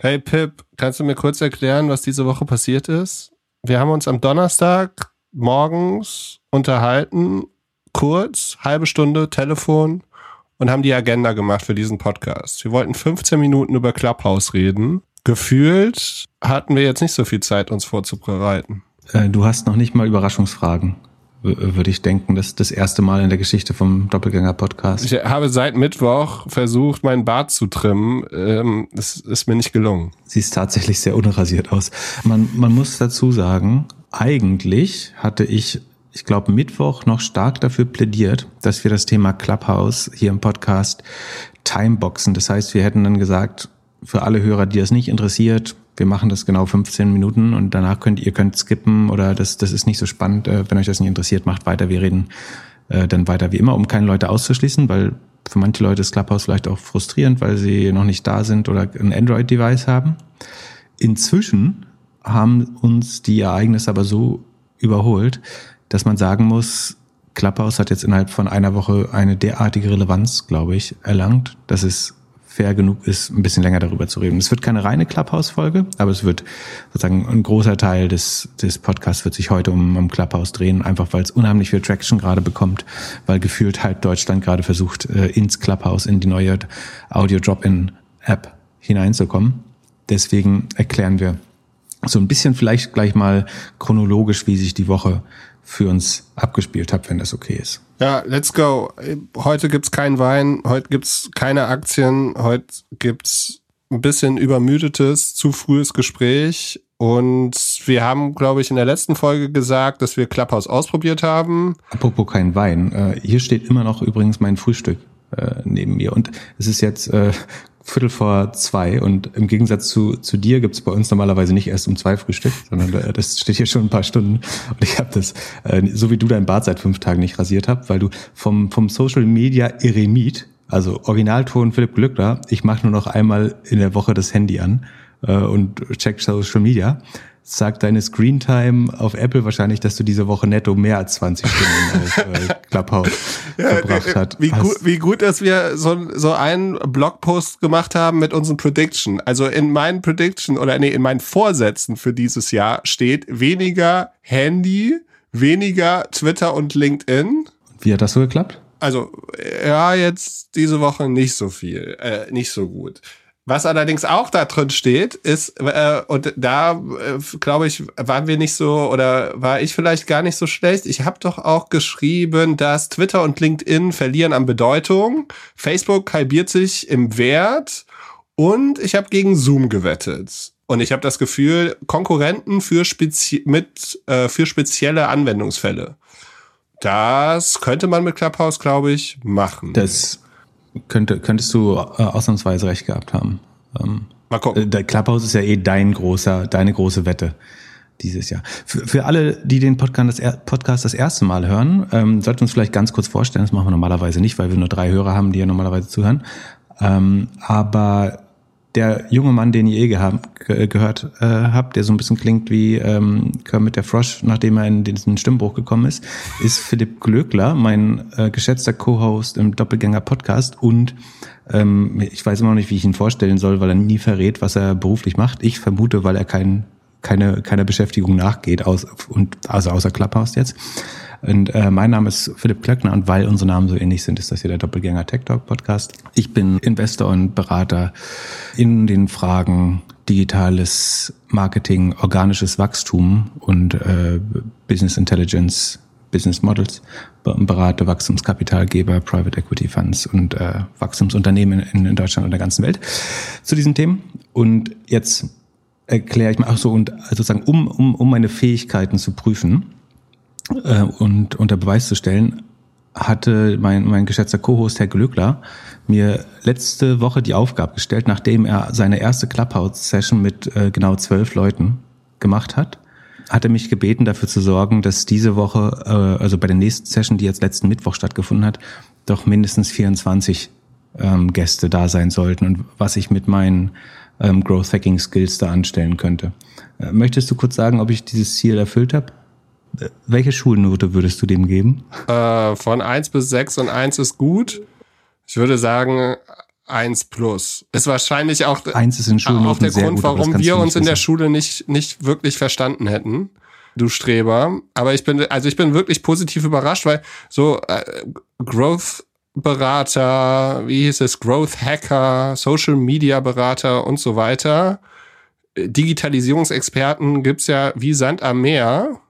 Hey Pip, kannst du mir kurz erklären, was diese Woche passiert ist? Wir haben uns am Donnerstag morgens unterhalten, kurz, halbe Stunde Telefon und haben die Agenda gemacht für diesen Podcast. Wir wollten 15 Minuten über Clubhouse reden. Gefühlt hatten wir jetzt nicht so viel Zeit, uns vorzubereiten. Äh, du hast noch nicht mal Überraschungsfragen würde ich denken. Das ist das erste Mal in der Geschichte vom Doppelgänger-Podcast. Ich habe seit Mittwoch versucht, meinen Bart zu trimmen. Ähm, das ist mir nicht gelungen. Siehst tatsächlich sehr unrasiert aus. Man, man muss dazu sagen, eigentlich hatte ich, ich glaube, Mittwoch noch stark dafür plädiert, dass wir das Thema Clubhouse hier im Podcast timeboxen. Das heißt, wir hätten dann gesagt, für alle Hörer, die das nicht interessiert, wir machen das genau 15 Minuten und danach könnt ihr könnt skippen oder das, das ist nicht so spannend. Äh, wenn euch das nicht interessiert, macht weiter. Wir reden äh, dann weiter wie immer, um keine Leute auszuschließen, weil für manche Leute ist Clubhouse vielleicht auch frustrierend, weil sie noch nicht da sind oder ein Android-Device haben. Inzwischen haben uns die Ereignisse aber so überholt, dass man sagen muss, Clubhouse hat jetzt innerhalb von einer Woche eine derartige Relevanz, glaube ich, erlangt, dass es fair genug ist, ein bisschen länger darüber zu reden. Es wird keine reine Clubhouse-Folge, aber es wird sozusagen ein großer Teil des, des Podcasts wird sich heute um, um Clubhouse drehen, einfach weil es unheimlich viel Traction gerade bekommt, weil gefühlt halb Deutschland gerade versucht, äh, ins Clubhouse, in die neue Audio-Drop-In-App hineinzukommen. Deswegen erklären wir so ein bisschen vielleicht gleich mal chronologisch, wie sich die Woche für uns abgespielt hat, wenn das okay ist. Ja, let's go. Heute gibt's keinen Wein, heute gibt's keine Aktien, heute gibt's ein bisschen übermüdetes, zu frühes Gespräch. Und wir haben, glaube ich, in der letzten Folge gesagt, dass wir Clubhouse ausprobiert haben. Apropos kein Wein. Äh, hier steht immer noch übrigens mein Frühstück äh, neben mir. Und es ist jetzt äh, Viertel vor zwei und im Gegensatz zu, zu dir gibt's bei uns normalerweise nicht erst um zwei Frühstück, sondern äh, das steht hier schon ein paar Stunden. Und ich habe das, äh, so wie du dein Bart seit fünf Tagen nicht rasiert habt, weil du vom, vom Social Media Eremit, also Originalton Philipp Glückler, ich mache nur noch einmal in der Woche das Handy an äh, und check Social Media sagt deine Screentime auf Apple wahrscheinlich, dass du diese Woche netto mehr als 20 Stunden auf äh, Clubhouse ja, verbracht hast. Wie, gut, wie gut, dass wir so, so einen Blogpost gemacht haben mit unseren Prediction. Also in meinen Prediction oder nee, in meinen Vorsätzen für dieses Jahr steht weniger Handy, weniger Twitter und LinkedIn. Wie hat das so geklappt? Also ja, jetzt diese Woche nicht so viel, äh, nicht so gut. Was allerdings auch da drin steht, ist, äh, und da äh, glaube ich, waren wir nicht so oder war ich vielleicht gar nicht so schlecht. Ich habe doch auch geschrieben, dass Twitter und LinkedIn verlieren an Bedeutung, Facebook halbiert sich im Wert und ich habe gegen Zoom gewettet. Und ich habe das Gefühl, Konkurrenten für, spezi mit, äh, für spezielle Anwendungsfälle. Das könnte man mit Clubhouse, glaube ich, machen. Das könnte, könntest du äh, ausnahmsweise recht gehabt haben. Ähm, Mal gucken. Äh, der Clubhouse ist ja eh dein großer, deine große Wette dieses Jahr. Für, für alle, die den Podcast das, Podcast das erste Mal hören, ähm, sollten wir uns vielleicht ganz kurz vorstellen. Das machen wir normalerweise nicht, weil wir nur drei Hörer haben, die ja normalerweise zuhören. Ähm, aber der junge Mann, den ihr eh gehabt, gehört äh, habt, der so ein bisschen klingt wie ähm, Kermit der Frosch, nachdem er in diesen Stimmbruch gekommen ist, ist Philipp Glöckler, mein äh, geschätzter Co-Host im Doppelgänger-Podcast und ähm, ich weiß immer noch nicht, wie ich ihn vorstellen soll, weil er nie verrät, was er beruflich macht. Ich vermute, weil er kein, keine, keiner Beschäftigung nachgeht, aus, und, also außer Clubhouse jetzt. Und äh, mein Name ist Philipp Klöckner und weil unsere Namen so ähnlich sind, ist das hier der Doppelgänger Tech Talk Podcast. Ich bin Investor und Berater in den Fragen digitales Marketing, organisches Wachstum und äh, Business Intelligence, Business Models, berate Wachstumskapitalgeber, Private Equity Funds und äh, Wachstumsunternehmen in, in Deutschland und der ganzen Welt zu diesen Themen. Und jetzt erkläre ich mal, ach so, und sozusagen, um, um, um meine Fähigkeiten zu prüfen, äh, und unter Beweis zu stellen, hatte mein, mein geschätzter Co-Host Herr Glückler mir letzte Woche die Aufgabe gestellt, nachdem er seine erste Clubhouse-Session mit äh, genau zwölf Leuten gemacht hat, hat er mich gebeten, dafür zu sorgen, dass diese Woche, äh, also bei der nächsten Session, die jetzt letzten Mittwoch stattgefunden hat, doch mindestens 24 ähm, Gäste da sein sollten und was ich mit meinen ähm, Growth Hacking Skills da anstellen könnte. Äh, möchtest du kurz sagen, ob ich dieses Ziel erfüllt habe? Welche Schulnote würdest du dem geben? Äh, von eins bis sechs und eins ist gut. Ich würde sagen, 1 plus. Ist wahrscheinlich auch, Eins ist in Schulnoten auch der sehr Grund, gut, warum wir uns in der. Schule nicht, nicht wirklich verstanden hätten. Du Streber. Aber ich bin, also ich bin wirklich positiv überrascht, weil so äh, Growth Berater, wie hieß es, Growth Hacker, Social Media Berater und so weiter. Digitalisierungsexperten gibt's ja wie Sand am Meer.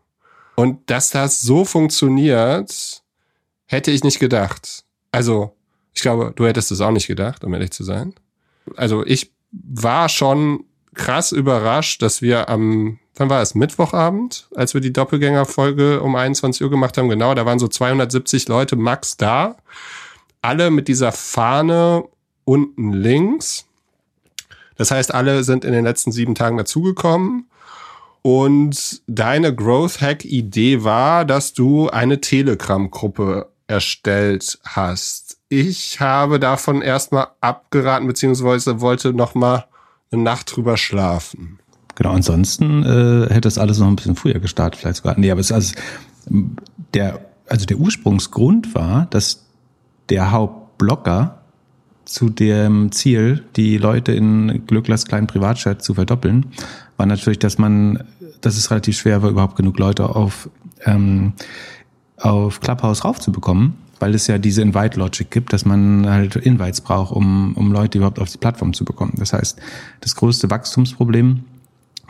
Und dass das so funktioniert, hätte ich nicht gedacht. Also, ich glaube, du hättest es auch nicht gedacht, um ehrlich zu sein. Also, ich war schon krass überrascht, dass wir am, wann war es, Mittwochabend, als wir die Doppelgängerfolge um 21 Uhr gemacht haben, genau, da waren so 270 Leute max da. Alle mit dieser Fahne unten links. Das heißt, alle sind in den letzten sieben Tagen dazugekommen. Und deine Growth Hack Idee war, dass du eine Telegram-Gruppe erstellt hast. Ich habe davon erstmal abgeraten, beziehungsweise wollte noch mal eine Nacht drüber schlafen. Genau, ansonsten äh, hätte das alles noch ein bisschen früher gestartet, vielleicht sogar. Nee, aber es also der, also der Ursprungsgrund war, dass der Hauptblocker zu dem Ziel, die Leute in Glücklers kleinen Privatchat zu verdoppeln, war natürlich, dass man, dass es relativ schwer war, überhaupt genug Leute auf, ähm, auf Clubhouse raufzubekommen, weil es ja diese Invite-Logic gibt, dass man halt Invites braucht, um, um Leute überhaupt auf die Plattform zu bekommen. Das heißt, das größte Wachstumsproblem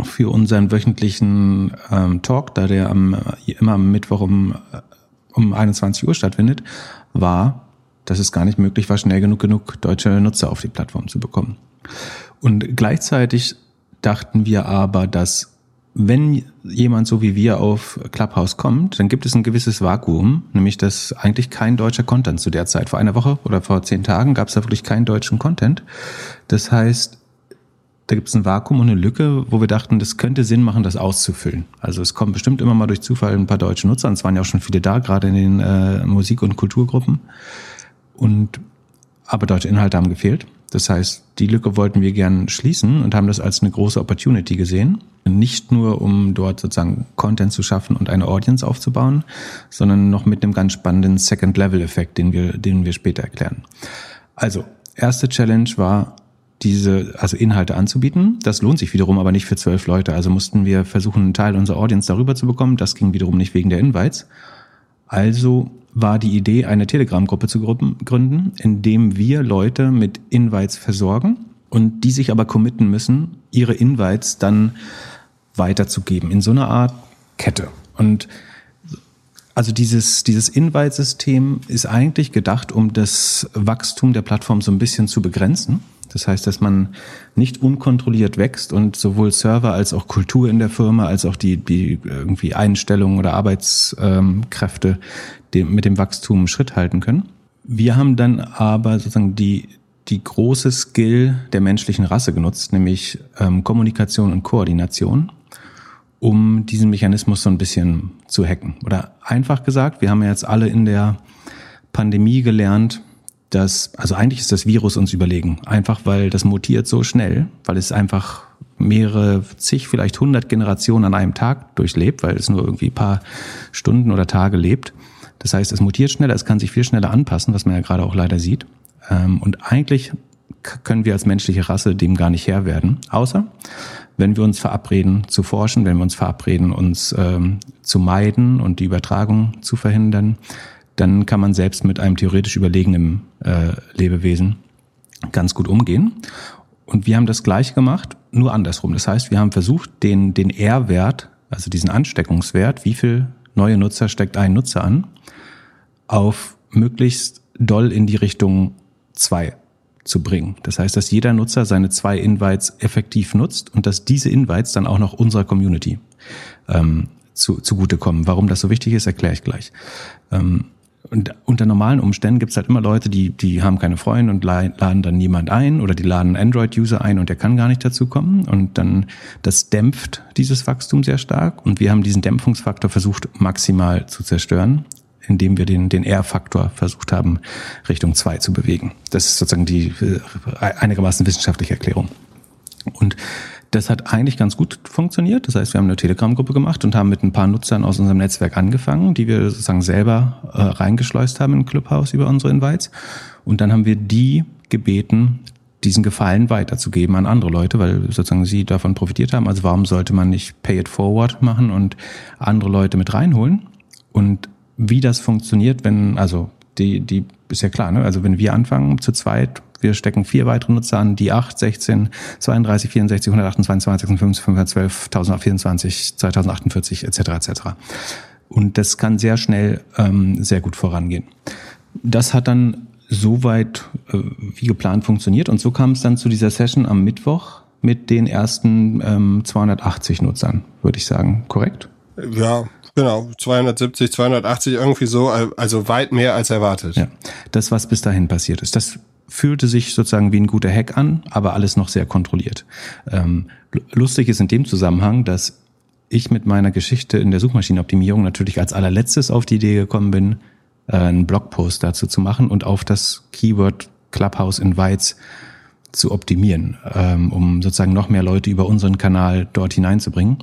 für unseren wöchentlichen ähm, Talk, da der am, immer am Mittwoch um, um 21 Uhr stattfindet, war, dass es gar nicht möglich war, schnell genug genug deutsche Nutzer auf die Plattform zu bekommen. Und gleichzeitig dachten wir aber, dass wenn jemand so wie wir auf Clubhouse kommt, dann gibt es ein gewisses Vakuum, nämlich dass eigentlich kein deutscher Content zu der Zeit, vor einer Woche oder vor zehn Tagen gab es da wirklich keinen deutschen Content. Das heißt, da gibt es ein Vakuum und eine Lücke, wo wir dachten, das könnte Sinn machen, das auszufüllen. Also es kommen bestimmt immer mal durch Zufall ein paar deutsche Nutzer, und es waren ja auch schon viele da, gerade in den äh, Musik- und Kulturgruppen. Und aber deutsche Inhalte haben gefehlt. Das heißt, die Lücke wollten wir gern schließen und haben das als eine große Opportunity gesehen. Nicht nur, um dort sozusagen Content zu schaffen und eine Audience aufzubauen, sondern noch mit einem ganz spannenden Second-Level-Effekt, den wir, den wir später erklären. Also, erste Challenge war, diese, also Inhalte anzubieten. Das lohnt sich wiederum aber nicht für zwölf Leute. Also mussten wir versuchen, einen Teil unserer Audience darüber zu bekommen. Das ging wiederum nicht wegen der Invites. Also war die Idee, eine Telegram-Gruppe zu gründen, in dem wir Leute mit Invites versorgen und die sich aber committen müssen, ihre Invites dann weiterzugeben in so einer Art Kette. Und also dieses, dieses Invite-System ist eigentlich gedacht, um das Wachstum der Plattform so ein bisschen zu begrenzen. Das heißt, dass man nicht unkontrolliert wächst und sowohl Server als auch Kultur in der Firma, als auch die, die irgendwie Einstellungen oder Arbeitskräfte dem, mit dem Wachstum Schritt halten können. Wir haben dann aber sozusagen die, die große Skill der menschlichen Rasse genutzt, nämlich ähm, Kommunikation und Koordination, um diesen Mechanismus so ein bisschen zu hacken. Oder einfach gesagt, wir haben ja jetzt alle in der Pandemie gelernt, dass, also eigentlich ist das Virus uns überlegen, einfach weil das mutiert so schnell, weil es einfach mehrere zig, vielleicht hundert Generationen an einem Tag durchlebt, weil es nur irgendwie paar Stunden oder Tage lebt. Das heißt, es mutiert schneller, es kann sich viel schneller anpassen, was man ja gerade auch leider sieht. Ähm, und eigentlich können wir als menschliche Rasse dem gar nicht Herr werden, außer wenn wir uns verabreden zu forschen, wenn wir uns verabreden, uns ähm, zu meiden und die Übertragung zu verhindern, dann kann man selbst mit einem theoretisch überlegenen äh, Lebewesen ganz gut umgehen. Und wir haben das gleich gemacht, nur andersrum. Das heißt, wir haben versucht, den, den R-Wert, also diesen Ansteckungswert, wie viel neue Nutzer steckt ein Nutzer an, auf möglichst doll in die Richtung zwei zu bringen. Das heißt, dass jeder Nutzer seine zwei Invites effektiv nutzt und dass diese Invites dann auch noch unserer Community ähm, zu, zugutekommen. Warum das so wichtig ist, erkläre ich gleich. Ähm, und unter normalen Umständen gibt es halt immer Leute, die, die haben keine Freunde und laden dann niemand ein oder die laden Android-User ein und der kann gar nicht dazu kommen. Und dann, das dämpft dieses Wachstum sehr stark. Und wir haben diesen Dämpfungsfaktor versucht maximal zu zerstören, indem wir den, den R-Faktor versucht haben, Richtung zwei zu bewegen. Das ist sozusagen die äh, einigermaßen wissenschaftliche Erklärung. Und das hat eigentlich ganz gut funktioniert. Das heißt, wir haben eine Telegram-Gruppe gemacht und haben mit ein paar Nutzern aus unserem Netzwerk angefangen, die wir sozusagen selber äh, reingeschleust haben in Clubhouse über unsere Invites. Und dann haben wir die gebeten, diesen Gefallen weiterzugeben an andere Leute, weil sozusagen sie davon profitiert haben. Also warum sollte man nicht Pay it forward machen und andere Leute mit reinholen? Und wie das funktioniert, wenn, also die, die ist ja klar, ne? Also wenn wir anfangen zu zweit, wir stecken vier weitere Nutzer an, die 8, 16, 32, 64, 128, 256, 512, 1024, 2048 etc. etc. Und das kann sehr schnell ähm, sehr gut vorangehen. Das hat dann soweit äh, wie geplant funktioniert und so kam es dann zu dieser Session am Mittwoch mit den ersten ähm, 280 Nutzern, würde ich sagen. Korrekt? Ja, genau. 270, 280, irgendwie so, also weit mehr als erwartet. Ja, das, was bis dahin passiert ist. Das fühlte sich sozusagen wie ein guter Hack an, aber alles noch sehr kontrolliert. Ähm, lustig ist in dem Zusammenhang, dass ich mit meiner Geschichte in der Suchmaschinenoptimierung natürlich als allerletztes auf die Idee gekommen bin, äh, einen Blogpost dazu zu machen und auf das Keyword Clubhouse Invites zu optimieren, ähm, um sozusagen noch mehr Leute über unseren Kanal dort hineinzubringen.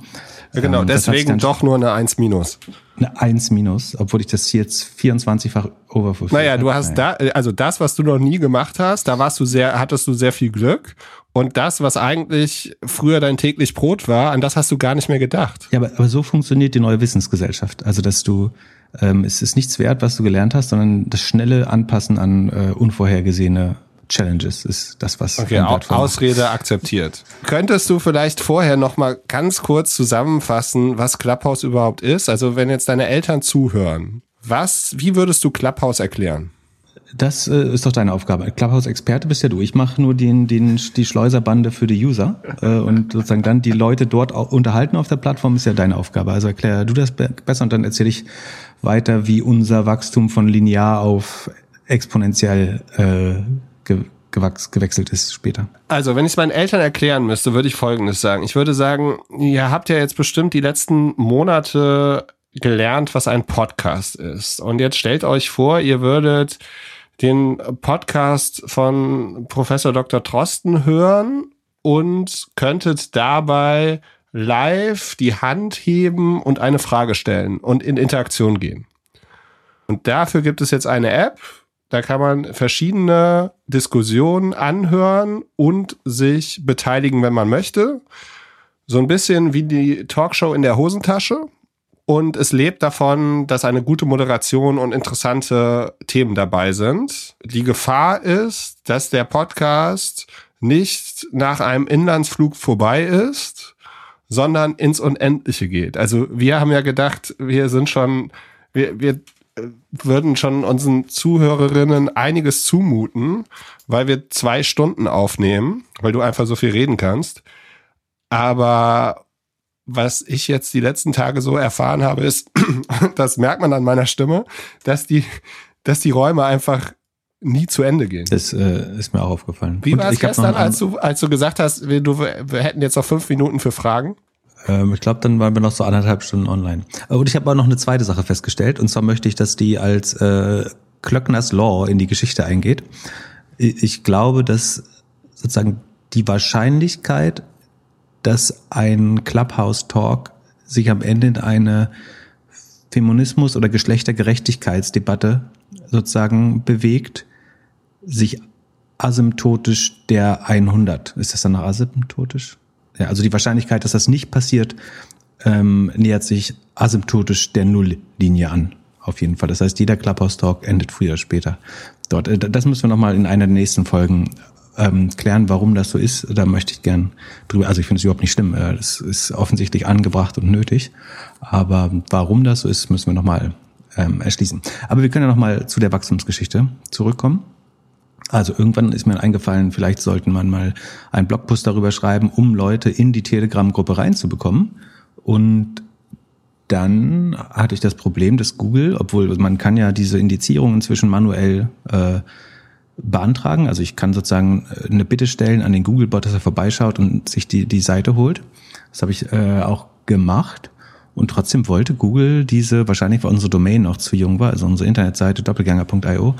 Ja, genau, ähm, deswegen doch nur eine 1 minus. Eine 1 minus, obwohl ich das jetzt 24-fach overfulfilled Naja, du hast naja. da, also das, was du noch nie gemacht hast, da warst du sehr, hattest du sehr viel Glück. Und das, was eigentlich früher dein täglich Brot war, an das hast du gar nicht mehr gedacht. Ja, aber, aber so funktioniert die neue Wissensgesellschaft. Also, dass du, ähm, es ist nichts wert, was du gelernt hast, sondern das schnelle Anpassen an äh, unvorhergesehene Challenges ist das, was okay, Ausrede akzeptiert. Könntest du vielleicht vorher noch mal ganz kurz zusammenfassen, was Clubhouse überhaupt ist? Also wenn jetzt deine Eltern zuhören, was, wie würdest du Clubhouse erklären? Das äh, ist doch deine Aufgabe. Clubhouse-Experte bist ja du. Ich mache nur den, den, die Schleuserbande für die User äh, und sozusagen dann die Leute dort unterhalten auf der Plattform ist ja deine Aufgabe. Also erklär du das besser und dann erzähle ich weiter, wie unser Wachstum von linear auf exponentiell äh, gewechselt ist später. Also, wenn ich es meinen Eltern erklären müsste, würde ich Folgendes sagen. Ich würde sagen, ihr habt ja jetzt bestimmt die letzten Monate gelernt, was ein Podcast ist. Und jetzt stellt euch vor, ihr würdet den Podcast von Professor Dr. Trosten hören und könntet dabei live die Hand heben und eine Frage stellen und in Interaktion gehen. Und dafür gibt es jetzt eine App, da kann man verschiedene Diskussionen anhören und sich beteiligen, wenn man möchte. So ein bisschen wie die Talkshow in der Hosentasche. Und es lebt davon, dass eine gute Moderation und interessante Themen dabei sind. Die Gefahr ist, dass der Podcast nicht nach einem Inlandsflug vorbei ist, sondern ins Unendliche geht. Also wir haben ja gedacht, wir sind schon, wir, wir würden schon unseren Zuhörerinnen einiges zumuten, weil wir zwei Stunden aufnehmen, weil du einfach so viel reden kannst. Aber was ich jetzt die letzten Tage so erfahren habe, ist, das merkt man an meiner Stimme, dass die, dass die Räume einfach nie zu Ende gehen. Das äh, ist mir auch aufgefallen. Wie war es gestern, als du, als du gesagt hast, wir, du, wir hätten jetzt noch fünf Minuten für Fragen? Ähm, ich glaube, dann waren wir noch so anderthalb Stunden online. Und ich habe auch noch eine zweite Sache festgestellt. Und zwar möchte ich, dass die als äh, Klöckners Law in die Geschichte eingeht. Ich glaube, dass sozusagen die Wahrscheinlichkeit, dass ein Clubhouse-Talk sich am Ende in eine Feminismus- oder Geschlechtergerechtigkeitsdebatte sozusagen bewegt, sich asymptotisch der 100. Ist das dann noch asymptotisch? Ja, also die Wahrscheinlichkeit, dass das nicht passiert, ähm, nähert sich asymptotisch der Nulllinie an. Auf jeden Fall. Das heißt, jeder Clubhouse-Talk endet früher oder später dort. Äh, das müssen wir nochmal in einer der nächsten Folgen ähm, klären, warum das so ist. Da möchte ich gern drüber, also ich finde es überhaupt nicht schlimm. Äh, das ist offensichtlich angebracht und nötig. Aber warum das so ist, müssen wir nochmal ähm, erschließen. Aber wir können ja nochmal zu der Wachstumsgeschichte zurückkommen. Also irgendwann ist mir eingefallen, vielleicht sollten man mal einen Blogpost darüber schreiben, um Leute in die Telegram-Gruppe reinzubekommen. Und dann hatte ich das Problem, dass Google, obwohl man kann ja diese Indizierung inzwischen manuell äh, beantragen. Also ich kann sozusagen äh, eine Bitte stellen an den Google-Bot, dass er vorbeischaut und sich die, die Seite holt. Das habe ich äh, auch gemacht. Und trotzdem wollte Google diese, wahrscheinlich weil unsere Domain noch zu jung war, also unsere Internetseite doppelgänger.io,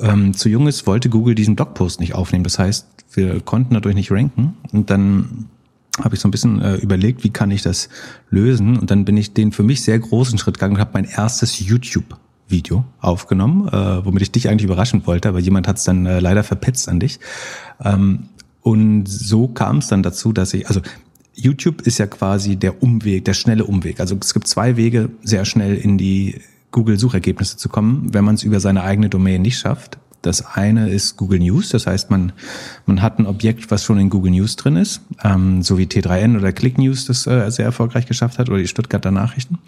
ähm, zu jung ist, wollte Google diesen Blogpost nicht aufnehmen. Das heißt, wir konnten dadurch nicht ranken. Und dann habe ich so ein bisschen äh, überlegt, wie kann ich das lösen. Und dann bin ich den für mich sehr großen Schritt gegangen und habe mein erstes YouTube Video aufgenommen, äh, womit ich dich eigentlich überraschen wollte, aber jemand hat es dann äh, leider verpetzt an dich. Ähm, und so kam es dann dazu, dass ich, also YouTube ist ja quasi der Umweg, der schnelle Umweg. Also es gibt zwei Wege, sehr schnell in die Google-Suchergebnisse zu kommen, wenn man es über seine eigene Domain nicht schafft. Das eine ist Google News, das heißt, man, man hat ein Objekt, was schon in Google News drin ist, ähm, so wie T3N oder Click News das äh, sehr erfolgreich geschafft hat oder die Stuttgarter Nachrichten.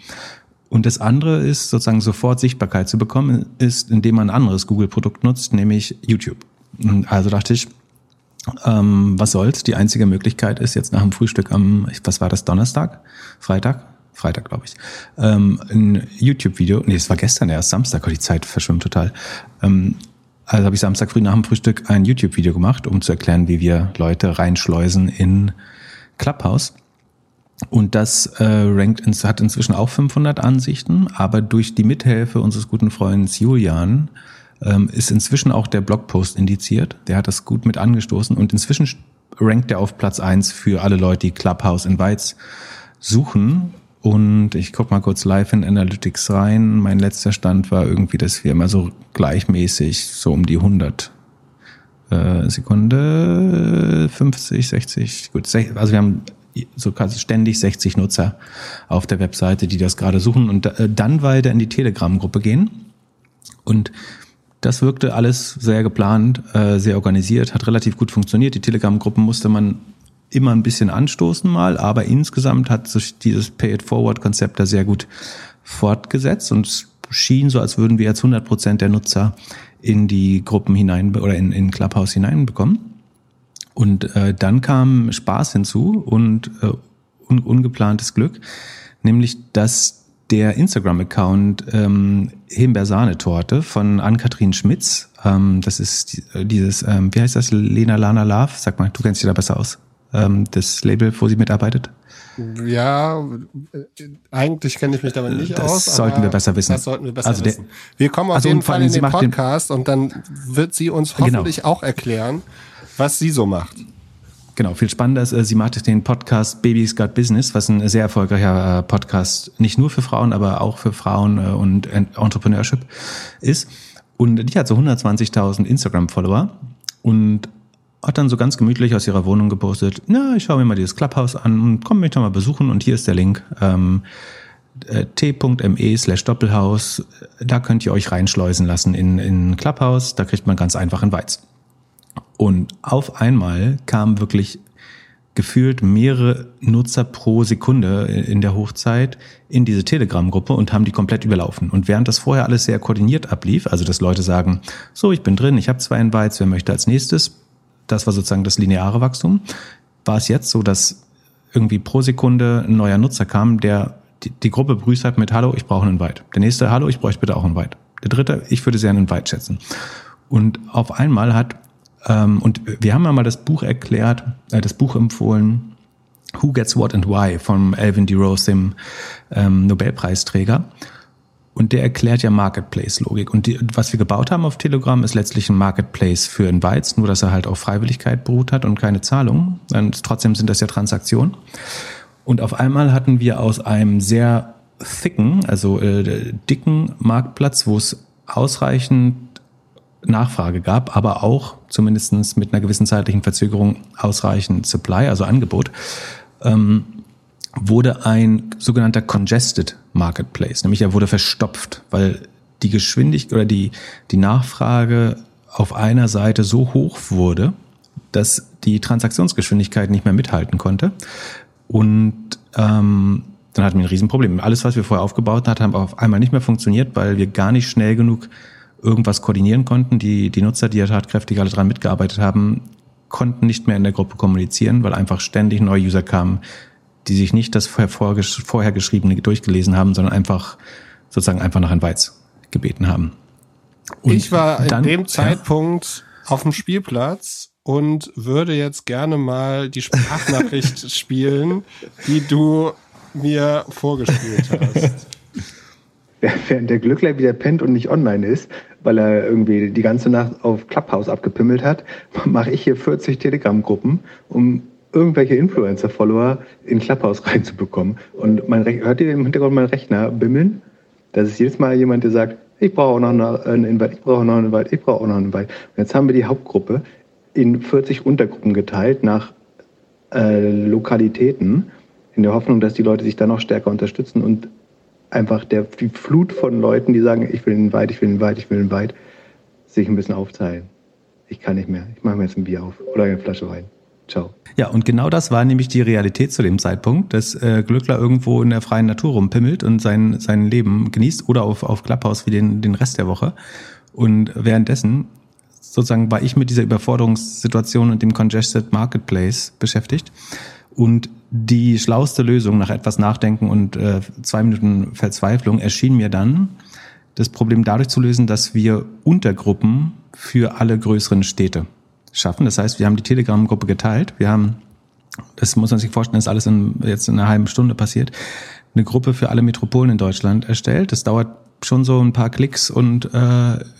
Und das andere ist sozusagen sofort Sichtbarkeit zu bekommen, ist, indem man ein anderes Google-Produkt nutzt, nämlich YouTube. Und also dachte ich, ähm, was soll's? Die einzige Möglichkeit ist jetzt nach dem Frühstück am, was war das, Donnerstag? Freitag? Freitag, glaube ich. Ähm, ein YouTube-Video, nee, es war gestern erst, Samstag, die Zeit verschwimmt total. Ähm, also habe ich Samstag früh nach dem Frühstück ein YouTube-Video gemacht, um zu erklären, wie wir Leute reinschleusen in Clubhouse. Und das äh, rankt ins, hat inzwischen auch 500 Ansichten, aber durch die Mithilfe unseres guten Freundes Julian ähm, ist inzwischen auch der Blogpost indiziert. Der hat das gut mit angestoßen und inzwischen rankt er auf Platz eins für alle Leute, die Clubhouse Invites suchen. Und ich guck mal kurz live in Analytics rein. Mein letzter Stand war irgendwie, dass wir immer so gleichmäßig so um die 100 äh, Sekunde 50, 60, gut, also wir haben so quasi ständig 60 Nutzer auf der Webseite, die das gerade suchen und äh, dann weiter in die Telegram-Gruppe gehen. Und das wirkte alles sehr geplant, äh, sehr organisiert, hat relativ gut funktioniert. Die Telegram-Gruppen musste man immer ein bisschen anstoßen mal, aber insgesamt hat sich dieses Pay-it-Forward-Konzept da sehr gut fortgesetzt und es schien so, als würden wir jetzt 100 Prozent der Nutzer in die Gruppen hinein oder in, in Clubhouse hineinbekommen. Und äh, dann kam Spaß hinzu und äh, un ungeplantes Glück, nämlich dass der Instagram-Account ähm, Himbeersahnetorte von Ann-Kathrin Schmitz. Ähm, das ist äh, dieses, ähm, wie heißt das, Lena Lana Love? Sag mal, du kennst dich da besser aus. Ähm, das Label, wo sie mitarbeitet. Ja, äh, eigentlich kenne ich mich damit nicht das aus. Das sollten wir besser wissen. Das sollten wir besser also wissen. Wir kommen auf also jeden Fall in den Podcast den, und dann wird sie uns genau. hoffentlich genau. auch erklären, was sie so macht. Genau, viel spannender ist, äh, sie macht den Podcast Baby's Got Business, was ein sehr erfolgreicher äh, Podcast nicht nur für Frauen, aber auch für Frauen und Entrepreneurship ist. Und die hat so 120.000 Instagram-Follower und hat dann so ganz gemütlich aus ihrer Wohnung gepostet, na, ich schaue mir mal dieses Clubhouse an und komm mich doch mal besuchen und hier ist der Link. Ähm, t.me slash Doppelhaus, da könnt ihr euch reinschleusen lassen in, in Clubhouse, da kriegt man ganz einfach einen Weiz. Und auf einmal kamen wirklich gefühlt mehrere Nutzer pro Sekunde in der Hochzeit in diese Telegram-Gruppe und haben die komplett überlaufen. Und während das vorher alles sehr koordiniert ablief, also dass Leute sagen, so, ich bin drin, ich habe zwei Invites, wer möchte als nächstes, das war sozusagen das lineare Wachstum, war es jetzt so, dass irgendwie pro Sekunde ein neuer Nutzer kam, der die, die Gruppe begrüßt hat mit Hallo, ich brauche einen Invite. Der nächste, Hallo, ich bräuchte bitte auch einen Invite. Der dritte, ich würde sehr einen Invite schätzen. Und auf einmal hat ähm, und wir haben ja mal das Buch erklärt, äh, das Buch empfohlen, Who Gets What and Why von Alvin D. Rose, dem ähm, Nobelpreisträger. Und der erklärt ja Marketplace-Logik. Und die, was wir gebaut haben auf Telegram ist letztlich ein Marketplace für Invites, nur dass er halt auf Freiwilligkeit beruht hat und keine Zahlung. Und trotzdem sind das ja Transaktionen. Und auf einmal hatten wir aus einem sehr thicken, also äh, dicken Marktplatz, wo es ausreichend Nachfrage gab, aber auch zumindestens mit einer gewissen zeitlichen Verzögerung ausreichend Supply, also Angebot, ähm, wurde ein sogenannter Congested Marketplace, nämlich er wurde verstopft, weil die Geschwindigkeit oder die, die Nachfrage auf einer Seite so hoch wurde, dass die Transaktionsgeschwindigkeit nicht mehr mithalten konnte. Und ähm, dann hatten wir ein Riesenproblem. Alles, was wir vorher aufgebaut hatten, hat auf einmal nicht mehr funktioniert, weil wir gar nicht schnell genug irgendwas koordinieren konnten. Die, die Nutzer, die ja tatkräftig alle dran mitgearbeitet haben, konnten nicht mehr in der Gruppe kommunizieren, weil einfach ständig neue User kamen, die sich nicht das vorher geschriebene durchgelesen haben, sondern einfach sozusagen einfach nach einem Weiz gebeten haben. Und ich war in dann, dem Zeitpunkt ja. auf dem Spielplatz und würde jetzt gerne mal die Sprachnachricht spielen, die du mir vorgespielt hast. Während der Glückler wieder pennt und nicht online ist, weil er irgendwie die ganze Nacht auf Clubhouse abgepimmelt hat, mache ich hier 40 Telegram-Gruppen, um irgendwelche Influencer-Follower in Clubhouse reinzubekommen. Und Re hört ihr im Hintergrund meinen Rechner bimmeln? Das ist jedes Mal jemand, der sagt, ich brauche auch noch einen Invite, ich brauche noch einen Invite, ich brauche auch noch einen Invite. Und jetzt haben wir die Hauptgruppe in 40 Untergruppen geteilt nach äh, Lokalitäten, in der Hoffnung, dass die Leute sich dann noch stärker unterstützen und einfach der, die Flut von Leuten, die sagen, ich will einen Invite, ich will einen Invite, ich will einen Invite, sich ein bisschen aufteilen. Ich kann nicht mehr. Ich mache mir jetzt ein Bier auf oder eine Flasche Wein. Ciao. Ja, und genau das war nämlich die Realität zu dem Zeitpunkt, dass äh, Glückler irgendwo in der freien Natur rumpimmelt und sein, sein Leben genießt oder auf, auf Clubhouse wie den, den Rest der Woche. Und währenddessen sozusagen war ich mit dieser Überforderungssituation und dem Congested Marketplace beschäftigt. Und die schlauste Lösung nach etwas Nachdenken und äh, zwei Minuten Verzweiflung erschien mir dann, das Problem dadurch zu lösen, dass wir Untergruppen für alle größeren Städte schaffen. Das heißt, wir haben die Telegram-Gruppe geteilt. Wir haben, das muss man sich vorstellen, ist alles in, jetzt in einer halben Stunde passiert, eine Gruppe für alle Metropolen in Deutschland erstellt. Das dauert schon so ein paar Klicks und äh,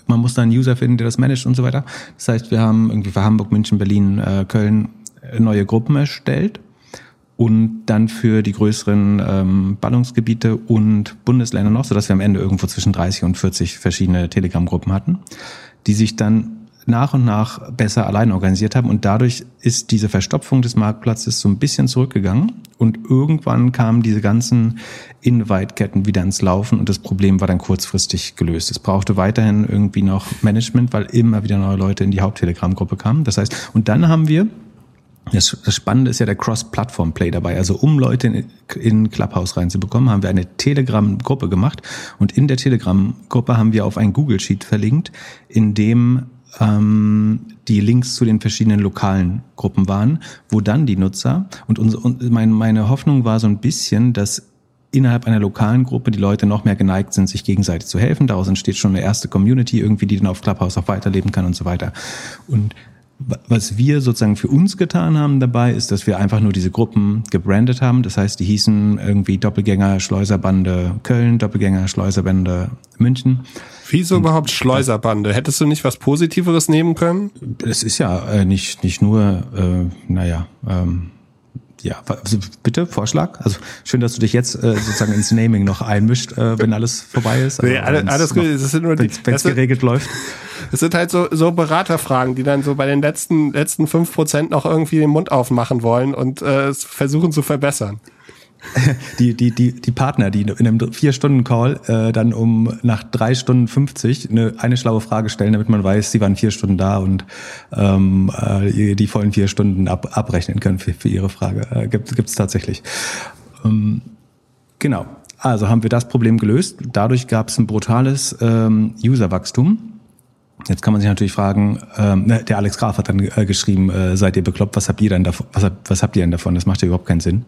man muss da einen User finden, der das managt und so weiter. Das heißt, wir haben irgendwie für Hamburg, München, Berlin, äh, Köln neue Gruppen erstellt und dann für die größeren ähm, Ballungsgebiete und Bundesländer noch, sodass wir am Ende irgendwo zwischen 30 und 40 verschiedene Telegram-Gruppen hatten, die sich dann nach und nach besser allein organisiert haben und dadurch ist diese Verstopfung des Marktplatzes so ein bisschen zurückgegangen und irgendwann kamen diese ganzen Invite-Ketten wieder ins Laufen und das Problem war dann kurzfristig gelöst. Es brauchte weiterhin irgendwie noch Management, weil immer wieder neue Leute in die Haupt-Telegram-Gruppe kamen. Das heißt, und dann haben wir das, das Spannende ist ja der Cross-Plattform-Play dabei. Also um Leute in, in Clubhouse reinzubekommen, haben wir eine Telegram-Gruppe gemacht und in der Telegram-Gruppe haben wir auf ein Google-Sheet verlinkt, in dem ähm, die Links zu den verschiedenen lokalen Gruppen waren, wo dann die Nutzer und, unsere, und meine, meine Hoffnung war so ein bisschen, dass innerhalb einer lokalen Gruppe die Leute noch mehr geneigt sind, sich gegenseitig zu helfen. Daraus entsteht schon eine erste Community irgendwie, die dann auf Clubhouse auch weiterleben kann und so weiter. Und was wir sozusagen für uns getan haben dabei, ist, dass wir einfach nur diese Gruppen gebrandet haben. Das heißt, die hießen irgendwie Doppelgänger Schleuserbande Köln, Doppelgänger Schleuserbande München. Wieso überhaupt Schleuserbande? Hättest du nicht was Positiveres nehmen können? Es ist ja äh, nicht, nicht nur, äh, naja, ähm, ja, also bitte, Vorschlag. Also schön, dass du dich jetzt äh, sozusagen ins Naming noch einmischt, äh, wenn alles vorbei ist. Also, nee, alles, alles gut. Das sind nur die, wenn es geregelt läuft. Es sind halt so, so Beraterfragen, die dann so bei den letzten, letzten fünf Prozent noch irgendwie den Mund aufmachen wollen und äh, versuchen zu verbessern. die, die, die, die Partner, die in einem Vier-Stunden-Call äh, dann um nach drei Stunden 50 eine, eine schlaue Frage stellen, damit man weiß, sie waren vier Stunden da und ähm, äh, die vollen vier Stunden ab, abrechnen können für, für ihre Frage. Äh, gibt es tatsächlich. Ähm, genau. Also haben wir das Problem gelöst. Dadurch gab es ein brutales ähm, Userwachstum. Jetzt kann man sich natürlich fragen, ähm, ne, der Alex Graf hat dann äh, geschrieben, äh, seid ihr bekloppt, was habt ihr denn davon? Was, was habt ihr denn davon? Das macht ja überhaupt keinen Sinn.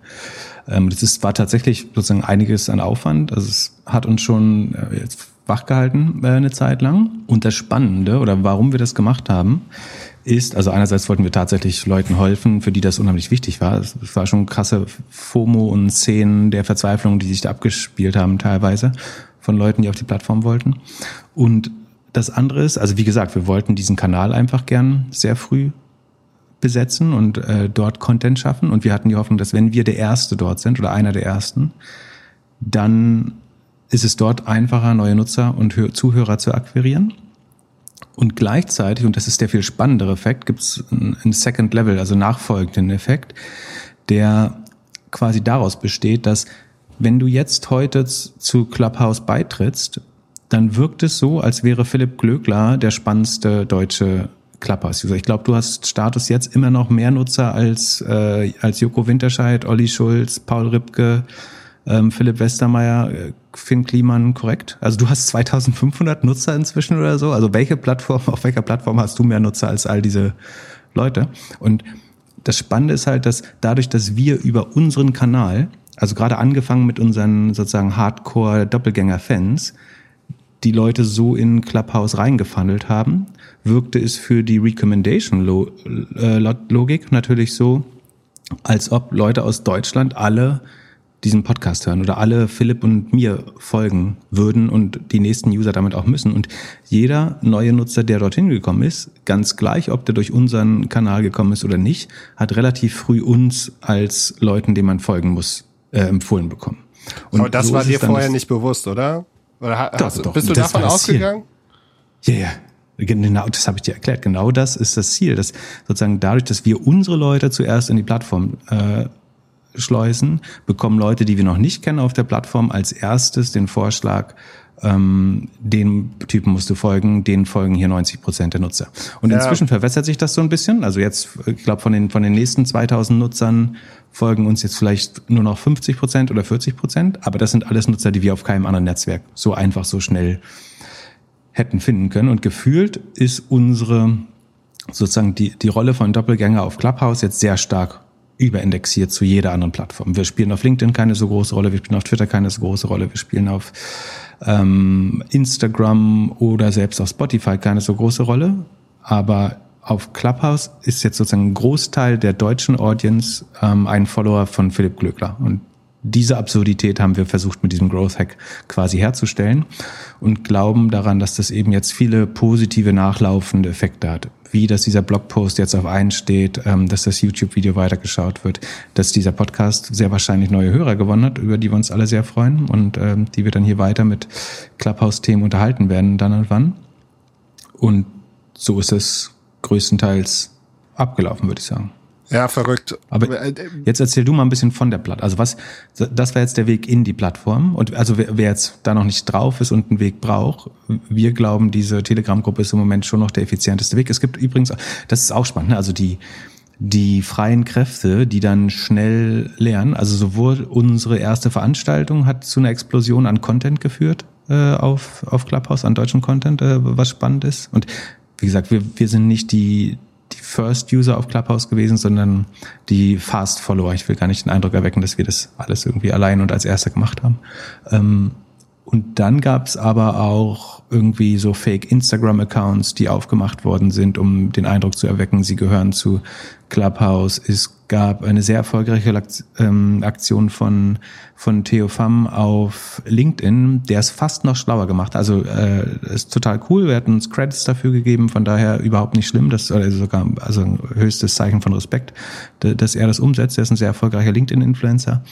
Ähm, das ist, war tatsächlich sozusagen einiges an Aufwand. Also es hat uns schon äh, jetzt wachgehalten äh, eine Zeit lang. Und das Spannende oder warum wir das gemacht haben, ist, also einerseits wollten wir tatsächlich Leuten helfen, für die das unheimlich wichtig war. Es war schon krasse FOMO und Szenen der Verzweiflung, die sich da abgespielt haben teilweise von Leuten, die auf die Plattform wollten. Und das andere ist, also wie gesagt, wir wollten diesen Kanal einfach gern sehr früh besetzen und äh, dort Content schaffen. Und wir hatten die Hoffnung, dass wenn wir der Erste dort sind oder einer der Ersten, dann ist es dort einfacher, neue Nutzer und Zuhörer zu akquirieren. Und gleichzeitig, und das ist der viel spannendere Effekt, gibt es einen Second Level, also nachfolgenden Effekt, der quasi daraus besteht, dass wenn du jetzt heute zu Clubhouse beitrittst, dann wirkt es so, als wäre Philipp Glöckler der spannendste deutsche Clubhouse-User. Ich glaube, du hast Status jetzt immer noch mehr Nutzer als, äh, als Joko Winterscheid, Olli Schulz, Paul Ripke, ähm, Philipp Westermeier, äh, Finn Kliman, korrekt? Also du hast 2500 Nutzer inzwischen oder so. Also welche Plattform, auf welcher Plattform hast du mehr Nutzer als all diese Leute? Und das Spannende ist halt, dass dadurch, dass wir über unseren Kanal, also gerade angefangen mit unseren sozusagen Hardcore-Doppelgänger-Fans, die Leute so in Clubhouse reingefunnelt haben, wirkte es für die Recommendation-Logik äh, natürlich so, als ob Leute aus Deutschland alle diesen Podcast hören oder alle Philipp und mir folgen würden und die nächsten User damit auch müssen. Und jeder neue Nutzer, der dorthin gekommen ist, ganz gleich, ob der durch unseren Kanal gekommen ist oder nicht, hat relativ früh uns als Leuten, denen man folgen muss, äh, empfohlen bekommen. Und Aber das so war dir vorher nicht bewusst, oder? Oder hast, doch, doch. bist du davon ausgegangen? Ja, ja. Genau, das habe ich dir erklärt. Genau das ist das Ziel, dass sozusagen dadurch, dass wir unsere Leute zuerst in die Plattform äh, schleusen, bekommen Leute, die wir noch nicht kennen auf der Plattform, als erstes den Vorschlag, ähm, den Typen musst du folgen, den folgen hier 90 Prozent der Nutzer. Und ja. inzwischen verwässert sich das so ein bisschen. Also jetzt, ich glaube, von den, von den nächsten 2000 Nutzern folgen uns jetzt vielleicht nur noch 50 Prozent oder 40 Prozent. Aber das sind alles Nutzer, die wir auf keinem anderen Netzwerk so einfach, so schnell hätten finden können. Und gefühlt ist unsere, sozusagen die, die Rolle von Doppelgänger auf Clubhouse jetzt sehr stark überindexiert zu jeder anderen Plattform. Wir spielen auf LinkedIn keine so große Rolle, wir spielen auf Twitter keine so große Rolle, wir spielen auf ähm, Instagram oder selbst auf Spotify keine so große Rolle. Aber auf Clubhouse ist jetzt sozusagen ein Großteil der deutschen Audience ähm, ein Follower von Philipp Glöckler. Und diese Absurdität haben wir versucht mit diesem Growth Hack quasi herzustellen und glauben daran, dass das eben jetzt viele positive nachlaufende Effekte hat. Wie, dass dieser Blogpost jetzt auf einen steht, ähm, dass das YouTube-Video weitergeschaut wird, dass dieser Podcast sehr wahrscheinlich neue Hörer gewonnen hat, über die wir uns alle sehr freuen und ähm, die wir dann hier weiter mit Clubhouse-Themen unterhalten werden, dann und wann. Und so ist es größtenteils abgelaufen, würde ich sagen. Ja, verrückt. Aber äh, jetzt erzähl du mal ein bisschen von der Plattform. Also was, das war jetzt der Weg in die Plattform. Und also wer, wer jetzt da noch nicht drauf ist und einen Weg braucht, wir glauben, diese Telegram-Gruppe ist im Moment schon noch der effizienteste Weg. Es gibt übrigens, das ist auch spannend, ne? also die, die freien Kräfte, die dann schnell lernen. Also sowohl unsere erste Veranstaltung hat zu einer Explosion an Content geführt äh, auf, auf Clubhouse, an deutschen Content, äh, was spannend ist. Und wie gesagt, wir, wir sind nicht die, die First User auf Clubhouse gewesen, sondern die Fast Follower. Ich will gar nicht den Eindruck erwecken, dass wir das alles irgendwie allein und als Erster gemacht haben. Ähm, und dann gab es aber auch irgendwie so Fake Instagram-Accounts, die aufgemacht worden sind, um den Eindruck zu erwecken, sie gehören zu Clubhouse. Es gab eine sehr erfolgreiche ähm, Aktion von, von Theo Pham auf LinkedIn, der es fast noch schlauer gemacht. Also äh, ist total cool. Wir hatten uns Credits dafür gegeben, von daher überhaupt nicht schlimm. Das ist sogar also ein höchstes Zeichen von Respekt, dass er das umsetzt. Er ist ein sehr erfolgreicher LinkedIn-Influencer.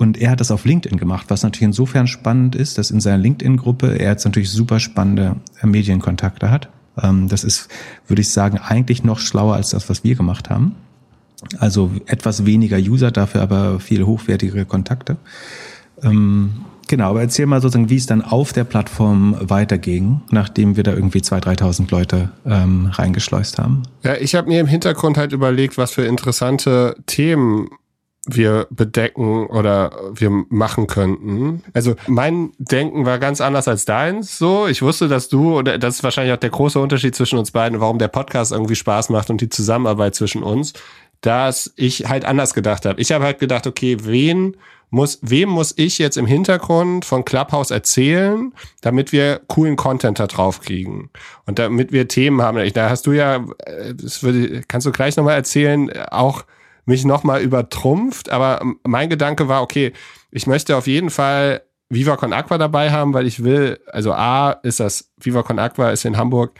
Und er hat das auf LinkedIn gemacht, was natürlich insofern spannend ist, dass in seiner LinkedIn-Gruppe er jetzt natürlich super spannende äh, Medienkontakte hat. Ähm, das ist, würde ich sagen, eigentlich noch schlauer als das, was wir gemacht haben. Also etwas weniger User, dafür aber viel hochwertigere Kontakte. Ähm, genau, aber erzähl mal sozusagen, wie es dann auf der Plattform weiterging, nachdem wir da irgendwie 2.000, 3.000 Leute ähm, reingeschleust haben. Ja, ich habe mir im Hintergrund halt überlegt, was für interessante Themen wir bedecken oder wir machen könnten. Also mein Denken war ganz anders als deins. So, ich wusste, dass du oder das ist wahrscheinlich auch der große Unterschied zwischen uns beiden, warum der Podcast irgendwie Spaß macht und die Zusammenarbeit zwischen uns, dass ich halt anders gedacht habe. Ich habe halt gedacht, okay, wen muss, wem muss ich jetzt im Hintergrund von Clubhouse erzählen, damit wir coolen Content da drauf kriegen und damit wir Themen haben. Da hast du ja, äh, das würde, kannst du gleich nochmal erzählen, auch mich nochmal übertrumpft. Aber mein Gedanke war, okay, ich möchte auf jeden Fall Viva Con Aqua dabei haben, weil ich will, also A ist das, Viva Con Aqua ist in Hamburg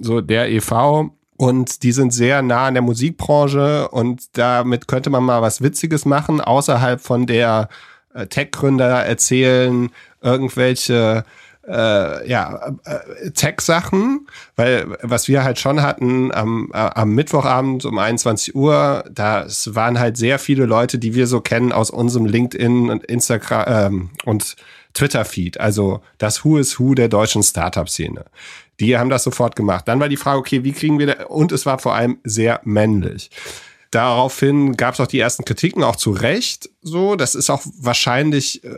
so der EV und die sind sehr nah an der Musikbranche und damit könnte man mal was Witziges machen, außerhalb von der äh, Tech-Gründer erzählen, irgendwelche äh, ja, äh, Tech-Sachen, weil was wir halt schon hatten am, äh, am Mittwochabend um 21 Uhr, das waren halt sehr viele Leute, die wir so kennen aus unserem LinkedIn und Instagram ähm, und Twitter-Feed, also das Who is Who der deutschen Startup-Szene. Die haben das sofort gemacht. Dann war die Frage, okay, wie kriegen wir da, und es war vor allem sehr männlich. Daraufhin gab es auch die ersten Kritiken, auch zu Recht. So, das ist auch wahrscheinlich äh,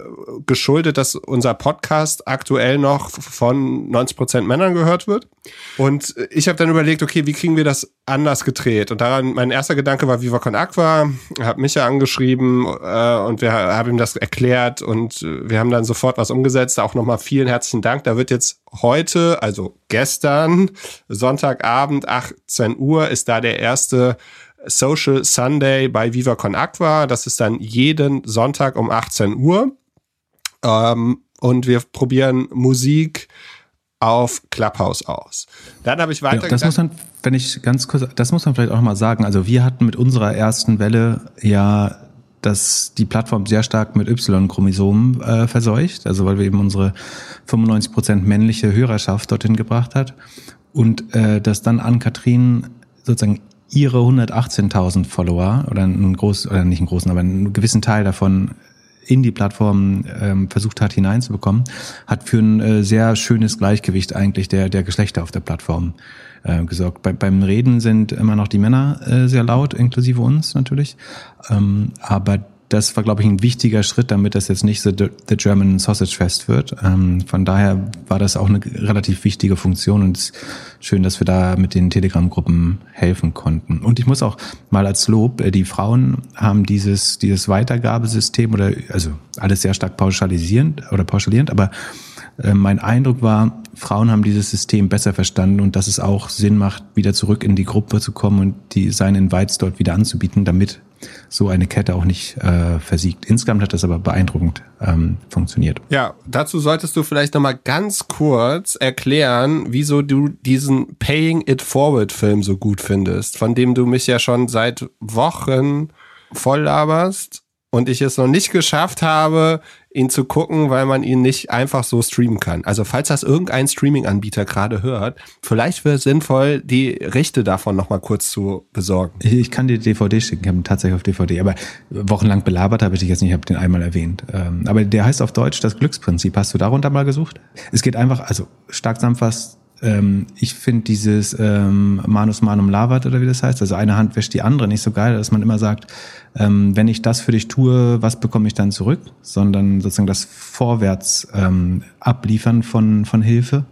geschuldet, dass unser Podcast aktuell noch von 90 Prozent Männern gehört wird. Und ich habe dann überlegt, okay, wie kriegen wir das anders gedreht? Und daran, mein erster Gedanke war Viva Con Aqua, habe mich ja angeschrieben äh, und wir haben ihm das erklärt und wir haben dann sofort was umgesetzt. Auch nochmal vielen herzlichen Dank. Da wird jetzt heute, also gestern, Sonntagabend, 18 Uhr, ist da der erste Social Sunday bei Viva Con Aqua. Das ist dann jeden Sonntag um 18 Uhr. Ähm, und wir probieren Musik auf Clubhouse aus. Dann habe ich weiter. Ja, das muss man, wenn ich ganz kurz, das muss man vielleicht auch mal sagen. Also wir hatten mit unserer ersten Welle ja dass die Plattform sehr stark mit Y-Chromosomen äh, verseucht, also weil wir eben unsere 95% männliche Hörerschaft dorthin gebracht hat und äh, dass dann an Kathrin sozusagen ihre 118.000 Follower oder einen großen, oder nicht einen großen, aber einen gewissen Teil davon in die Plattform ähm, versucht hat hineinzubekommen, hat für ein äh, sehr schönes Gleichgewicht eigentlich der, der Geschlechter auf der Plattform äh, gesorgt. Bei, beim Reden sind immer noch die Männer äh, sehr laut, inklusive uns natürlich. Ähm, aber das war, glaube ich, ein wichtiger Schritt, damit das jetzt nicht so the German Sausage Fest wird. Ähm, von daher war das auch eine relativ wichtige Funktion und schön, dass wir da mit den Telegram-Gruppen helfen konnten. Und ich muss auch mal als Lob, äh, die Frauen haben dieses, dieses Weitergabesystem oder, also alles sehr stark pauschalisierend oder pauschalierend, aber äh, mein Eindruck war, Frauen haben dieses System besser verstanden und dass es auch Sinn macht, wieder zurück in die Gruppe zu kommen und die seinen Invites dort wieder anzubieten, damit so eine Kette auch nicht äh, versiegt. Insgesamt hat das aber beeindruckend ähm, funktioniert. Ja, dazu solltest du vielleicht nochmal ganz kurz erklären, wieso du diesen Paying It Forward Film so gut findest, von dem du mich ja schon seit Wochen voll laberst und ich es noch nicht geschafft habe, ihn zu gucken, weil man ihn nicht einfach so streamen kann. Also falls das irgendein Streaming-Anbieter gerade hört, vielleicht wäre es sinnvoll, die Rechte davon nochmal kurz zu besorgen. Ich kann dir DVD schicken, ich habe ihn tatsächlich auf DVD, aber wochenlang belabert habe ich dich jetzt nicht, ich habe den einmal erwähnt. Ähm, aber der heißt auf Deutsch das Glücksprinzip. Hast du darunter mal gesucht? Es geht einfach, also stark zusammenfasst, ähm, ich finde dieses ähm, Manus Manum Lavat oder wie das heißt, also eine Hand wäscht die andere, nicht so geil, dass man immer sagt, ähm, wenn ich das für dich tue, was bekomme ich dann zurück? Sondern sozusagen das Vorwärts ähm, abliefern von, von Hilfe,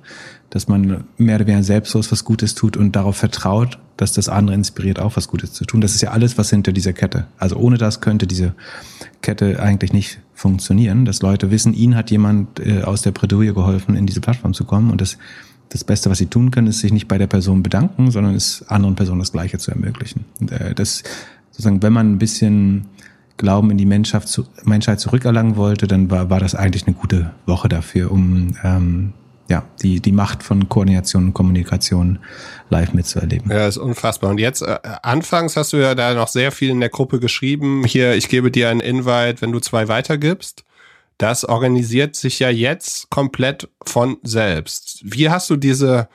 dass man mehr oder weniger selbstlos was Gutes tut und darauf vertraut, dass das andere inspiriert, auch was Gutes zu tun. Das ist ja alles, was hinter dieser Kette. Also ohne das könnte diese Kette eigentlich nicht funktionieren, dass Leute wissen, ihnen hat jemand äh, aus der Bredouille geholfen, in diese Plattform zu kommen und das das Beste, was sie tun können, ist sich nicht bei der Person bedanken, sondern es anderen Personen das Gleiche zu ermöglichen. Und, äh, das sozusagen, wenn man ein bisschen Glauben in die Menschheit, Menschheit zurückerlangen wollte, dann war, war das eigentlich eine gute Woche dafür, um ähm, ja, die, die Macht von Koordination und Kommunikation live mitzuerleben. Ja, ist unfassbar. Und jetzt, äh, anfangs hast du ja da noch sehr viel in der Gruppe geschrieben. Hier, ich gebe dir einen Invite, wenn du zwei weitergibst. Das organisiert sich ja jetzt komplett von selbst. Wie hast du diese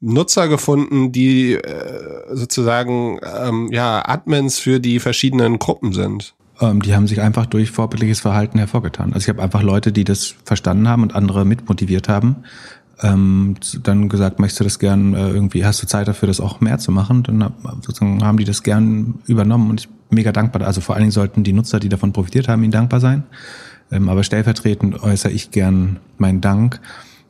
Nutzer gefunden, die äh, sozusagen ähm, ja Admins für die verschiedenen Gruppen sind? Ähm, die haben sich einfach durch vorbildliches Verhalten hervorgetan. Also ich habe einfach Leute, die das verstanden haben und andere mitmotiviert haben. Ähm, dann gesagt, möchtest du das gern äh, irgendwie, hast du Zeit dafür, das auch mehr zu machen? Dann sozusagen haben die das gern übernommen und ich bin mega dankbar. Also vor allen Dingen sollten die Nutzer, die davon profitiert haben, ihnen dankbar sein. Ähm, aber stellvertretend äußere ich gern meinen Dank.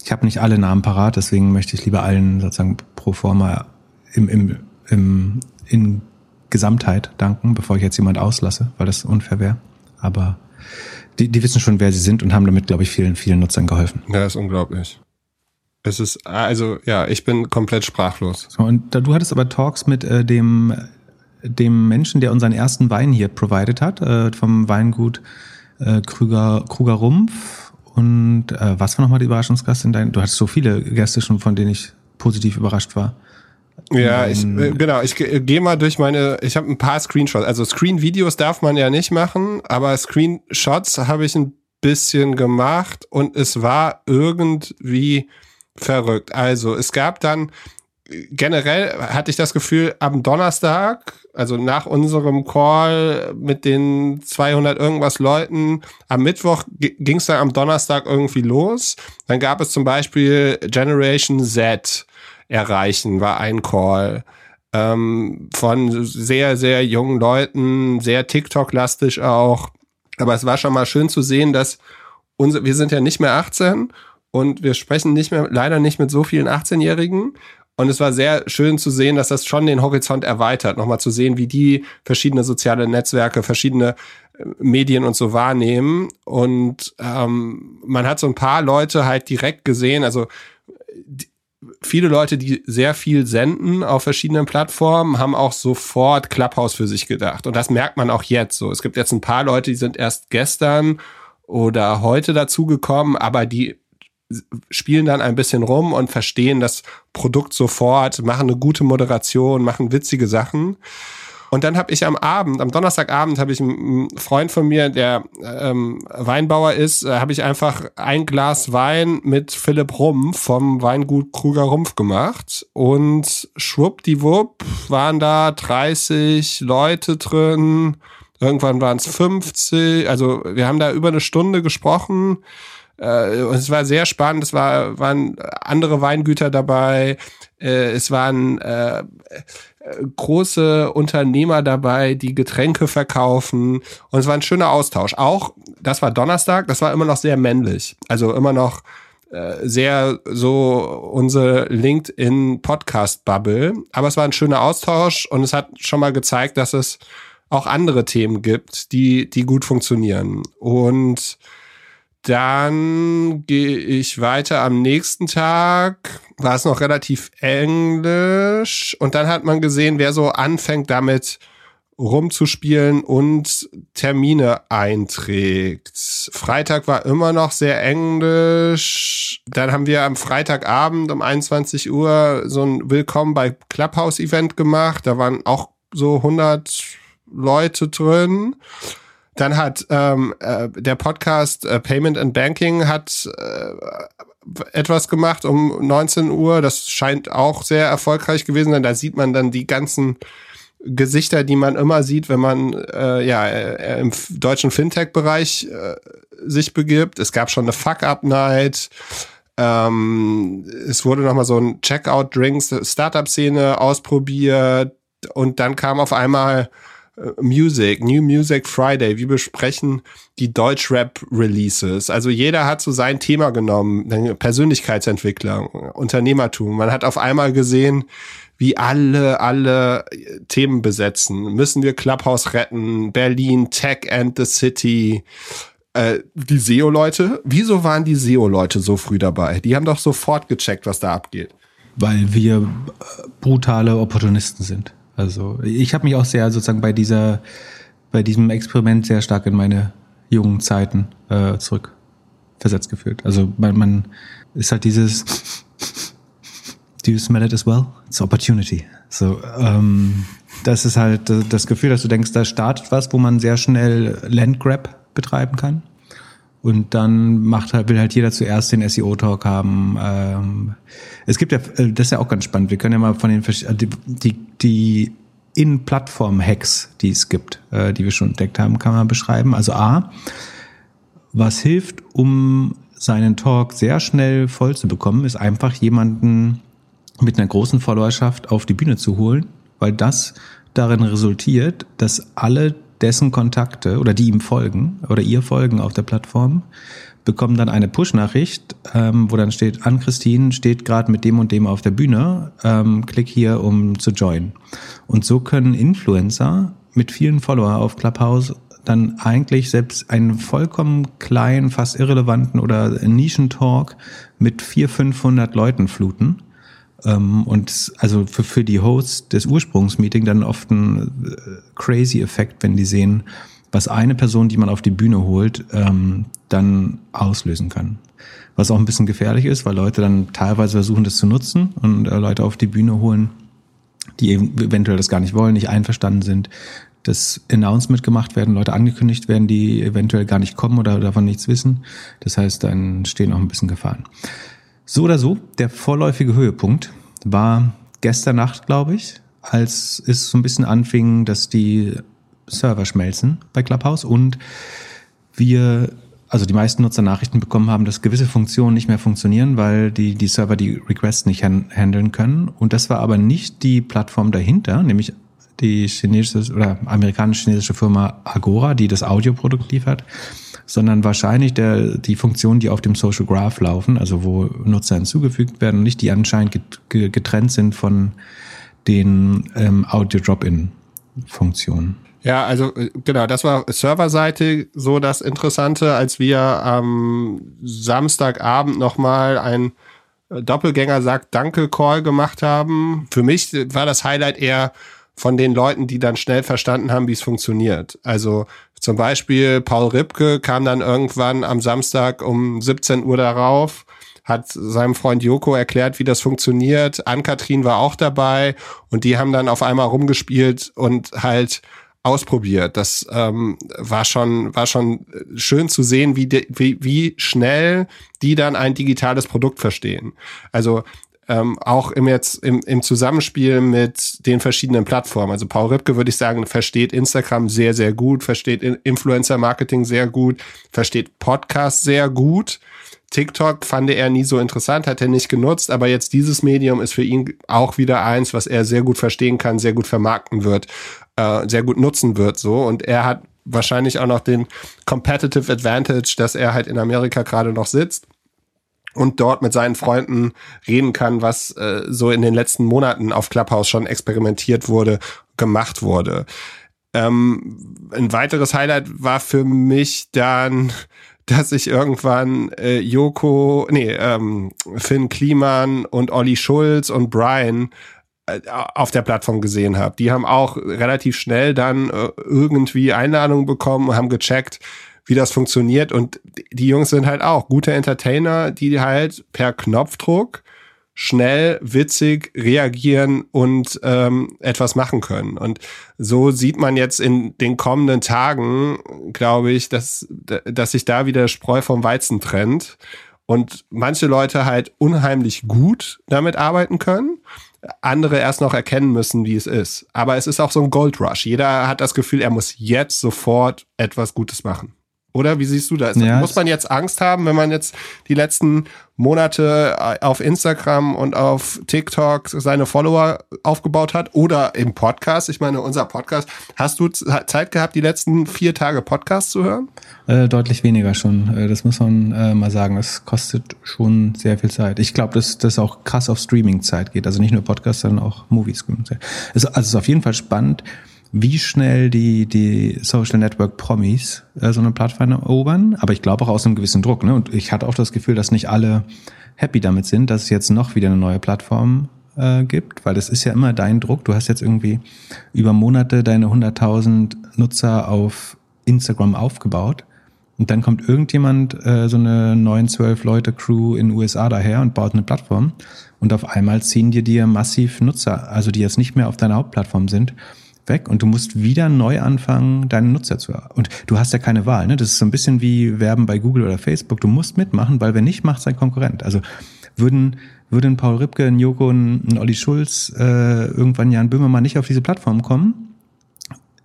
Ich habe nicht alle Namen parat, deswegen möchte ich lieber allen sozusagen pro forma im, im, im, in Gesamtheit danken, bevor ich jetzt jemand auslasse, weil das unfair wäre. Aber die, die wissen schon, wer sie sind und haben damit, glaube ich, vielen, vielen Nutzern geholfen. Ja, ist unglaublich. Es ist, also ja, ich bin komplett sprachlos. So, und da, du hattest aber Talks mit äh, dem, dem Menschen, der unseren ersten Wein hier provided hat, äh, vom Weingut äh, Krüger, Kruger Rumpf und äh, was war nochmal die Überraschungsgast in deinem? Du hattest so viele Gäste schon, von denen ich positiv überrascht war. Ja, ich, äh, genau, ich gehe mal durch meine, ich habe ein paar Screenshots. Also Screen-Videos darf man ja nicht machen, aber Screenshots habe ich ein bisschen gemacht und es war irgendwie verrückt. Also es gab dann generell hatte ich das Gefühl, am Donnerstag, also nach unserem Call mit den 200 irgendwas Leuten, am Mittwoch ging es dann am Donnerstag irgendwie los. Dann gab es zum Beispiel Generation Z erreichen, war ein Call ähm, von sehr, sehr jungen Leuten, sehr TikTok-lastig auch. Aber es war schon mal schön zu sehen, dass unsere, wir sind ja nicht mehr 18 und wir sprechen nicht mehr, leider nicht mit so vielen 18-Jährigen. Und es war sehr schön zu sehen, dass das schon den Horizont erweitert, nochmal zu sehen, wie die verschiedene soziale Netzwerke, verschiedene äh, Medien und so wahrnehmen. Und ähm, man hat so ein paar Leute halt direkt gesehen, also die, viele Leute, die sehr viel senden auf verschiedenen Plattformen, haben auch sofort Clubhouse für sich gedacht. Und das merkt man auch jetzt so. Es gibt jetzt ein paar Leute, die sind erst gestern oder heute dazugekommen, aber die spielen dann ein bisschen rum und verstehen das Produkt sofort, machen eine gute Moderation, machen witzige Sachen. Und dann habe ich am Abend, am Donnerstagabend, habe ich einen Freund von mir, der ähm, Weinbauer ist, äh, habe ich einfach ein Glas Wein mit Philipp Rumpf vom Weingut Kruger Rumpf gemacht. Und schwuppdiwupp waren da 30 Leute drin. Irgendwann waren es 50. Also wir haben da über eine Stunde gesprochen. Äh, und es war sehr spannend. Es war, waren andere Weingüter dabei. Äh, es waren äh, große Unternehmer dabei, die Getränke verkaufen. Und es war ein schöner Austausch. Auch, das war Donnerstag, das war immer noch sehr männlich. Also immer noch äh, sehr so unsere LinkedIn-Podcast-Bubble. Aber es war ein schöner Austausch und es hat schon mal gezeigt, dass es auch andere Themen gibt, die, die gut funktionieren. Und dann gehe ich weiter am nächsten Tag. War es noch relativ englisch. Und dann hat man gesehen, wer so anfängt damit rumzuspielen und Termine einträgt. Freitag war immer noch sehr englisch. Dann haben wir am Freitagabend um 21 Uhr so ein Willkommen bei Clubhouse Event gemacht. Da waren auch so 100 Leute drin. Dann hat ähm, äh, der Podcast äh, Payment and Banking hat äh, etwas gemacht um 19 Uhr. Das scheint auch sehr erfolgreich gewesen sein. Da sieht man dann die ganzen Gesichter, die man immer sieht, wenn man äh, ja äh, im deutschen Fintech-Bereich äh, sich begibt. Es gab schon eine Fuck-Up-Night. Ähm, es wurde noch mal so ein Checkout-Drinks Startup-Szene ausprobiert und dann kam auf einmal Music, New Music Friday. Wir besprechen die Deutschrap-Releases. Also jeder hat so sein Thema genommen, Persönlichkeitsentwicklung, Unternehmertum. Man hat auf einmal gesehen, wie alle, alle Themen besetzen. Müssen wir Clubhouse retten? Berlin, Tech and the City. Äh, die SEO-Leute, wieso waren die SEO-Leute so früh dabei? Die haben doch sofort gecheckt, was da abgeht. Weil wir äh, brutale Opportunisten sind. Also ich habe mich auch sehr sozusagen bei dieser, bei diesem Experiment sehr stark in meine jungen Zeiten äh, zurückversetzt gefühlt. Also man, man ist halt dieses Do you smell it as well? It's opportunity. So, ähm, das ist halt das Gefühl, dass du denkst, da startet was, wo man sehr schnell Landgrab betreiben kann. Und dann macht halt, will halt jeder zuerst den SEO-Talk haben. Ähm, es gibt ja, äh, das ist ja auch ganz spannend. Wir können ja mal von den äh, die, die, In-Plattform-Hacks, die es gibt, äh, die wir schon entdeckt haben, kann man beschreiben. Also A, was hilft, um seinen Talk sehr schnell voll zu bekommen, ist einfach jemanden mit einer großen Followerschaft auf die Bühne zu holen, weil das darin resultiert, dass alle dessen Kontakte oder die ihm folgen oder ihr folgen auf der Plattform, bekommen dann eine Push-Nachricht, ähm, wo dann steht, an Christine steht gerade mit dem und dem auf der Bühne, ähm, klick hier, um zu joinen. Und so können Influencer mit vielen Follower auf Clubhouse dann eigentlich selbst einen vollkommen kleinen, fast irrelevanten oder Nischentalk mit vier, 500 Leuten fluten ähm, und also für, für die Hosts des Ursprungsmeeting dann oft ein äh, crazy Effekt, wenn die sehen, was eine Person, die man auf die Bühne holt, ähm, dann auslösen kann. Was auch ein bisschen gefährlich ist, weil Leute dann teilweise versuchen, das zu nutzen und äh, Leute auf die Bühne holen, die eventuell das gar nicht wollen, nicht einverstanden sind, dass Announcement gemacht werden, Leute angekündigt werden, die eventuell gar nicht kommen oder davon nichts wissen. Das heißt, dann stehen auch ein bisschen Gefahren. So oder so, der vorläufige Höhepunkt war gestern Nacht, glaube ich, als es so ein bisschen anfing, dass die Server schmelzen bei Clubhouse und wir, also die meisten Nutzer Nachrichten bekommen haben, dass gewisse Funktionen nicht mehr funktionieren, weil die, die Server die Requests nicht handeln können. Und das war aber nicht die Plattform dahinter, nämlich die chinesische oder amerikanisch-chinesische Firma Agora, die das Audioprodukt liefert, sondern wahrscheinlich der, die Funktionen, die auf dem Social Graph laufen, also wo Nutzer hinzugefügt werden und nicht die anscheinend getrennt sind von den ähm, Audio-Drop-In-Funktionen. Ja, also äh, genau, das war Serverseite so das Interessante, als wir am Samstagabend nochmal ein Doppelgänger sagt Danke Call gemacht haben. Für mich war das Highlight eher von den Leuten, die dann schnell verstanden haben, wie es funktioniert. Also zum Beispiel Paul Ripke kam dann irgendwann am Samstag um 17 Uhr darauf, hat seinem Freund Joko erklärt, wie das funktioniert. Ann-Kathrin war auch dabei und die haben dann auf einmal rumgespielt und halt ausprobiert. Das ähm, war schon war schon schön zu sehen, wie, de, wie wie schnell die dann ein digitales Produkt verstehen. Also ähm, auch im jetzt im, im Zusammenspiel mit den verschiedenen Plattformen. Also Paul Ripke würde ich sagen versteht Instagram sehr sehr gut, versteht Influencer Marketing sehr gut, versteht Podcast sehr gut. TikTok fand er nie so interessant, hat er nicht genutzt, aber jetzt dieses Medium ist für ihn auch wieder eins, was er sehr gut verstehen kann, sehr gut vermarkten wird äh, sehr gut nutzen wird. So und er hat wahrscheinlich auch noch den Competitive Advantage, dass er halt in Amerika gerade noch sitzt und dort mit seinen Freunden reden kann, was äh, so in den letzten Monaten auf Clubhouse schon experimentiert wurde, gemacht wurde. Ähm, ein weiteres Highlight war für mich dann, dass ich irgendwann äh, Joko, nee, ähm, Finn Kliman und Olli Schulz und Brian äh, auf der Plattform gesehen habe. Die haben auch relativ schnell dann äh, irgendwie Einladungen bekommen, haben gecheckt, wie das funktioniert. Und die Jungs sind halt auch gute Entertainer, die halt per Knopfdruck schnell, witzig reagieren und ähm, etwas machen können. Und so sieht man jetzt in den kommenden Tagen, glaube ich, dass, dass sich da wieder Spreu vom Weizen trennt und manche Leute halt unheimlich gut damit arbeiten können andere erst noch erkennen müssen, wie es ist. Aber es ist auch so ein Gold Rush. Jeder hat das Gefühl, er muss jetzt sofort etwas Gutes machen. Oder wie siehst du das? Ja, Muss man jetzt Angst haben, wenn man jetzt die letzten Monate äh, auf Instagram und auf TikTok seine Follower aufgebaut hat oder im Podcast? Ich meine, unser Podcast. Hast du Zeit gehabt, die letzten vier Tage Podcast zu hören? Äh, deutlich weniger schon. Äh, das muss man äh, mal sagen. Das kostet schon sehr viel Zeit. Ich glaube, dass das auch krass auf Streaming-Zeit geht. Also nicht nur Podcast, sondern auch Movie-Screen-Zeit. Also, also es ist auf jeden Fall spannend wie schnell die, die Social Network Promis äh, so eine Plattform erobern, aber ich glaube auch aus einem gewissen Druck. Ne? Und ich hatte auch das Gefühl, dass nicht alle happy damit sind, dass es jetzt noch wieder eine neue Plattform äh, gibt, weil das ist ja immer dein Druck. Du hast jetzt irgendwie über Monate deine 100.000 Nutzer auf Instagram aufgebaut und dann kommt irgendjemand, äh, so eine 9, 12 Leute Crew in den USA daher und baut eine Plattform und auf einmal ziehen dir dir massiv Nutzer, also die jetzt nicht mehr auf deiner Hauptplattform sind weg und du musst wieder neu anfangen, deine Nutzer zu und du hast ja keine Wahl. Ne? Das ist so ein bisschen wie Werben bei Google oder Facebook. Du musst mitmachen, weil wer nicht macht, sein Konkurrent. Also würden würden Paul Ripke, ein Joko, ein Olli Schulz, äh, irgendwann Jan Böhmermann nicht auf diese Plattform kommen,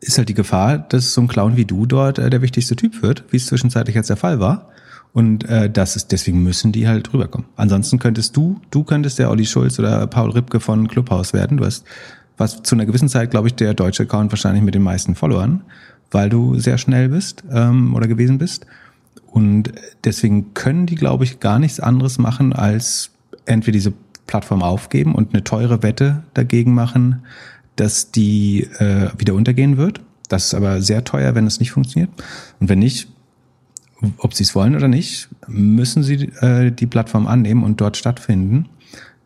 ist halt die Gefahr, dass so ein Clown wie du dort äh, der wichtigste Typ wird, wie es zwischenzeitlich jetzt der Fall war. Und äh, das ist, deswegen müssen die halt rüberkommen. Ansonsten könntest du, du könntest der Olli Schulz oder Paul Ripke von Clubhouse werden. Du hast was zu einer gewissen Zeit, glaube ich, der deutsche Account wahrscheinlich mit den meisten Followern, weil du sehr schnell bist ähm, oder gewesen bist. Und deswegen können die, glaube ich, gar nichts anderes machen, als entweder diese Plattform aufgeben und eine teure Wette dagegen machen, dass die äh, wieder untergehen wird. Das ist aber sehr teuer, wenn es nicht funktioniert. Und wenn nicht, ob sie es wollen oder nicht, müssen sie äh, die Plattform annehmen und dort stattfinden.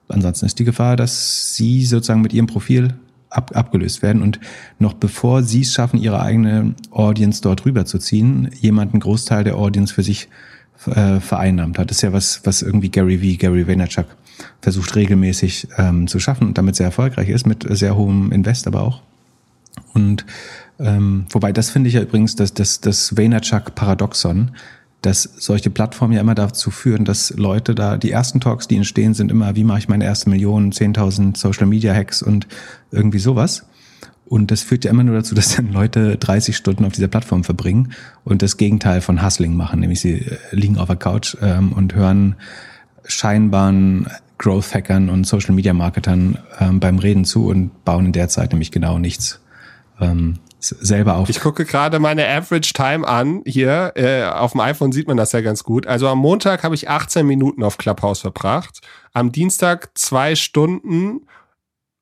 Ansonsten ist die Gefahr, dass sie sozusagen mit ihrem Profil ab, abgelöst werden und noch bevor sie es schaffen, ihre eigene Audience dort rüberzuziehen, jemand einen Großteil der Audience für sich äh, vereinnahmt hat. Das ist ja was, was irgendwie Gary V, Gary Vaynerchuk versucht regelmäßig ähm, zu schaffen und damit sehr erfolgreich ist, mit sehr hohem Invest aber auch. Und ähm, wobei das finde ich ja übrigens das, das, das Vaynerchuk-Paradoxon, dass solche Plattformen ja immer dazu führen, dass Leute da, die ersten Talks, die entstehen, sind immer, wie mache ich meine erste Million, 10.000 Social Media Hacks und irgendwie sowas. Und das führt ja immer nur dazu, dass dann Leute 30 Stunden auf dieser Plattform verbringen und das Gegenteil von Hustling machen, nämlich sie äh, liegen auf der Couch ähm, und hören scheinbaren Growth Hackern und Social Media Marketern ähm, beim Reden zu und bauen in der Zeit nämlich genau nichts. Ähm, selber auf. Ich gucke gerade meine Average Time an. Hier äh, auf dem iPhone sieht man das ja ganz gut. Also am Montag habe ich 18 Minuten auf Clubhouse verbracht. Am Dienstag zwei Stunden,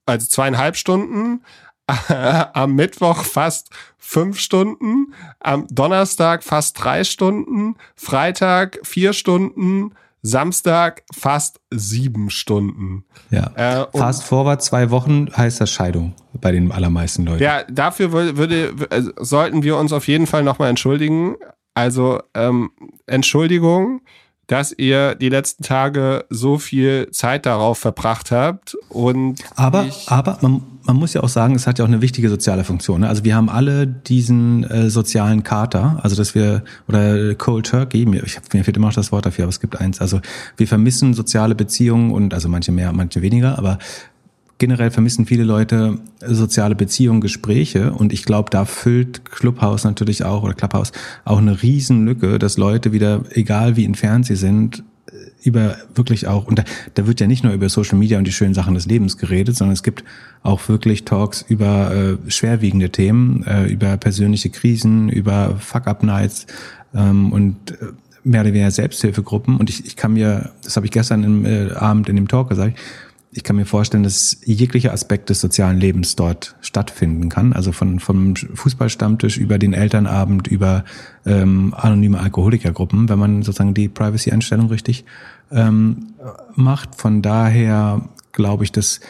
also zweieinhalb Stunden. am Mittwoch fast fünf Stunden. Am Donnerstag fast drei Stunden. Freitag vier Stunden. Samstag fast sieben Stunden. Ja. Äh, Fast forward zwei Wochen heißt das Scheidung bei den allermeisten Leuten. Ja, dafür würde, also sollten wir uns auf jeden Fall nochmal entschuldigen. Also ähm, Entschuldigung, dass ihr die letzten Tage so viel Zeit darauf verbracht habt. Und aber, aber man, man muss ja auch sagen, es hat ja auch eine wichtige soziale Funktion. Ne? Also wir haben alle diesen äh, sozialen Kater, also dass wir, oder Cold Turkey, mir, ich, mir fehlt immer noch das Wort dafür, aber es gibt eins. Also wir vermissen soziale Beziehungen und also manche mehr, manche weniger, aber generell vermissen viele Leute soziale Beziehungen, Gespräche und ich glaube, da füllt Clubhouse natürlich auch oder Clubhouse auch eine Riesenlücke, dass Leute wieder, egal wie entfernt sie sind, über wirklich auch, und da, da wird ja nicht nur über Social Media und die schönen Sachen des Lebens geredet, sondern es gibt auch wirklich Talks über äh, schwerwiegende Themen, äh, über persönliche Krisen, über Fuck-Up-Nights ähm, und äh, mehr oder weniger Selbsthilfegruppen. Und ich, ich kann mir, das habe ich gestern im äh, Abend in dem Talk gesagt, ich kann mir vorstellen, dass jeglicher Aspekt des sozialen Lebens dort stattfinden kann. Also von vom Fußballstammtisch über den Elternabend, über ähm, anonyme Alkoholikergruppen, wenn man sozusagen die Privacy-Einstellung richtig ähm, macht. Von daher glaube ich, dass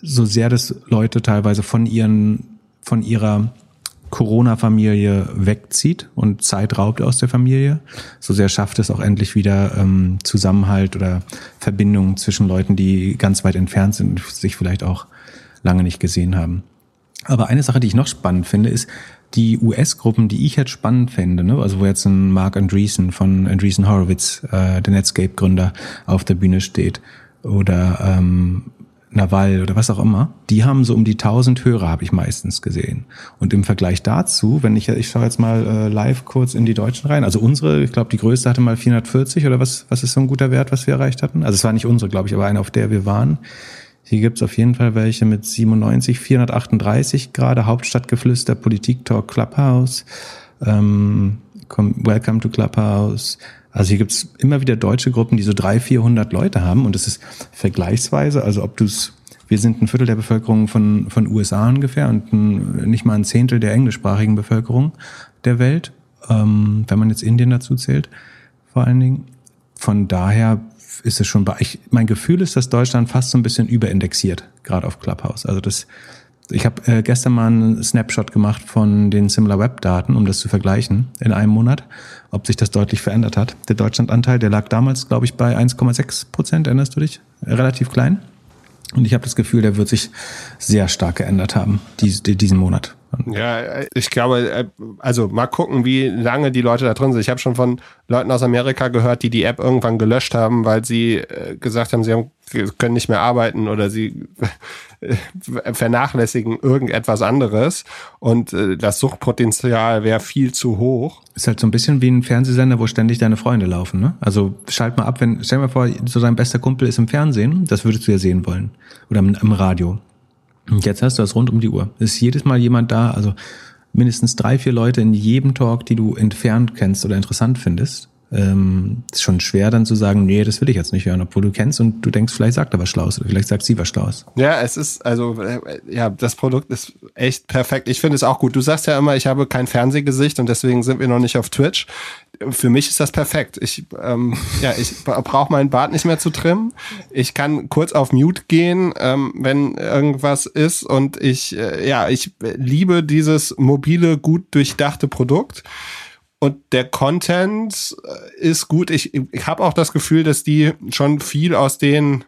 so sehr das Leute teilweise von ihren von ihrer Corona-Familie wegzieht und Zeit raubt aus der Familie, so sehr schafft es auch endlich wieder ähm, Zusammenhalt oder Verbindungen zwischen Leuten, die ganz weit entfernt sind und sich vielleicht auch lange nicht gesehen haben. Aber eine Sache, die ich noch spannend finde, ist die US-Gruppen, die ich jetzt spannend fände, ne? also wo jetzt ein Mark Andreessen von Andreessen Horowitz, äh, der Netscape-Gründer, auf der Bühne steht oder ähm, Naval oder was auch immer, die haben so um die 1000 Hörer, habe ich meistens gesehen. Und im Vergleich dazu, wenn ich, ich schaue jetzt mal äh, live kurz in die Deutschen rein, also unsere, ich glaube, die größte hatte mal 440 oder was, was ist so ein guter Wert, was wir erreicht hatten? Also es war nicht unsere, glaube ich, aber eine, auf der wir waren. Hier gibt's auf jeden Fall welche mit 97, 438 gerade, Hauptstadtgeflüster, Politik-Talk, Clubhouse, ähm, Welcome to Clubhouse, also hier gibt's immer wieder deutsche Gruppen, die so drei, vierhundert Leute haben und das ist vergleichsweise, also ob du es, wir sind ein Viertel der Bevölkerung von, von USA ungefähr und ein, nicht mal ein Zehntel der englischsprachigen Bevölkerung der Welt, ähm, wenn man jetzt Indien dazu zählt, vor allen Dingen. Von daher ist es schon, ich, mein Gefühl ist, dass Deutschland fast so ein bisschen überindexiert, gerade auf Clubhouse. Also das ich habe äh, gestern mal einen Snapshot gemacht von den SimilarWeb-Daten, um das zu vergleichen in einem Monat, ob sich das deutlich verändert hat. Der Deutschlandanteil, der lag damals, glaube ich, bei 1,6 Prozent, erinnerst du dich? Relativ klein. Und ich habe das Gefühl, der wird sich sehr stark geändert haben, diesen Monat. Ja, ich glaube, äh, also mal gucken, wie lange die Leute da drin sind. Ich habe schon von Leuten aus Amerika gehört, die die App irgendwann gelöscht haben, weil sie äh, gesagt haben, sie können nicht mehr arbeiten oder sie äh, vernachlässigen irgendetwas anderes und das Suchtpotenzial wäre viel zu hoch. Ist halt so ein bisschen wie ein Fernsehsender, wo ständig deine Freunde laufen, ne? Also schalt mal ab, wenn, stell mal vor, so dein bester Kumpel ist im Fernsehen, das würdest du ja sehen wollen. Oder im, Radio. Und jetzt hast du das rund um die Uhr. Ist jedes Mal jemand da, also mindestens drei, vier Leute in jedem Talk, die du entfernt kennst oder interessant findest. Ähm, ist schon schwer dann zu sagen, nee, das will ich jetzt nicht hören, obwohl du kennst und du denkst, vielleicht sagt er was Schlaues oder vielleicht sagt sie was Schlaues. Ja, es ist, also, äh, ja, das Produkt ist echt perfekt. Ich finde es auch gut. Du sagst ja immer, ich habe kein Fernsehgesicht und deswegen sind wir noch nicht auf Twitch für mich ist das perfekt. Ich, ähm, ja, ich brauche meinen Bart nicht mehr zu trimmen. Ich kann kurz auf Mute gehen, ähm, wenn irgendwas ist. Und ich, äh, ja, ich liebe dieses mobile, gut durchdachte Produkt. Und der Content äh, ist gut. Ich, ich habe auch das Gefühl, dass die schon viel aus den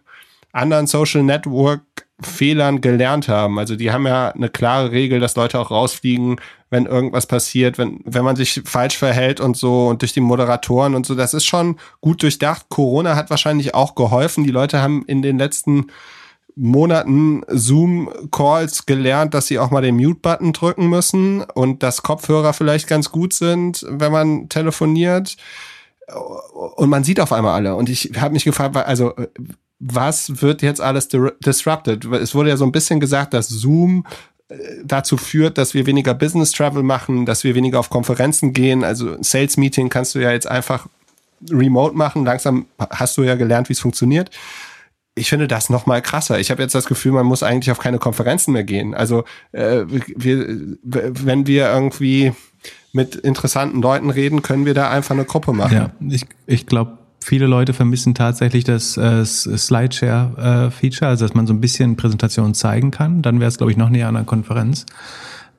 anderen Social Network Fehlern gelernt haben. Also die haben ja eine klare Regel, dass Leute auch rausfliegen, wenn irgendwas passiert, wenn, wenn man sich falsch verhält und so und durch die Moderatoren und so. Das ist schon gut durchdacht. Corona hat wahrscheinlich auch geholfen. Die Leute haben in den letzten Monaten Zoom-Calls gelernt, dass sie auch mal den Mute-Button drücken müssen und dass Kopfhörer vielleicht ganz gut sind, wenn man telefoniert. Und man sieht auf einmal alle. Und ich habe mich gefragt, also was wird jetzt alles disrupted? Es wurde ja so ein bisschen gesagt, dass Zoom äh, dazu führt, dass wir weniger Business Travel machen, dass wir weniger auf Konferenzen gehen. Also Sales Meeting kannst du ja jetzt einfach remote machen. Langsam hast du ja gelernt, wie es funktioniert. Ich finde das noch mal krasser. Ich habe jetzt das Gefühl, man muss eigentlich auf keine Konferenzen mehr gehen. Also äh, wir, wenn wir irgendwie mit interessanten Leuten reden, können wir da einfach eine Gruppe machen. Ja, ich, ich glaube, viele Leute vermissen tatsächlich das äh, Slideshare-Feature, äh, also dass man so ein bisschen Präsentation zeigen kann. Dann wäre es, glaube ich, noch näher an einer Konferenz.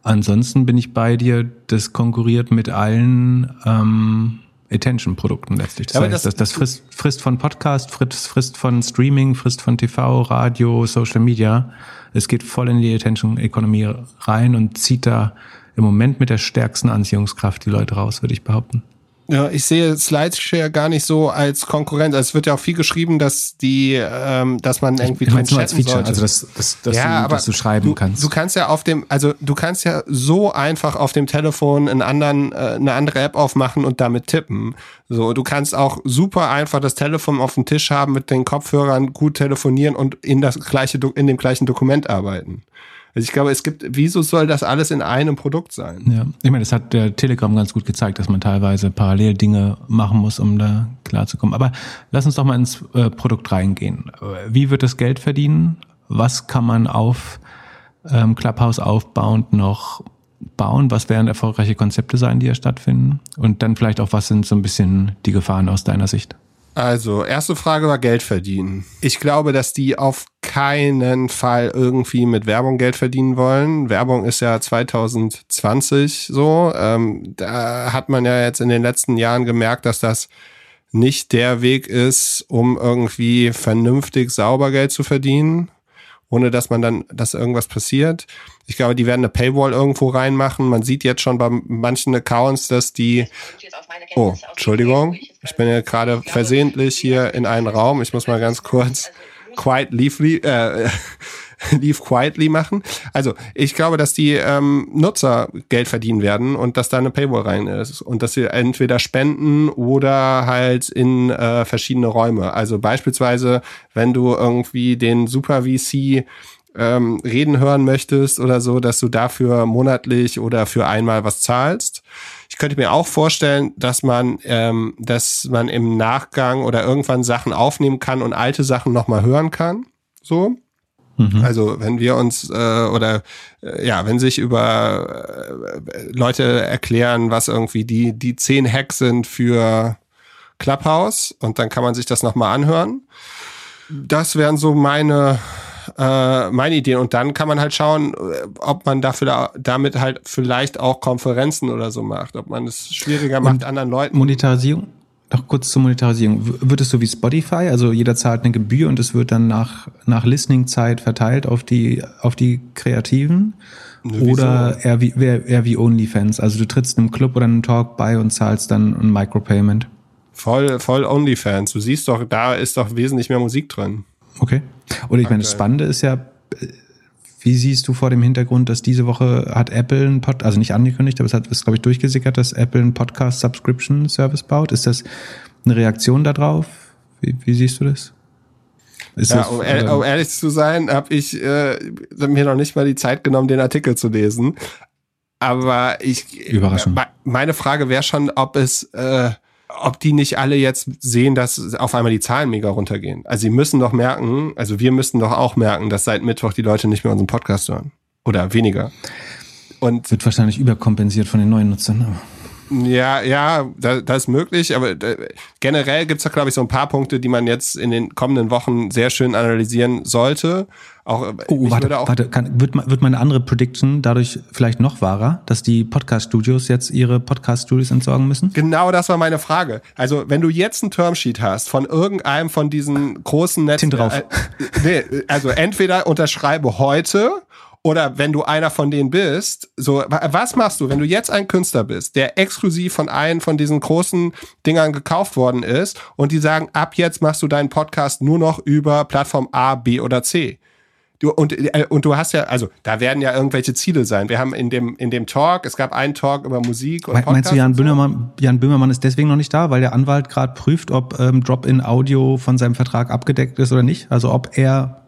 Ansonsten bin ich bei dir, das konkurriert mit allen ähm, Attention-Produkten letztlich. Das, heißt, das, das, das frisst, frisst von Podcast, frisst, frisst von Streaming, frisst von TV, Radio, Social Media. Es geht voll in die Attention-Ökonomie rein und zieht da im Moment mit der stärksten Anziehungskraft die Leute raus, würde ich behaupten. Ja, ich sehe Slideshare gar nicht so als Konkurrenz. Also es wird ja auch viel geschrieben, dass die, ähm, dass man irgendwie ich drin als Feature, sollte. also dass, dass, dass, ja, du, dass du schreiben du, kannst. Du kannst ja auf dem, also du kannst ja so einfach auf dem Telefon einen anderen, äh, eine andere App aufmachen und damit tippen. So, du kannst auch super einfach das Telefon auf dem Tisch haben mit den Kopfhörern, gut telefonieren und in das gleiche, in dem gleichen Dokument arbeiten. Also ich glaube, es gibt, wieso soll das alles in einem Produkt sein? Ja, ich meine, das hat der Telegram ganz gut gezeigt, dass man teilweise parallel Dinge machen muss, um da klarzukommen. Aber lass uns doch mal ins äh, Produkt reingehen. Wie wird das Geld verdienen? Was kann man auf ähm, Clubhouse aufbauend noch bauen? Was werden erfolgreiche Konzepte sein, die ja stattfinden? Und dann vielleicht auch, was sind so ein bisschen die Gefahren aus deiner Sicht? Also, erste Frage war Geld verdienen. Ich glaube, dass die auf keinen Fall irgendwie mit Werbung Geld verdienen wollen. Werbung ist ja 2020 so. Ähm, da hat man ja jetzt in den letzten Jahren gemerkt, dass das nicht der Weg ist, um irgendwie vernünftig sauber Geld zu verdienen ohne dass man dann, dass irgendwas passiert. Ich glaube, die werden eine Paywall irgendwo reinmachen. Man sieht jetzt schon bei manchen Accounts, dass die, oh, Entschuldigung, ich bin ja gerade versehentlich hier in einen Raum. Ich muss mal ganz kurz quiet leave, äh, Leave Quietly machen. Also ich glaube, dass die ähm, Nutzer Geld verdienen werden und dass da eine Paywall rein ist und dass sie entweder spenden oder halt in äh, verschiedene Räume. Also beispielsweise, wenn du irgendwie den Super VC ähm, reden hören möchtest oder so, dass du dafür monatlich oder für einmal was zahlst. Ich könnte mir auch vorstellen, dass man, ähm, dass man im Nachgang oder irgendwann Sachen aufnehmen kann und alte Sachen nochmal hören kann. So. Mhm. Also wenn wir uns äh, oder äh, ja, wenn sich über äh, Leute erklären, was irgendwie die die zehn Hacks sind für Clubhouse und dann kann man sich das nochmal anhören. Das wären so meine äh, meine Ideen und dann kann man halt schauen, äh, ob man dafür damit halt vielleicht auch Konferenzen oder so macht, ob man es schwieriger macht, und anderen Leuten. Monetarisierung? Noch kurz zur Monetarisierung. Wird es so wie Spotify? Also jeder zahlt eine Gebühr und es wird dann nach, nach Listening-Zeit verteilt auf die, auf die Kreativen? Ne, oder eher wie, eher wie OnlyFans? Also du trittst einem Club oder einem Talk bei und zahlst dann ein Micropayment? Voll, voll OnlyFans. Du siehst doch, da ist doch wesentlich mehr Musik drin. Okay. Und ich meine, das Spannende ist ja, wie siehst du vor dem Hintergrund, dass diese Woche hat Apple ein Pod, also nicht angekündigt, aber es hat, ist, glaube ich, durchgesickert, dass Apple ein Podcast Subscription Service baut? Ist das eine Reaktion darauf? Wie, wie siehst du das? Ist ja, das, um, ehr, um, ehrlich zu sein, habe ich äh, mir noch nicht mal die Zeit genommen, den Artikel zu lesen. Aber ich, Überraschung. meine Frage wäre schon, ob es äh, ob die nicht alle jetzt sehen, dass auf einmal die Zahlen mega runtergehen. Also sie müssen doch merken, also wir müssten doch auch merken, dass seit Mittwoch die Leute nicht mehr unseren Podcast hören. Oder weniger. Und wird wahrscheinlich überkompensiert von den neuen Nutzern. Aber. Ja, ja, das, das ist möglich, aber äh, generell gibt's da, glaube ich, so ein paar Punkte, die man jetzt in den kommenden Wochen sehr schön analysieren sollte. Auch, äh, oh, warte, auch warte kann, wird, wird meine andere Prediction dadurch vielleicht noch wahrer, dass die Podcast-Studios jetzt ihre Podcast-Studios entsorgen müssen? Genau das war meine Frage. Also, wenn du jetzt ein Termsheet hast von irgendeinem von diesen großen Netzen. drauf. Äh, nee, also entweder unterschreibe heute oder wenn du einer von denen bist, so, was machst du, wenn du jetzt ein Künstler bist, der exklusiv von einem von diesen großen Dingern gekauft worden ist und die sagen, ab jetzt machst du deinen Podcast nur noch über Plattform A, B oder C? Du, und, äh, und du hast ja, also da werden ja irgendwelche Ziele sein. Wir haben in dem, in dem Talk, es gab einen Talk über Musik und Podcast Meinst du, Jan? Böhmermann, Jan Böhmermann ist deswegen noch nicht da, weil der Anwalt gerade prüft, ob ähm, Drop-in-Audio von seinem Vertrag abgedeckt ist oder nicht? Also ob er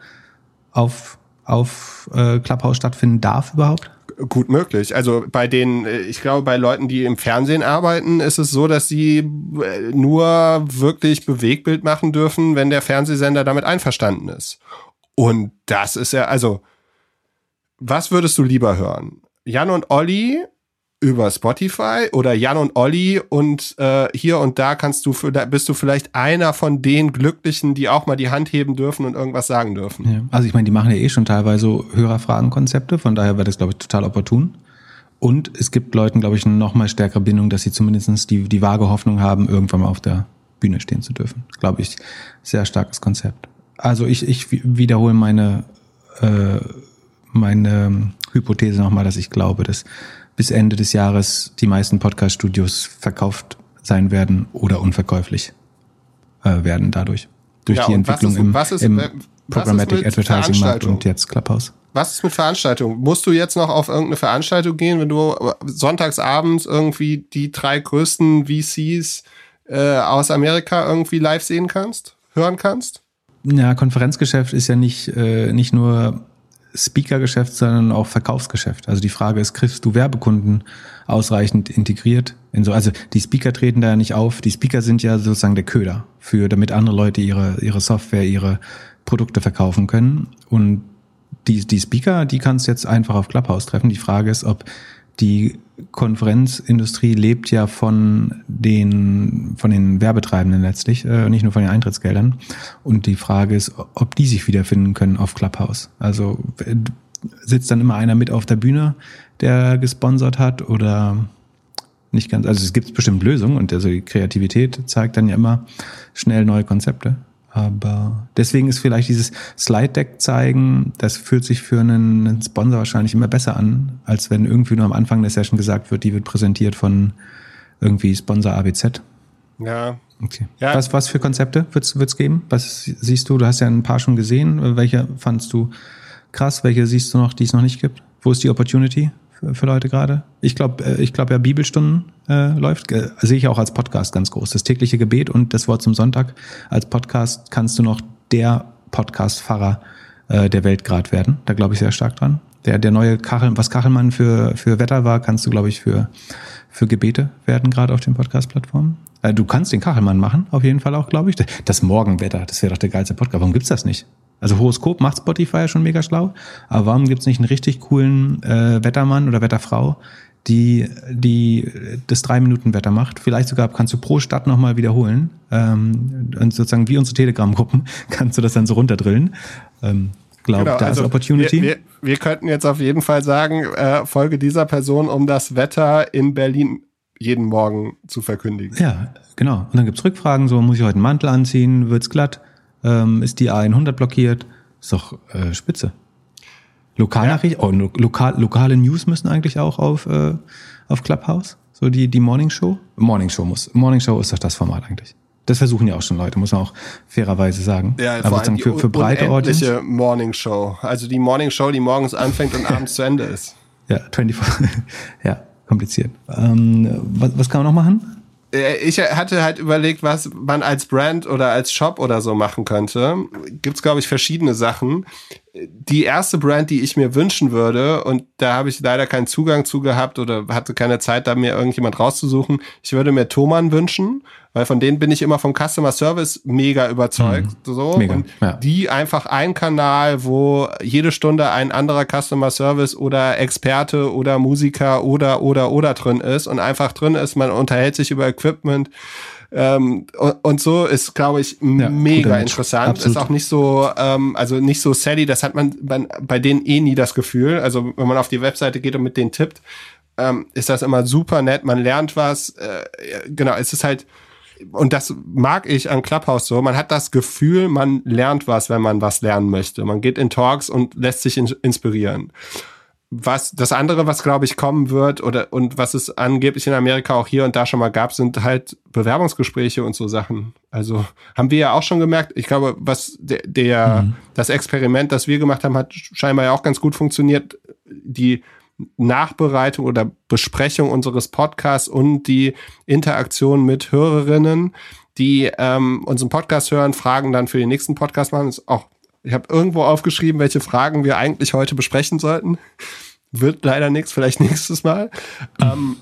auf auf äh, Clubhouse stattfinden darf überhaupt? Gut möglich. Also bei den, äh, ich glaube, bei Leuten, die im Fernsehen arbeiten, ist es so, dass sie äh, nur wirklich Bewegbild machen dürfen, wenn der Fernsehsender damit einverstanden ist. Und das ist ja, also, was würdest du lieber hören? Jan und Olli über Spotify oder Jan und Olli und äh, hier und da kannst du für, da bist du vielleicht einer von den Glücklichen, die auch mal die Hand heben dürfen und irgendwas sagen dürfen. Ja. Also ich meine, die machen ja eh schon teilweise Hörerfragenkonzepte, von daher wäre das glaube ich total opportun. Und es gibt Leuten, glaube ich, eine noch mal stärkere Bindung, dass sie zumindest die, die vage Hoffnung haben, irgendwann mal auf der Bühne stehen zu dürfen. Glaube ich, sehr starkes Konzept. Also ich, ich wiederhole meine, äh, meine Hypothese nochmal, dass ich glaube, dass bis Ende des Jahres die meisten Podcast-Studios verkauft sein werden oder unverkäuflich äh, werden dadurch. Durch ja, die Entwicklung ist, im, ist, im Programmatic Advertising Markt und jetzt Clubhouse. Was ist mit Veranstaltungen? Musst du jetzt noch auf irgendeine Veranstaltung gehen, wenn du sonntagsabends irgendwie die drei größten VCs äh, aus Amerika irgendwie live sehen kannst, hören kannst? Ja, Konferenzgeschäft ist ja nicht, äh, nicht nur Speaker-Geschäft, sondern auch Verkaufsgeschäft. Also die Frage ist, kriegst du Werbekunden ausreichend integriert? In so, also die Speaker treten da ja nicht auf. Die Speaker sind ja sozusagen der Köder für, damit andere Leute ihre, ihre Software, ihre Produkte verkaufen können. Und die, die Speaker, die kannst du jetzt einfach auf Clubhouse treffen. Die Frage ist, ob die Konferenzindustrie lebt ja von den, von den Werbetreibenden letztlich, äh, nicht nur von den Eintrittsgeldern. Und die Frage ist, ob die sich wiederfinden können auf Clubhouse. Also sitzt dann immer einer mit auf der Bühne, der gesponsert hat oder nicht ganz. Also es gibt bestimmt Lösungen und also die Kreativität zeigt dann ja immer schnell neue Konzepte. Aber deswegen ist vielleicht dieses Slide Deck zeigen, das fühlt sich für einen Sponsor wahrscheinlich immer besser an, als wenn irgendwie nur am Anfang der Session gesagt wird, die wird präsentiert von irgendwie Sponsor ABZ. Ja. Okay. Ja. Was, was für Konzepte wird's wird's geben? Was siehst du? Du hast ja ein paar schon gesehen. Welche fandst du krass? Welche siehst du noch, die es noch nicht gibt? Wo ist die Opportunity? Für, Leute gerade. Ich glaube, äh, ich glaube ja, Bibelstunden äh, läuft. Äh, sehe ich auch als Podcast ganz groß. Das tägliche Gebet und das Wort zum Sonntag. Als Podcast kannst du noch der Podcast-Pfarrer äh, der Welt gerade werden. Da glaube ich sehr stark dran. Der, der neue Kachel, was Kachelmann für, für Wetter war, kannst du, glaube ich, für, für Gebete werden, gerade auf den Podcast-Plattformen. Äh, du kannst den Kachelmann machen, auf jeden Fall auch, glaube ich. Das Morgenwetter, das wäre doch der geilste Podcast. Warum gibt's das nicht? Also Horoskop macht Spotify ja schon mega schlau, aber warum gibt's nicht einen richtig coolen äh, Wettermann oder Wetterfrau, die, die das drei Minuten Wetter macht. Vielleicht sogar kannst du pro Stadt nochmal wiederholen. Ähm, und sozusagen wie unsere Telegram-Gruppen kannst du das dann so runterdrillen. Ähm, glaube, genau, da also ist Opportunity. Wir, wir, wir, könnten jetzt auf jeden Fall sagen, äh, folge dieser Person, um das Wetter in Berlin jeden Morgen zu verkündigen. Ja, genau. Und dann gibt's Rückfragen, so muss ich heute einen Mantel anziehen, wird's glatt ähm, ist die A100 blockiert. Ist doch äh, spitze. Lokalnachricht, ja. oh, lokal, lokale News müssen eigentlich auch auf, äh, auf Clubhouse. So die, die Morning Show. Morning Show muss. Morning Show ist doch das Format eigentlich. Das versuchen ja auch schon Leute, muss man auch fairerweise sagen. Ja, Aber sozusagen für, für breite Audience. Morning Show. Also die Morning Show, die morgens anfängt und abends zu Ende ist. Ja, 24. ja, kompliziert. Ähm, was, was kann man noch machen? Äh, ich hatte halt überlegt, was man als Brand oder als Shop oder so machen könnte. Gibt's glaube ich verschiedene Sachen. Die erste Brand, die ich mir wünschen würde, und da habe ich leider keinen Zugang zu gehabt oder hatte keine Zeit, da mir irgendjemand rauszusuchen. Ich würde mir Thomann wünschen, weil von denen bin ich immer vom Customer Service mega überzeugt. Mhm. So. Mega, und ja. die einfach ein Kanal, wo jede Stunde ein anderer Customer Service oder Experte oder Musiker oder oder oder drin ist und einfach drin ist, man unterhält sich über Equipment. Ähm, und, und, so ist, glaube ich, ja, mega interessant. Absolut. Ist auch nicht so, ähm, also nicht so Sally, das hat man bei, bei denen eh nie das Gefühl. Also wenn man auf die Webseite geht und mit denen tippt, ähm, ist das immer super nett, man lernt was. Äh, genau, es ist halt, und das mag ich an Clubhouse so, man hat das Gefühl, man lernt was, wenn man was lernen möchte. Man geht in Talks und lässt sich in inspirieren. Was das andere, was glaube ich kommen wird oder und was es angeblich in Amerika auch hier und da schon mal gab, sind halt Bewerbungsgespräche und so Sachen. Also haben wir ja auch schon gemerkt. Ich glaube, was der, der mhm. das Experiment, das wir gemacht haben, hat scheinbar ja auch ganz gut funktioniert. Die Nachbereitung oder Besprechung unseres Podcasts und die Interaktion mit Hörerinnen, die ähm, unseren Podcast hören, Fragen dann für den nächsten Podcast machen. ist auch, ich habe irgendwo aufgeschrieben, welche Fragen wir eigentlich heute besprechen sollten. Wird leider nichts, vielleicht nächstes Mal. Ähm,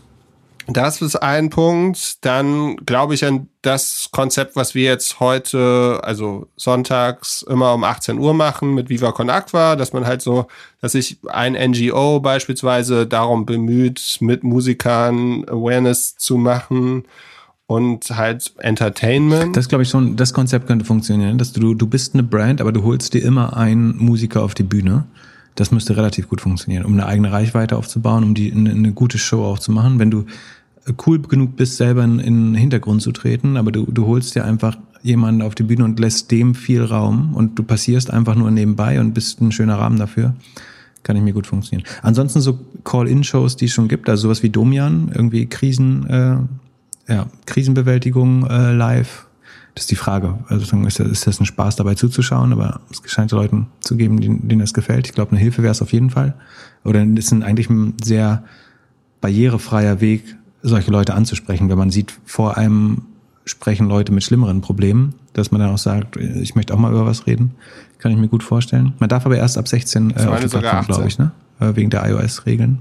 das ist ein Punkt. Dann glaube ich an das Konzept, was wir jetzt heute, also sonntags immer um 18 Uhr machen mit Viva Con Aqua, dass man halt so, dass sich ein NGO beispielsweise darum bemüht, mit Musikern Awareness zu machen und halt Entertainment. Das glaube ich schon, das Konzept könnte funktionieren, dass du, du bist eine Brand, aber du holst dir immer einen Musiker auf die Bühne Das müsste relativ gut funktionieren, um eine eigene Reichweite aufzubauen, um die eine, eine gute Show auch zu machen. Wenn du cool genug bist, selber in, in den Hintergrund zu treten, aber du, du holst dir einfach jemanden auf die Bühne und lässt dem viel Raum und du passierst einfach nur nebenbei und bist ein schöner Rahmen dafür, kann ich mir gut funktionieren. Ansonsten so Call-In-Shows, die es schon gibt, also sowas wie Domian, irgendwie Krisen, äh, ja, Krisenbewältigung äh, live. Das ist die Frage. Also ist das, ist das ein Spaß dabei zuzuschauen, aber es scheint Leuten zu geben, denen, denen das gefällt. Ich glaube, eine Hilfe wäre es auf jeden Fall. Oder es ist eigentlich ein sehr barrierefreier Weg, solche Leute anzusprechen, wenn man sieht, vor einem sprechen Leute mit schlimmeren Problemen, dass man dann auch sagt, ich möchte auch mal über was reden, kann ich mir gut vorstellen. Man darf aber erst ab 16 äh, auf die Plattform, glaube ich, ne? Äh, wegen der iOS-Regeln.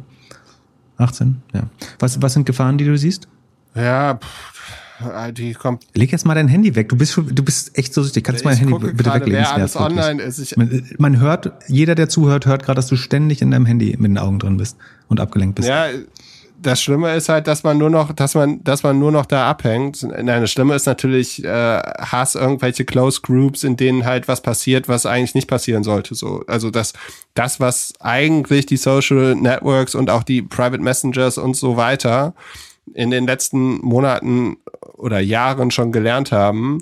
18, ja. Was, was sind Gefahren, die du siehst? Ja, pff, die kommt. Leg jetzt mal dein Handy weg. Du bist schon, du bist echt so süchtig. Kannst du mein Handy bitte weglegen? Wer alles online ist. Ich man, man hört, jeder, der zuhört, hört gerade, dass du ständig in deinem Handy mit den Augen drin bist und abgelenkt bist. Ja, das Schlimme ist halt, dass man nur noch, dass man, dass man nur noch da abhängt. Nein, das Schlimme ist natürlich, äh, Hass irgendwelche Close Groups, in denen halt was passiert, was eigentlich nicht passieren sollte. So, also das, das, was eigentlich die Social Networks und auch die Private Messengers und so weiter in den letzten Monaten oder Jahren schon gelernt haben,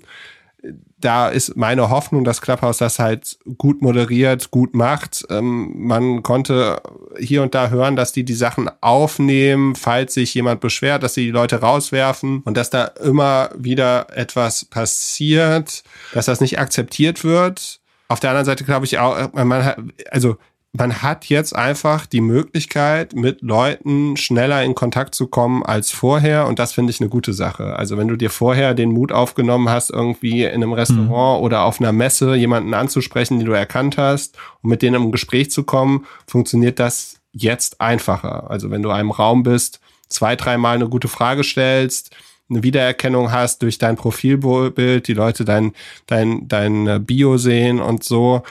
da ist meine Hoffnung, dass Clubhouse das halt gut moderiert, gut macht. Ähm, man konnte hier und da hören, dass die die Sachen aufnehmen, falls sich jemand beschwert, dass sie die Leute rauswerfen und dass da immer wieder etwas passiert, dass das nicht akzeptiert wird. Auf der anderen Seite glaube ich auch, man hat, also man hat jetzt einfach die Möglichkeit, mit Leuten schneller in Kontakt zu kommen als vorher. Und das finde ich eine gute Sache. Also wenn du dir vorher den Mut aufgenommen hast, irgendwie in einem Restaurant mhm. oder auf einer Messe jemanden anzusprechen, den du erkannt hast, und mit denen im Gespräch zu kommen, funktioniert das jetzt einfacher. Also wenn du einem Raum bist, zwei, dreimal eine gute Frage stellst, eine Wiedererkennung hast durch dein Profilbild, die Leute dein, dein, dein Bio sehen und so,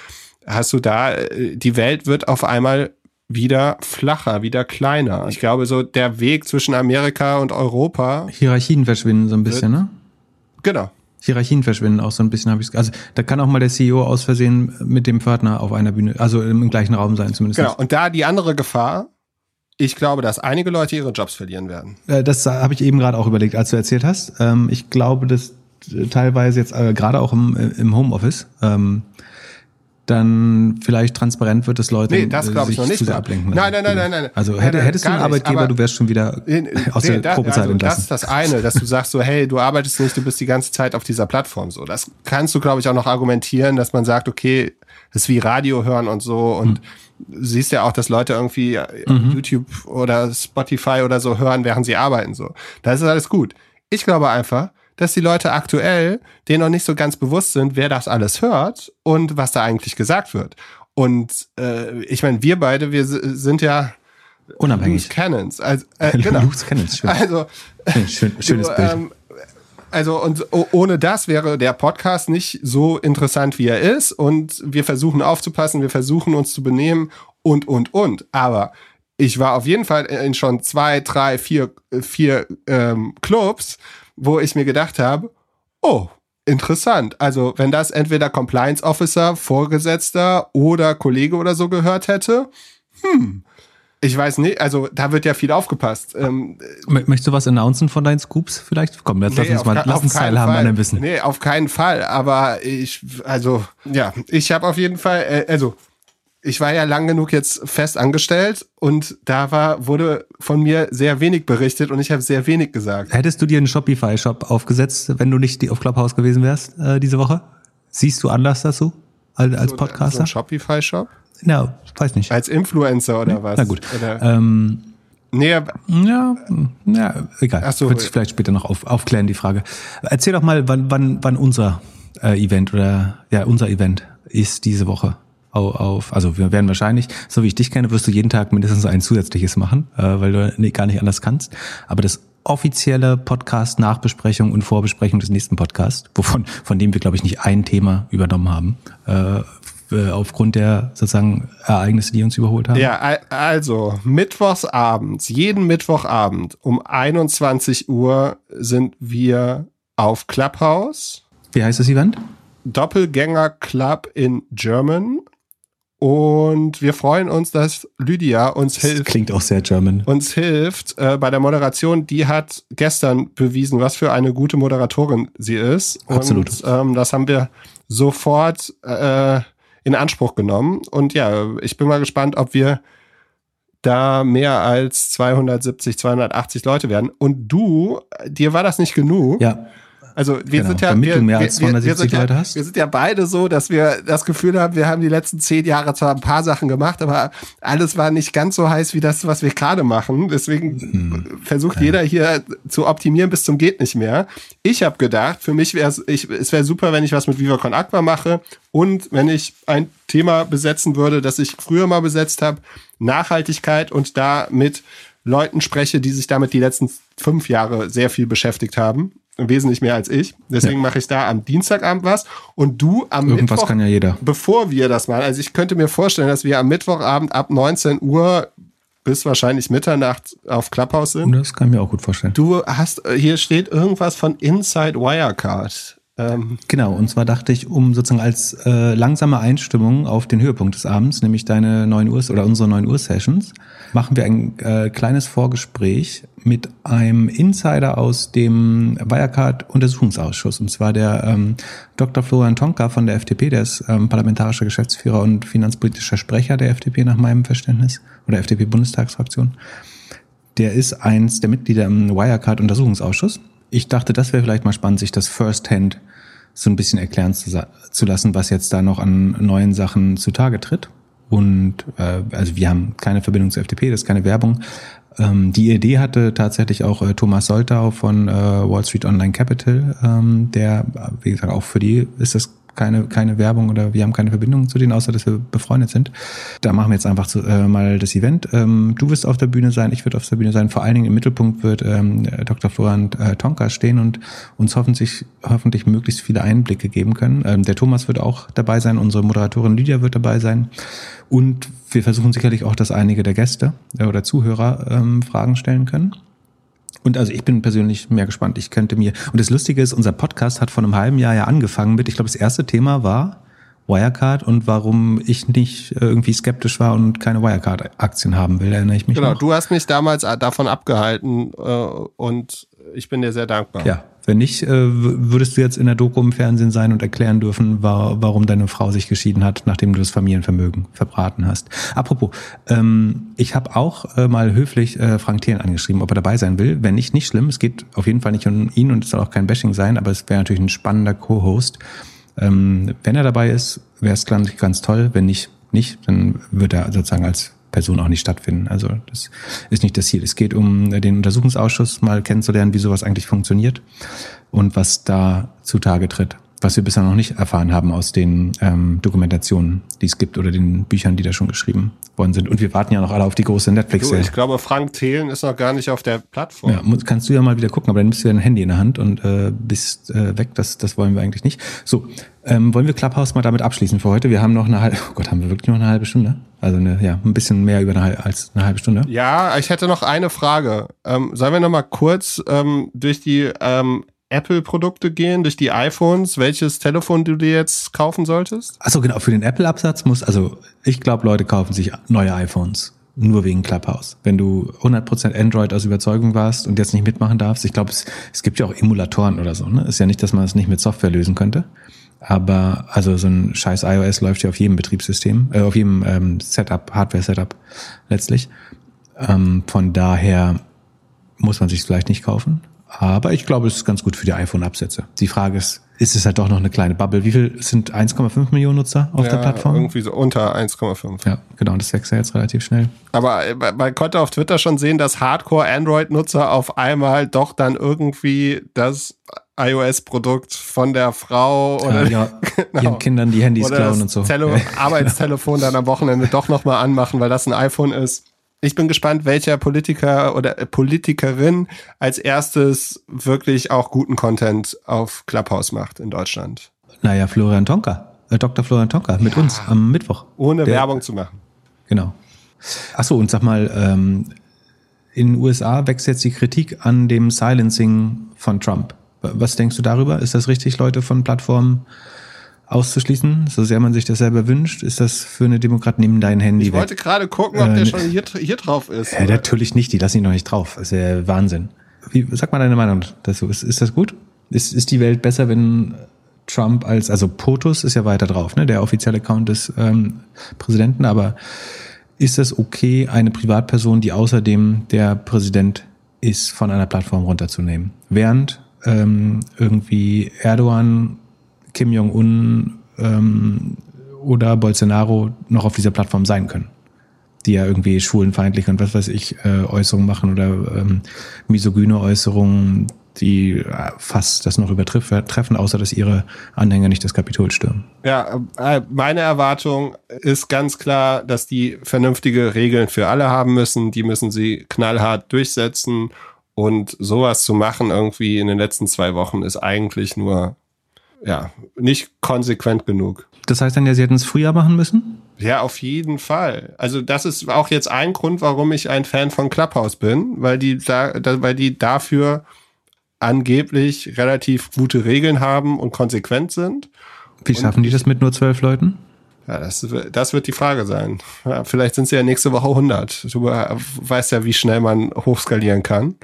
hast du da, äh, die Welt wird auf einmal wieder flacher, wieder kleiner. Ich glaube, so der Weg zwischen Amerika und Europa. Hierarchien verschwinden so ein bisschen, ne? Genau. Hierarchien verschwinden auch so ein bisschen, habe ich Also da kann auch mal der CEO aus Versehen mit dem Partner auf einer Bühne, also im gleichen Raum sein zumindest. Genau. Und da die andere Gefahr, ich glaube, dass einige Leute ihre Jobs verlieren werden. Äh, das habe ich eben gerade auch überlegt, als du erzählt hast. Ähm, ich glaube, dass teilweise jetzt äh, gerade auch im, im Homeoffice ähm, dann vielleicht transparent wird, dass Leute nee, das sich ich noch nicht. ablenken. Nein, nein, nein, nein, nein. Also hätte, hättest du einen Arbeitgeber, nicht, du wärst schon wieder aus der da, Probezeit also entlassen. Das ist das eine, dass du sagst so, hey, du arbeitest nicht, du bist die ganze Zeit auf dieser Plattform so. Das kannst du, glaube ich, auch noch argumentieren, dass man sagt, okay, das ist wie Radio hören und so und mhm. siehst ja auch, dass Leute irgendwie mhm. YouTube oder Spotify oder so hören, während sie arbeiten so. Das ist alles gut. Ich glaube einfach, dass die Leute aktuell denen noch nicht so ganz bewusst sind, wer das alles hört und was da eigentlich gesagt wird. Und äh, ich meine, wir beide, wir sind ja unabhängig. Loose Cannons. Also, äh, genau. Loose Cannons, schön. Also, schön, schönes du, Bild. Ähm, also und ohne das wäre der Podcast nicht so interessant, wie er ist. Und wir versuchen aufzupassen, wir versuchen uns zu benehmen und, und, und. Aber ich war auf jeden Fall in schon zwei, drei, vier, vier ähm, Clubs, wo ich mir gedacht habe, oh, interessant. Also, wenn das entweder Compliance Officer, Vorgesetzter oder Kollege oder so gehört hätte, hm, ich weiß nicht, also da wird ja viel aufgepasst. Ähm, Möchtest du was announcen von deinen Scoops vielleicht? Komm, jetzt nee, lass uns mal lass uns teilhaben an deinem Wissen. Nee, auf keinen Fall. Aber ich, also, ja, ich habe auf jeden Fall, äh, also ich war ja lang genug jetzt fest angestellt und da war, wurde von mir sehr wenig berichtet und ich habe sehr wenig gesagt. Hättest du dir einen Shopify-Shop aufgesetzt, wenn du nicht auf Clubhouse gewesen wärst äh, diese Woche? Siehst du anders dazu als, als Podcaster? So ein Shopify-Shop? Ja, weiß nicht. Als Influencer oder was? Na gut. Oder? Ähm, Nee, ja, ja, egal. Ach so, Wird sich vielleicht später noch auf, aufklären, die Frage. Erzähl doch mal, wann, wann, wann unser äh, Event oder ja, unser Event ist diese Woche auf, also wir werden wahrscheinlich, so wie ich dich kenne, wirst du jeden Tag mindestens ein zusätzliches machen, äh, weil du gar nicht anders kannst. Aber das offizielle Podcast Nachbesprechung und Vorbesprechung des nächsten Podcasts, wovon von dem wir glaube ich nicht ein Thema übernommen haben, äh, äh aufgrund der sozusagen Ereignisse, die uns überholt haben. Ja, also mittwochsabends, jeden Mittwochabend um 21 Uhr sind wir auf Clubhouse. Wie heißt das Event? Doppelgänger Club in German Und wir freuen uns, dass Lydia uns das hilft. Klingt auch sehr German. Uns hilft äh, bei der Moderation. Die hat gestern bewiesen, was für eine gute Moderatorin sie ist. Absolut. Und ähm, das haben wir sofort äh, in Anspruch genommen. Und ja, ich bin mal gespannt, ob wir da mehr als 270, 280 Leute werden. Und du, dir war das nicht genug. Ja. Also wir genau, sind ja, damit wir, du mehr als 270 wir, Leute ja, hast. Wir sind ja beide so, dass wir das Gefühl haben, wir haben die letzten zehn Jahre zwar ein paar Sachen gemacht, aber alles war nicht ganz so heiß wie das, was wir gerade machen. Deswegen hm. versucht ja. jeder hier zu optimieren bis zum geht nicht mehr. Ich habe gedacht, für mich wäre es, es wäre super, wenn ich was mit Viva Con Aqua mache und wenn ich ein Thema besetzen würde, das ich früher mal besetzt habe, Nachhaltigkeit und da mit Leuten spreche, die sich damit die letzten fünf Jahre sehr viel beschäftigt haben wesentlich mehr als ich. Deswegen ja. mache ich da am Dienstagabend was und du am Irgendwas Mittwoch. kann ja jeder. Bevor wir das machen. Also ich könnte mir vorstellen, dass wir am Mittwochabend ab 19 Uhr bis wahrscheinlich Mitternacht auf Clubhouse sind. Das kann ich mir auch gut vorstellen. Du hast, hier steht irgendwas von Inside Wirecard. Ähm genau, und zwar dachte ich, um sozusagen als äh, langsame Einstimmung auf den Höhepunkt des Abends, nämlich deine 9 Uhr oder unsere 9 Uhr Sessions, machen wir ein äh, kleines Vorgespräch mit einem Insider aus dem Wirecard-Untersuchungsausschuss. Und zwar der ähm, Dr. Florian Tonka von der FDP, der ist ähm, parlamentarischer Geschäftsführer und finanzpolitischer Sprecher der FDP nach meinem Verständnis oder FDP-Bundestagsfraktion. Der ist eins der Mitglieder im Wirecard-Untersuchungsausschuss ich dachte, das wäre vielleicht mal spannend, sich das First-Hand so ein bisschen erklären zu, zu, lassen, was jetzt da noch an neuen Sachen zutage tritt. Und äh, also wir haben keine Verbindung zur FDP, das ist keine Werbung. Ähm, die Idee hatte tatsächlich auch äh, Thomas Soltau von äh, Wall Street Online Capital, ähm, der, wie gesagt, auch für die ist das keine, keine Werbung oder wir haben keine Verbindung zu denen, außer dass wir befreundet sind. Da machen wir jetzt einfach zu, äh, mal das Event. Ähm, du wirst auf der Bühne sein, ich werde auf der Bühne sein. Vor allen Dingen im Mittelpunkt wird ähm, Dr. Florian äh, Tonka stehen und uns hoffentlich, hoffentlich möglichst viele Einblicke geben können. Ähm, der Thomas wird auch dabei sein, unsere Moderatorin Lydia wird dabei sein. Und wir versuchen sicherlich auch, dass einige der Gäste äh, oder Zuhörer ähm, Fragen stellen können. Und also ich bin persönlich mehr gespannt. Ich könnte mir, und das Lustige ist, unser Podcast hat vor einem halben Jahr ja angefangen mit, ich glaube, das erste Thema war Wirecard und warum ich nicht irgendwie skeptisch war und keine Wirecard-Aktien haben will, erinnere ich mich Genau, noch. du hast mich damals davon abgehalten äh, und ich bin dir sehr dankbar. Ja, wenn nicht, äh, würdest du jetzt in der Doku im Fernsehen sein und erklären dürfen, warum deine Frau sich geschieden hat, nachdem du das Familienvermögen verbraten hast. Apropos, ähm, ich habe auch äh, mal höflich äh, Frank Thelen angeschrieben, ob er dabei sein will. Wenn nicht, nicht schlimm. Es geht auf jeden Fall nicht um ihn und es soll auch kein Bashing sein, aber es wäre natürlich ein spannender Co-Host. Ähm, wenn er dabei ist, wäre es ganz, ganz toll. Wenn nicht, nicht, dann wird er sozusagen als Person auch nicht stattfinden. Also das ist nicht das Ziel. Es geht um den Untersuchungsausschuss mal kennenzulernen, wie sowas eigentlich funktioniert und was da zutage tritt was wir bisher noch nicht erfahren haben aus den ähm, Dokumentationen, die es gibt oder den Büchern, die da schon geschrieben worden sind. Und wir warten ja noch alle auf die große Netflix-Serie. Ich glaube, Frank Thelen ist noch gar nicht auf der Plattform. Ja, kannst du ja mal wieder gucken, aber dann bist du ja ein Handy in der Hand und äh, bist äh, weg. Das, das wollen wir eigentlich nicht. So, ähm, wollen wir Clubhouse mal damit abschließen für heute? Wir haben noch eine halbe, oh Gott, haben wir wirklich noch eine halbe Stunde? Also eine, ja, ein bisschen mehr über eine, als eine halbe Stunde. Ja, ich hätte noch eine Frage. Ähm, sollen wir noch mal kurz ähm, durch die ähm, Apple-Produkte gehen, durch die iPhones, welches Telefon du dir jetzt kaufen solltest? Achso, genau, für den Apple-Absatz muss, also ich glaube, Leute kaufen sich neue iPhones. Nur wegen Clubhouse. Wenn du 100% Android aus Überzeugung warst und jetzt nicht mitmachen darfst, ich glaube, es, es gibt ja auch Emulatoren oder so. Ne? Ist ja nicht, dass man es nicht mit Software lösen könnte. Aber also so ein scheiß iOS läuft ja auf jedem Betriebssystem, äh, auf jedem ähm, Setup, Hardware-Setup letztlich. Ähm, von daher muss man sich vielleicht nicht kaufen. Aber ich glaube, es ist ganz gut für die iPhone-Absätze. Die Frage ist, ist es halt doch noch eine kleine Bubble. Wie viel sind 1,5 Millionen Nutzer auf ja, der Plattform? Irgendwie so unter 1,5. Ja, genau. Und das wächst ja jetzt relativ schnell. Aber man konnte auf Twitter schon sehen, dass Hardcore-Android-Nutzer auf einmal doch dann irgendwie das iOS-Produkt von der Frau oder ja, genau. ihren Kindern die Handys klauen und so. Tele Arbeitstelefon dann am Wochenende doch nochmal anmachen, weil das ein iPhone ist. Ich bin gespannt, welcher Politiker oder Politikerin als erstes wirklich auch guten Content auf Clubhouse macht in Deutschland. Naja, Florian Tonka, äh, Dr. Florian Tonka mit ja, uns am Mittwoch. Ohne Der, Werbung zu machen. Genau. Achso, und sag mal, ähm, in den USA wächst jetzt die Kritik an dem Silencing von Trump. Was denkst du darüber? Ist das richtig, Leute von Plattformen auszuschließen, so sehr man sich das selber wünscht? Ist das für eine Demokratie neben dein Handy? Ich wollte gerade gucken, ob äh, der schon hier, hier drauf ist. Ja, natürlich nicht, die lassen ihn noch nicht drauf. Das ist ja Wahnsinn. Wie, sag mal deine Meinung dazu. Ist, ist das gut? Ist, ist die Welt besser, wenn Trump als, also POTUS ist ja weiter drauf, ne? der offizielle Account des ähm, Präsidenten, aber ist es okay, eine Privatperson, die außerdem der Präsident ist, von einer Plattform runterzunehmen? Während ähm, irgendwie Erdogan, Kim Jong-un ähm, oder Bolsonaro noch auf dieser Plattform sein können die ja irgendwie schwulenfeindlich und was weiß ich äh, Äußerungen machen oder ähm, misogyne Äußerungen, die äh, fast das noch übertreffen, außer dass ihre Anhänger nicht das Kapitol stürmen. Ja, äh, meine Erwartung ist ganz klar, dass die vernünftige Regeln für alle haben müssen. Die müssen sie knallhart durchsetzen. Und sowas zu machen irgendwie in den letzten zwei Wochen ist eigentlich nur, ja, nicht konsequent genug. Das heißt dann ja, sie hätten es früher machen müssen? Ja, auf jeden Fall. Also das ist auch jetzt ein Grund, warum ich ein Fan von Clubhouse bin, weil die da, weil die dafür angeblich relativ gute Regeln haben und konsequent sind. Wie schaffen die das mit nur zwölf Leuten? Ja, das, das wird die Frage sein. Ja, vielleicht sind sie ja nächste Woche 100. Du weißt ja, wie schnell man hochskalieren kann.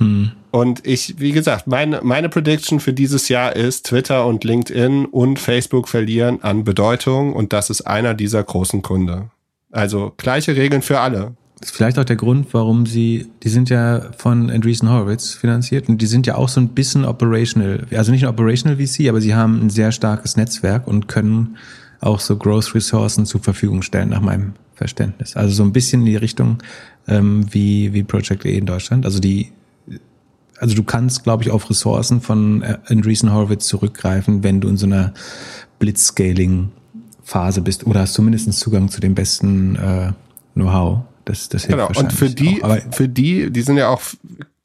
Hm. Und ich, wie gesagt, meine, meine Prediction für dieses Jahr ist, Twitter und LinkedIn und Facebook verlieren an Bedeutung und das ist einer dieser großen Gründe. Also gleiche Regeln für alle. Das ist vielleicht auch der Grund, warum sie, die sind ja von Andreessen Horowitz finanziert und die sind ja auch so ein bisschen operational, also nicht ein operational VC, aber sie haben ein sehr starkes Netzwerk und können auch so Growth-Ressourcen zur Verfügung stellen, nach meinem Verständnis. Also so ein bisschen in die Richtung ähm, wie, wie Project E in Deutschland. Also die, also du kannst, glaube ich, auf Ressourcen von Andreessen Horowitz zurückgreifen, wenn du in so einer Blitzscaling-Phase bist oder hast zumindest Zugang zu dem besten äh, Know-how. Das, das hilft genau. Und für die, für die, die sind ja auch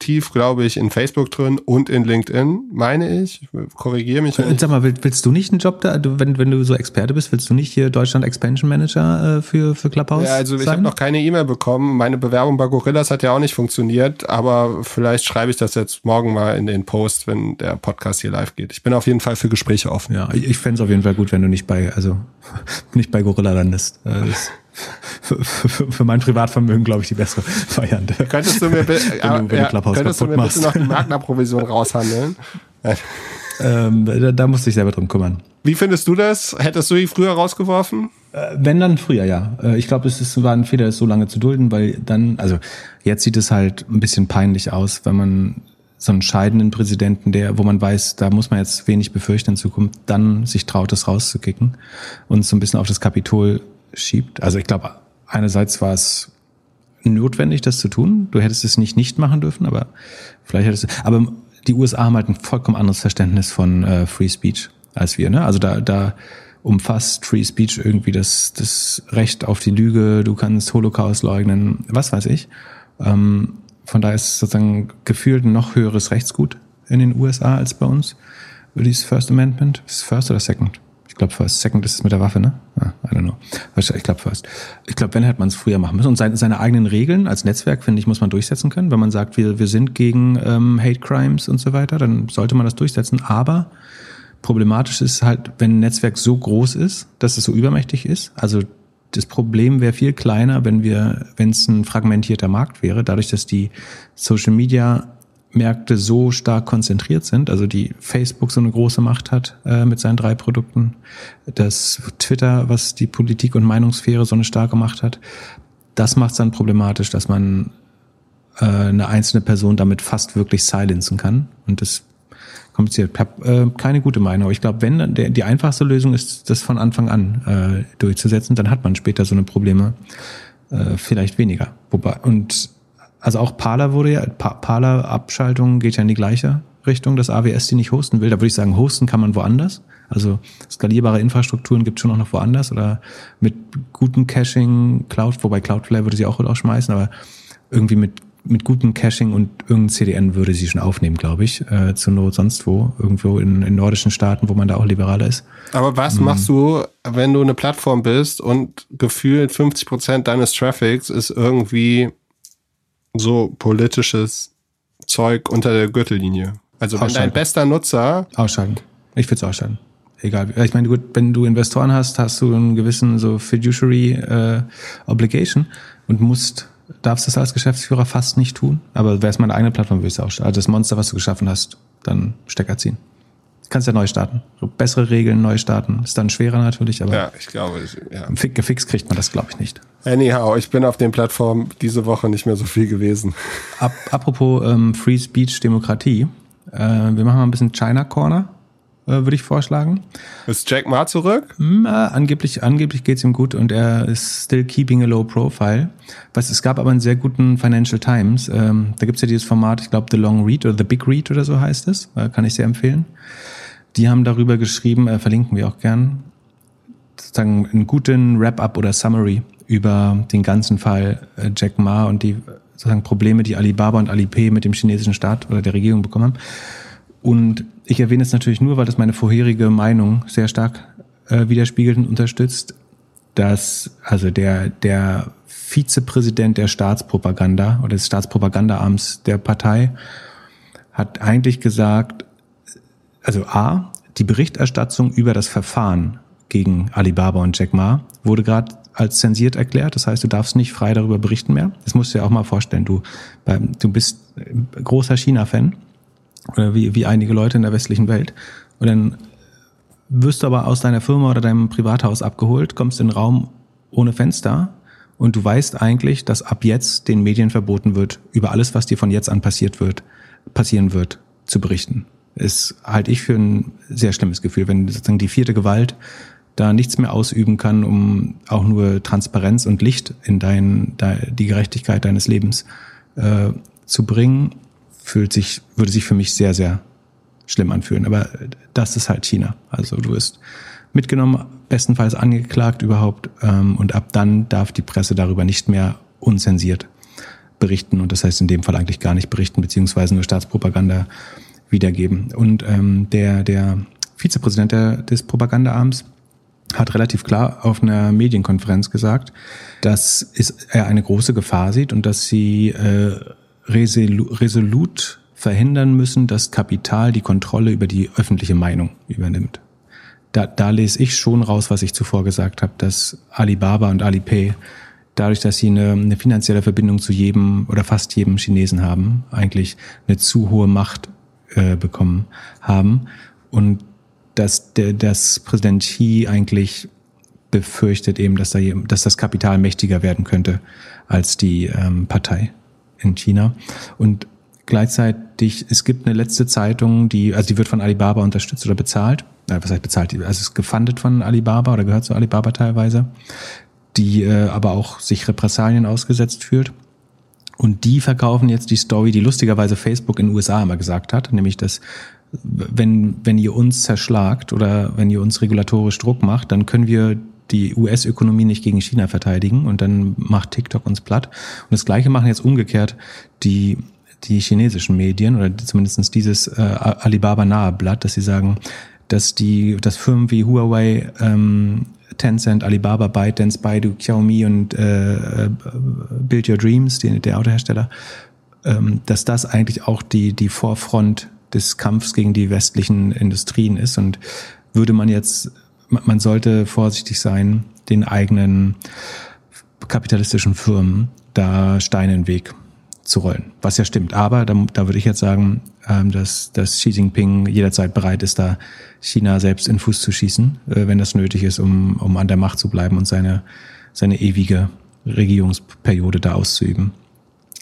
tief, glaube ich, in Facebook drin und in LinkedIn, meine ich. Korrigiere mich. Wenn Sag mal, willst, du nicht einen Job da, wenn, wenn du so Experte bist, willst du nicht hier Deutschland Expansion Manager äh, für, für Clubhouse? Ja, also ich habe noch keine E-Mail bekommen. Meine Bewerbung bei Gorillas hat ja auch nicht funktioniert, aber vielleicht schreibe ich das jetzt morgen mal in den Post, wenn der Podcast hier live geht. Ich bin auf jeden Fall für Gespräche offen. Ja, ich, ich fände es auf jeden Fall gut, wenn du nicht bei, also nicht bei Gorilla landest. Äh, für, für, für mein Privatvermögen, glaube ich, die bessere Variante. Könntest du mir, wenn du, ja, könntest du mir bitte noch die Magna-Provision raushandeln? ähm, da, da musste ich selber drum kümmern. Wie findest du das? Hättest du die früher rausgeworfen? Äh, wenn dann früher, ja. Äh, ich glaube, es ist, war ein Fehler, es so lange zu dulden, weil dann, also jetzt sieht es halt ein bisschen peinlich aus, wenn man so einen scheidenden Präsidenten, der, wo man weiß, da muss man jetzt wenig befürchten in Zukunft, dann sich traut, das rauszukicken und so ein bisschen auf das Kapitol schiebt. Also ich glaube, einerseits war es notwendig, das zu tun. Du hättest es nicht nicht machen dürfen, aber vielleicht hättest du. Aber die USA haben halt ein vollkommen anderes Verständnis von äh, Free Speech als wir. Ne? Also da, da umfasst Free Speech irgendwie das, das Recht auf die Lüge. Du kannst Holocaust leugnen, was weiß ich. Ähm, von daher ist sozusagen gefühlt ein noch höheres Rechtsgut in den USA als bei uns. Dieses First Amendment. Ist First oder Second? Ich glaube First. Second ist es mit der Waffe, ne? Ah, I don't know. Ich glaube First. Ich glaube, wenn hätte man es früher machen müssen. Und seine, seine eigenen Regeln als Netzwerk, finde ich, muss man durchsetzen können. Wenn man sagt, wir, wir sind gegen ähm, Hate Crimes und so weiter, dann sollte man das durchsetzen. Aber problematisch ist halt, wenn ein Netzwerk so groß ist, dass es so übermächtig ist. Also das Problem wäre viel kleiner, wenn wir, wenn es ein fragmentierter Markt wäre, dadurch, dass die Social Media Märkte so stark konzentriert sind, also die Facebook so eine große Macht hat äh, mit seinen drei Produkten, dass Twitter, was die Politik und Meinungssphäre so eine starke Macht hat, das macht es dann problematisch, dass man äh, eine einzelne Person damit fast wirklich silenzen kann. Und das kompliziert. Ich habe äh, keine gute Meinung, aber ich glaube, wenn der, die einfachste Lösung ist, das von Anfang an äh, durchzusetzen, dann hat man später so eine Probleme äh, vielleicht weniger. Wobei und also auch Parler wurde ja, Parler-Abschaltung geht ja in die gleiche Richtung, dass AWS die nicht hosten will. Da würde ich sagen, hosten kann man woanders. Also skalierbare Infrastrukturen gibt es schon auch noch woanders oder mit gutem Caching, Cloud, wobei Cloudflare würde sie auch rausschmeißen, aber irgendwie mit, mit gutem Caching und irgendein CDN würde sie schon aufnehmen, glaube ich, äh, zur Not sonst wo, irgendwo in, in nordischen Staaten, wo man da auch liberaler ist. Aber was mhm. machst du, wenn du eine Plattform bist und gefühlt 50 Prozent deines Traffics ist irgendwie so politisches Zeug unter der Gürtellinie. Also wenn dein bester Nutzer. Ausschalten. Ich würde es ausschalten. egal. Ich meine, gut, wenn du Investoren hast, hast du einen gewissen so Fiduciary äh, Obligation und musst darfst das als Geschäftsführer fast nicht tun. Aber wäre es meine eigene Plattform, würde ich es auch. Also das Monster, was du geschaffen hast, dann Stecker ziehen. Kannst ja neu starten. So bessere Regeln neu starten. Ist dann schwerer natürlich, aber. Ja, ich glaube, ja. Gefixt kriegt man das, glaube ich, nicht. Anyhow, ich bin auf den Plattformen diese Woche nicht mehr so viel gewesen. Ap apropos ähm, Free Speech Demokratie. Äh, wir machen mal ein bisschen China Corner. Äh, würde ich vorschlagen. Ist Jack Ma zurück? Mm, äh, angeblich angeblich geht's ihm gut und er ist still keeping a low profile. Was, es gab aber einen sehr guten Financial Times. Ähm, da gibt's ja dieses Format, ich glaube The Long Read oder The Big Read oder so heißt es. Äh, kann ich sehr empfehlen. Die haben darüber geschrieben, äh, verlinken wir auch gern, sozusagen einen guten Wrap-up oder Summary über den ganzen Fall äh, Jack Ma und die sozusagen Probleme, die Alibaba und Alipay mit dem chinesischen Staat oder der Regierung bekommen haben. Und ich erwähne es natürlich nur, weil das meine vorherige Meinung sehr stark äh, widerspiegelt und unterstützt, dass also der, der Vizepräsident der Staatspropaganda oder des Staatspropagandaamts der Partei hat eigentlich gesagt, also A, die Berichterstattung über das Verfahren gegen Alibaba und Jack Ma wurde gerade als zensiert erklärt. Das heißt, du darfst nicht frei darüber berichten mehr. Das musst du dir auch mal vorstellen. Du, du bist großer China-Fan oder wie, wie einige Leute in der westlichen Welt. Und dann wirst du aber aus deiner Firma oder deinem Privathaus abgeholt, kommst in einen Raum ohne Fenster und du weißt eigentlich, dass ab jetzt den Medien verboten wird, über alles, was dir von jetzt an passiert wird, passieren wird, zu berichten. Ist halte ich für ein sehr schlimmes Gefühl, wenn sozusagen die vierte Gewalt da nichts mehr ausüben kann, um auch nur Transparenz und Licht in dein, die Gerechtigkeit deines Lebens äh, zu bringen fühlt sich, würde sich für mich sehr, sehr schlimm anfühlen. Aber das ist halt China. Also du wirst mitgenommen, bestenfalls angeklagt überhaupt. Ähm, und ab dann darf die Presse darüber nicht mehr unzensiert berichten. Und das heißt in dem Fall eigentlich gar nicht berichten, beziehungsweise nur Staatspropaganda wiedergeben. Und ähm, der, der Vizepräsident der, des Propagandaarms hat relativ klar auf einer Medienkonferenz gesagt, dass er eine große Gefahr sieht und dass sie äh, resolut verhindern müssen, dass Kapital die Kontrolle über die öffentliche Meinung übernimmt. Da, da lese ich schon raus, was ich zuvor gesagt habe, dass Alibaba und Alipay dadurch, dass sie eine, eine finanzielle Verbindung zu jedem oder fast jedem Chinesen haben, eigentlich eine zu hohe Macht äh, bekommen haben und dass der, dass Präsident Xi eigentlich befürchtet eben, dass, da, dass das Kapital mächtiger werden könnte als die ähm, Partei in China. Und gleichzeitig, es gibt eine letzte Zeitung, die, also die wird von Alibaba unterstützt oder bezahlt. Äh, was heißt bezahlt? Also es ist gefundet von Alibaba oder gehört zu Alibaba teilweise, die äh, aber auch sich Repressalien ausgesetzt fühlt. Und die verkaufen jetzt die Story, die lustigerweise Facebook in den USA immer gesagt hat, nämlich dass wenn, wenn ihr uns zerschlagt oder wenn ihr uns regulatorisch Druck macht, dann können wir die US-Ökonomie nicht gegen China verteidigen und dann macht TikTok uns platt. Und das Gleiche machen jetzt umgekehrt die die chinesischen Medien oder zumindestens dieses äh, Alibaba-nahe Blatt, dass sie sagen, dass die, dass Firmen wie Huawei, ähm, Tencent, Alibaba, ByteDance, Baidu, Xiaomi und äh, Build Your Dreams, die, der Autohersteller, ähm, dass das eigentlich auch die, die Vorfront des Kampfs gegen die westlichen Industrien ist. Und würde man jetzt man sollte vorsichtig sein, den eigenen kapitalistischen Firmen da Steine in den Weg zu rollen. Was ja stimmt. Aber da, da würde ich jetzt sagen, ähm, dass, dass Xi Jinping jederzeit bereit ist, da China selbst in Fuß zu schießen, äh, wenn das nötig ist, um, um an der Macht zu bleiben und seine, seine ewige Regierungsperiode da auszuüben.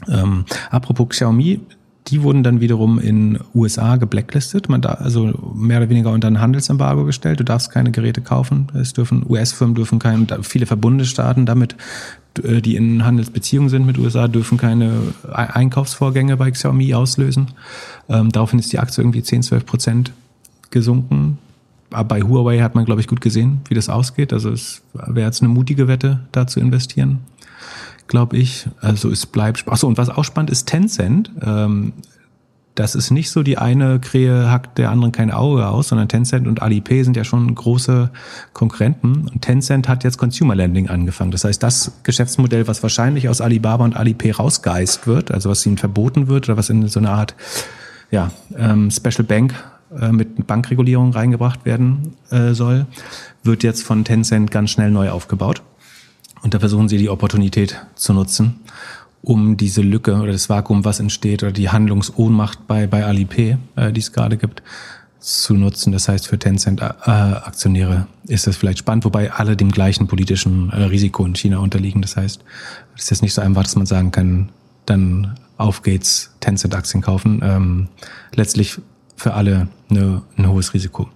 Ähm, apropos Xiaomi, die wurden dann wiederum in USA geblacklistet, man da also mehr oder weniger unter ein Handelsembargo gestellt. Du darfst keine Geräte kaufen. Es dürfen US-Firmen dürfen keine, viele Verbundesstaaten damit, äh, die in Handelsbeziehungen sind mit USA, dürfen keine Einkaufsvorgänge bei Xiaomi auslösen. Ähm, daraufhin ist die Aktie irgendwie 10, 12 Prozent gesunken. Aber bei Huawei hat man, glaube ich, gut gesehen, wie das ausgeht. Also es wäre jetzt eine mutige Wette, da zu investieren glaube ich. Also es bleibt. Achso, und was auch spannend ist, Tencent. Ähm, das ist nicht so, die eine Krähe hackt der anderen kein Auge aus, sondern Tencent und Alipay sind ja schon große Konkurrenten. Und Tencent hat jetzt Consumer Lending angefangen. Das heißt, das Geschäftsmodell, was wahrscheinlich aus Alibaba und Alipay rausgeist wird, also was ihnen verboten wird oder was in so einer Art ja, ähm, Special Bank äh, mit Bankregulierung reingebracht werden äh, soll, wird jetzt von Tencent ganz schnell neu aufgebaut. Und da versuchen sie die Opportunität zu nutzen, um diese Lücke oder das Vakuum, was entsteht, oder die Handlungsohnmacht bei, bei Alipay, äh, die es gerade gibt, zu nutzen. Das heißt, für Tencent-Aktionäre äh, ist das vielleicht spannend, wobei alle dem gleichen politischen äh, Risiko in China unterliegen. Das heißt, es ist jetzt nicht so einfach, dass man sagen kann, dann auf geht's, Tencent-Aktien kaufen. Ähm, letztlich für alle eine, ein hohes Risiko.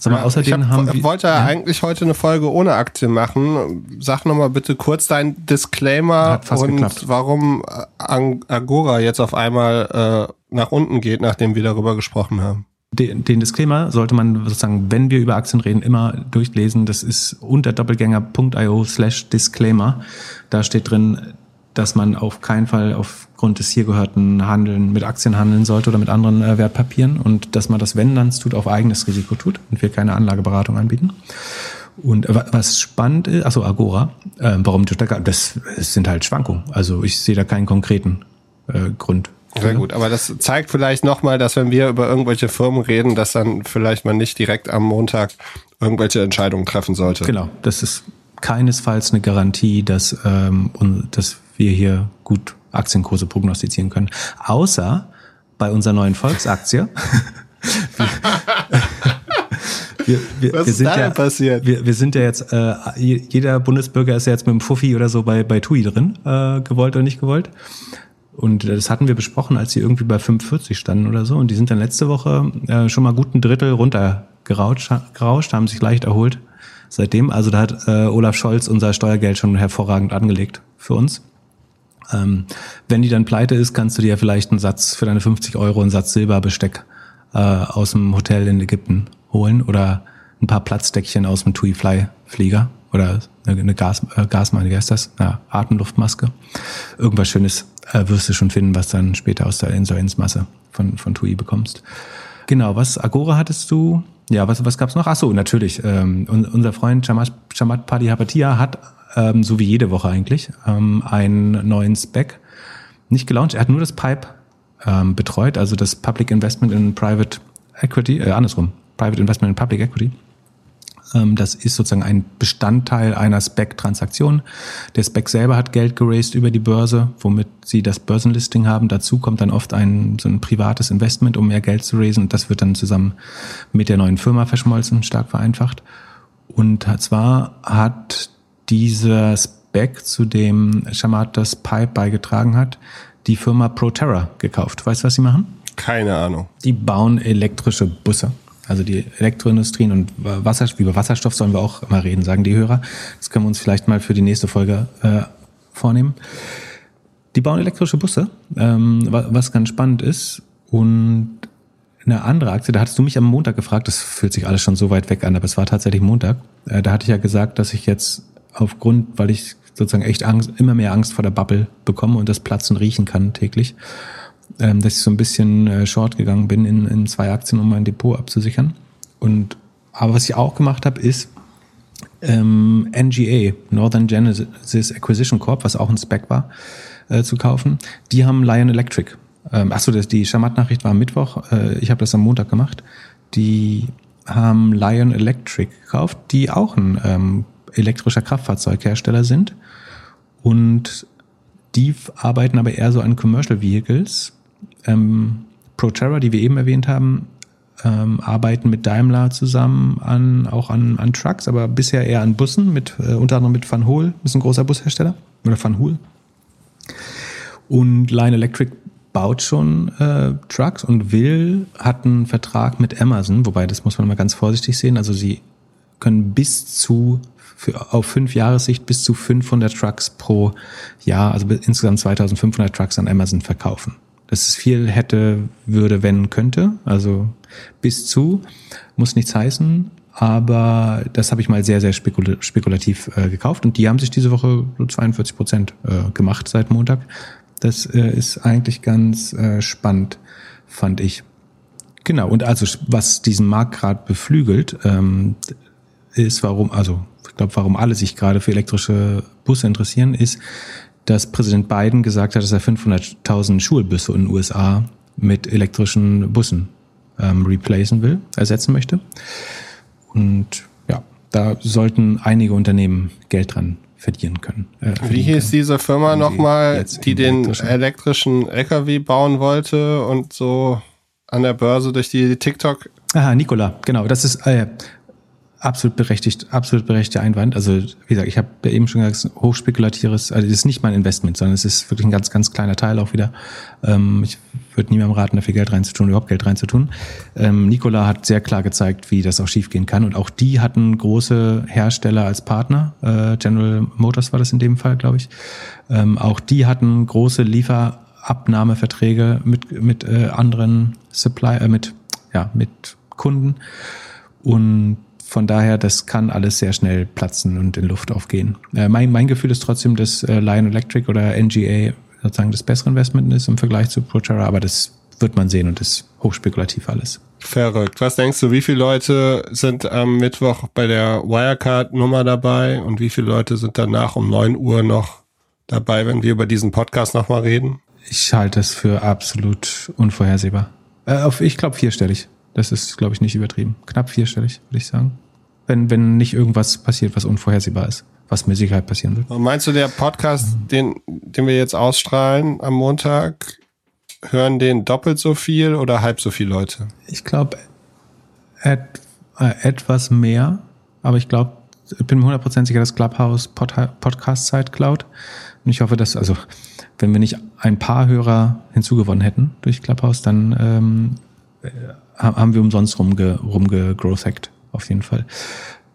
Sag mal, außerdem ich hab, haben wir, wollte ja? eigentlich heute eine Folge ohne Aktien machen. Sag nochmal bitte kurz dein Disclaimer und geklappt. warum Agora jetzt auf einmal äh, nach unten geht, nachdem wir darüber gesprochen haben den, den Disclaimer sollte man sozusagen, wenn wir über Aktien reden, immer durchlesen. Das ist unter doppelgänger.io slash Disclaimer. Da steht drin, dass man auf keinen Fall aufgrund des hier gehörten Handeln mit Aktien handeln sollte oder mit anderen äh, Wertpapieren und dass man das, wenn dann es tut, auf eigenes Risiko tut und wir keine Anlageberatung anbieten. Und äh, was spannend ist, also Agora, äh, warum das, das sind halt Schwankungen. Also ich sehe da keinen konkreten äh, Grund sehr gut, aber das zeigt vielleicht nochmal, dass wenn wir über irgendwelche Firmen reden, dass dann vielleicht man nicht direkt am Montag irgendwelche Entscheidungen treffen sollte. Genau, das ist keinesfalls eine Garantie, dass, ähm, dass wir hier gut Aktienkurse prognostizieren können. Außer bei unserer neuen Volksaktie. wir, wir, Was wir ist da ja, passiert? Wir, wir sind ja jetzt, äh, jeder Bundesbürger ist ja jetzt mit dem Fuffi oder so bei, bei TUI drin, äh, gewollt oder nicht gewollt. Und das hatten wir besprochen, als sie irgendwie bei 45 standen oder so. Und die sind dann letzte Woche äh, schon mal gut ein Drittel runtergerauscht, gerauscht, haben sich leicht erholt. Seitdem, also da hat äh, Olaf Scholz unser Steuergeld schon hervorragend angelegt für uns. Ähm, wenn die dann pleite ist, kannst du dir vielleicht einen Satz für deine 50 Euro, einen Satz Silberbesteck äh, aus dem Hotel in Ägypten holen oder ein paar Platzdeckchen aus dem TUI Fly Flieger oder eine Gas, äh, Gasmaske, wie heißt das? Eine Atemluftmaske. Irgendwas Schönes äh, wirst du schon finden, was dann später aus der Insolvenzmasse von, von TUI bekommst. Genau, was Agora hattest du? Ja, was, was gab's noch? Ach so, natürlich. Ähm, unser Freund Chamat, Chamat Padihapatia hat, ähm, so wie jede Woche eigentlich, ähm, einen neuen Spec nicht gelauncht. Er hat nur das Pipe ähm, betreut, also das Public Investment in Private Equity, äh, andersrum, Private Investment in Public Equity. Ähm, das ist sozusagen ein Bestandteil einer SPEC-Transaktion. Der SPEC selber hat Geld geraced über die Börse, womit sie das Börsenlisting haben. Dazu kommt dann oft ein, so ein privates Investment, um mehr Geld zu raisen. Das wird dann zusammen mit der neuen Firma verschmolzen, stark vereinfacht. Und zwar hat dieser SPEC, zu dem Shamat das Pipe beigetragen hat, die Firma Proterra gekauft. Weißt du, was sie machen? Keine Ahnung. Die bauen elektrische Busse. Also die Elektroindustrien und Wasser, über Wasserstoff sollen wir auch immer reden, sagen die Hörer. Das können wir uns vielleicht mal für die nächste Folge äh, vornehmen. Die bauen elektrische Busse, ähm, was ganz spannend ist. Und eine andere Aktie, da hattest du mich am Montag gefragt, das fühlt sich alles schon so weit weg an, aber es war tatsächlich Montag. Äh, da hatte ich ja gesagt, dass ich jetzt aufgrund, weil ich sozusagen echt Angst, immer mehr Angst vor der Bubble bekomme und das Platzen riechen kann täglich, ähm, dass ich so ein bisschen äh, short gegangen bin in, in zwei Aktien, um mein Depot abzusichern. Und aber was ich auch gemacht habe, ist ähm, NGA, Northern Genesis Acquisition Corp, was auch ein Spec war, äh, zu kaufen. Die haben Lion Electric. Ähm, achso, das, die Schamat-Nachricht war am Mittwoch. Äh, ich habe das am Montag gemacht. Die haben Lion Electric gekauft, die auch ein ähm, elektrischer Kraftfahrzeughersteller sind. Und die arbeiten aber eher so an Commercial Vehicles ähm, Proterra, die wir eben erwähnt haben, ähm, arbeiten mit Daimler zusammen an, auch an, an Trucks, aber bisher eher an Bussen, mit, äh, unter anderem mit Van Hool, ist ein großer Bushersteller, oder Van Hool. Und Line Electric baut schon äh, Trucks und will, hat einen Vertrag mit Amazon, wobei das muss man mal ganz vorsichtig sehen, also sie können bis zu für, auf fünf Jahressicht bis zu 500 Trucks pro Jahr, also insgesamt 2500 Trucks an Amazon verkaufen dass es viel hätte, würde, wenn, könnte. Also bis zu, muss nichts heißen. Aber das habe ich mal sehr, sehr spekul spekulativ äh, gekauft. Und die haben sich diese Woche so 42 Prozent äh, gemacht seit Montag. Das äh, ist eigentlich ganz äh, spannend, fand ich. Genau, und also was diesen Markt gerade beflügelt, ähm, ist, warum, also glaube, warum alle sich gerade für elektrische Busse interessieren, ist, dass Präsident Biden gesagt hat, dass er 500.000 Schulbusse in den USA mit elektrischen Bussen ähm, replacen will, ersetzen möchte. Und ja, da sollten einige Unternehmen Geld dran verdienen können. Äh, Wie hieß diese Firma nochmal, die den elektrischen, elektrischen LKW bauen wollte und so an der Börse durch die TikTok Aha, Nikola, genau. Das ist äh, absolut berechtigt, absolut berechtigter Einwand. Also wie gesagt, ich habe eben schon gesagt, hochspekulatives, also es ist nicht mein Investment, sondern es ist wirklich ein ganz, ganz kleiner Teil auch wieder. Ähm, ich würde niemandem raten, dafür Geld reinzutun, überhaupt Geld reinzutun. Ähm, Nikola hat sehr klar gezeigt, wie das auch schiefgehen kann. Und auch die hatten große Hersteller als Partner. Äh, General Motors war das in dem Fall, glaube ich. Ähm, auch die hatten große Lieferabnahmeverträge mit, mit äh, anderen Supply, äh, mit, ja, mit Kunden. Und von daher, das kann alles sehr schnell platzen und in Luft aufgehen. Äh, mein, mein Gefühl ist trotzdem, dass äh, Lion Electric oder NGA sozusagen das bessere Investment ist im Vergleich zu Proterra, aber das wird man sehen und ist hochspekulativ alles. Verrückt. Was denkst du, wie viele Leute sind am Mittwoch bei der Wirecard-Nummer dabei und wie viele Leute sind danach um neun Uhr noch dabei, wenn wir über diesen Podcast nochmal reden? Ich halte es für absolut unvorhersehbar. Äh, auf, ich glaube vierstellig. Das ist, glaube ich, nicht übertrieben. Knapp vierstellig, würde ich sagen. Wenn, wenn nicht irgendwas passiert, was unvorhersehbar ist, was mit Sicherheit passieren wird. Meinst du, der Podcast, mhm. den, den wir jetzt ausstrahlen am Montag, hören den doppelt so viel oder halb so viele Leute? Ich glaube, et, äh, etwas mehr, aber ich glaube, ich bin mir hundertprozentig sicher, dass Clubhouse Pod Podcast-Zeit klaut. Und ich hoffe, dass, also, wenn wir nicht ein paar Hörer hinzugewonnen hätten durch Clubhouse, dann ähm, haben wir umsonst rumge, rumgegrowthackt, auf jeden Fall.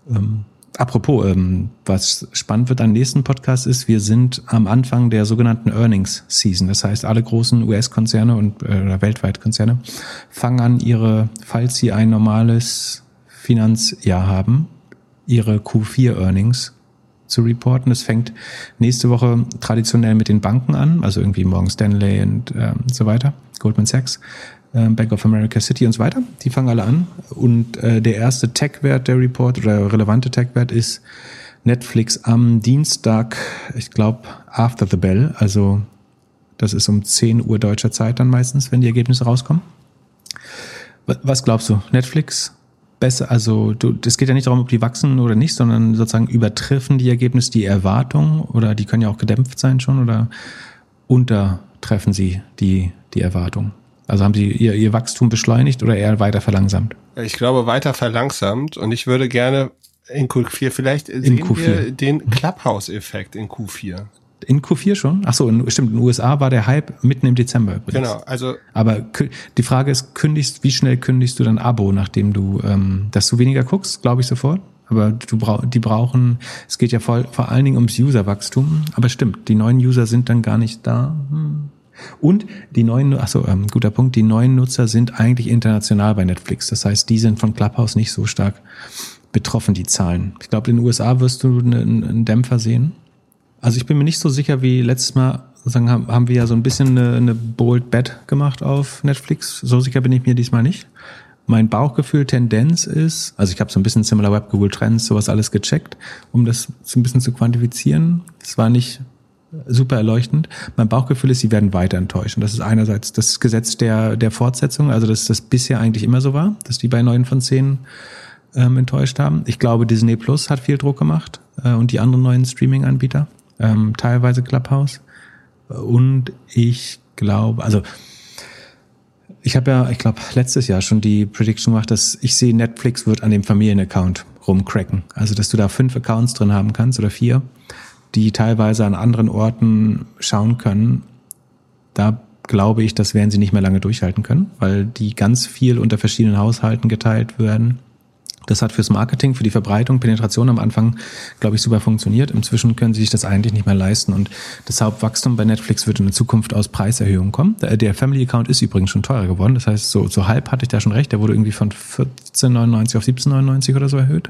Ähm, apropos, ähm, was spannend wird am nächsten Podcast ist, wir sind am Anfang der sogenannten Earnings Season. Das heißt, alle großen US-Konzerne und äh, weltweit Konzerne fangen an, ihre, falls sie ein normales Finanzjahr haben, ihre Q4 Earnings zu reporten. Das fängt nächste Woche traditionell mit den Banken an, also irgendwie Morgan Stanley und ähm, so weiter, Goldman Sachs. Ähm, Bank of America City und so weiter. Die fangen alle an. Und äh, der erste Tech-Wert der Report oder relevante Tech-Wert ist Netflix am Dienstag, ich glaube, after the bell. Also das ist um 10 Uhr deutscher Zeit dann meistens, wenn die Ergebnisse rauskommen. Was glaubst du? Netflix besser, also es geht ja nicht darum, ob die wachsen oder nicht, sondern sozusagen übertreffen die Ergebnisse die Erwartung oder die können ja auch gedämpft sein schon oder untertreffen sie die, die Erwartung? Also haben Sie ihr, ihr Wachstum beschleunigt oder eher weiter verlangsamt? Ich glaube weiter verlangsamt und ich würde gerne in Q4 vielleicht in sehen Q4. wir den Clubhouse-Effekt in Q4. In Q4 schon? Ach so, in, stimmt. In den USA war der Hype mitten im Dezember. Übrigens. Genau, also. Aber die Frage ist, kündigst, wie schnell kündigst du dein Abo, nachdem du, ähm, dass du weniger guckst, glaube ich sofort. Aber du brauch, die brauchen, es geht ja vor, vor allen Dingen ums Userwachstum. Aber stimmt, die neuen User sind dann gar nicht da. Hm. Und die neuen, achso, ähm, guter Punkt, die neuen Nutzer sind eigentlich international bei Netflix. Das heißt, die sind von Clubhouse nicht so stark betroffen, die Zahlen. Ich glaube, in den USA wirst du einen, einen Dämpfer sehen. Also ich bin mir nicht so sicher wie letztes Mal, sozusagen haben, haben wir ja so ein bisschen eine, eine Bold Bet gemacht auf Netflix. So sicher bin ich mir diesmal nicht. Mein Bauchgefühl, Tendenz ist, also ich habe so ein bisschen Similar Web, Google Trends, sowas alles gecheckt, um das so ein bisschen zu quantifizieren. Es war nicht super erleuchtend. Mein Bauchgefühl ist, sie werden weiter enttäuschen. Das ist einerseits das Gesetz der, der Fortsetzung, also dass das bisher eigentlich immer so war, dass die bei neun von zehn ähm, enttäuscht haben. Ich glaube, Disney Plus hat viel Druck gemacht äh, und die anderen neuen Streaming-Anbieter, ähm, teilweise Clubhouse. Und ich glaube, also ich habe ja, ich glaube, letztes Jahr schon die Prediction gemacht, dass ich sehe, Netflix wird an dem Familienaccount rumcracken. Also, dass du da fünf Accounts drin haben kannst oder vier die teilweise an anderen Orten schauen können, da glaube ich, das werden sie nicht mehr lange durchhalten können, weil die ganz viel unter verschiedenen Haushalten geteilt werden. Das hat fürs Marketing, für die Verbreitung, Penetration am Anfang, glaube ich, super funktioniert. Inzwischen können sie sich das eigentlich nicht mehr leisten. Und das Hauptwachstum bei Netflix wird in der Zukunft aus Preiserhöhungen kommen. Der Family Account ist übrigens schon teurer geworden. Das heißt, so, so halb hatte ich da schon recht. Der wurde irgendwie von 14,99 auf 17,99 oder so erhöht.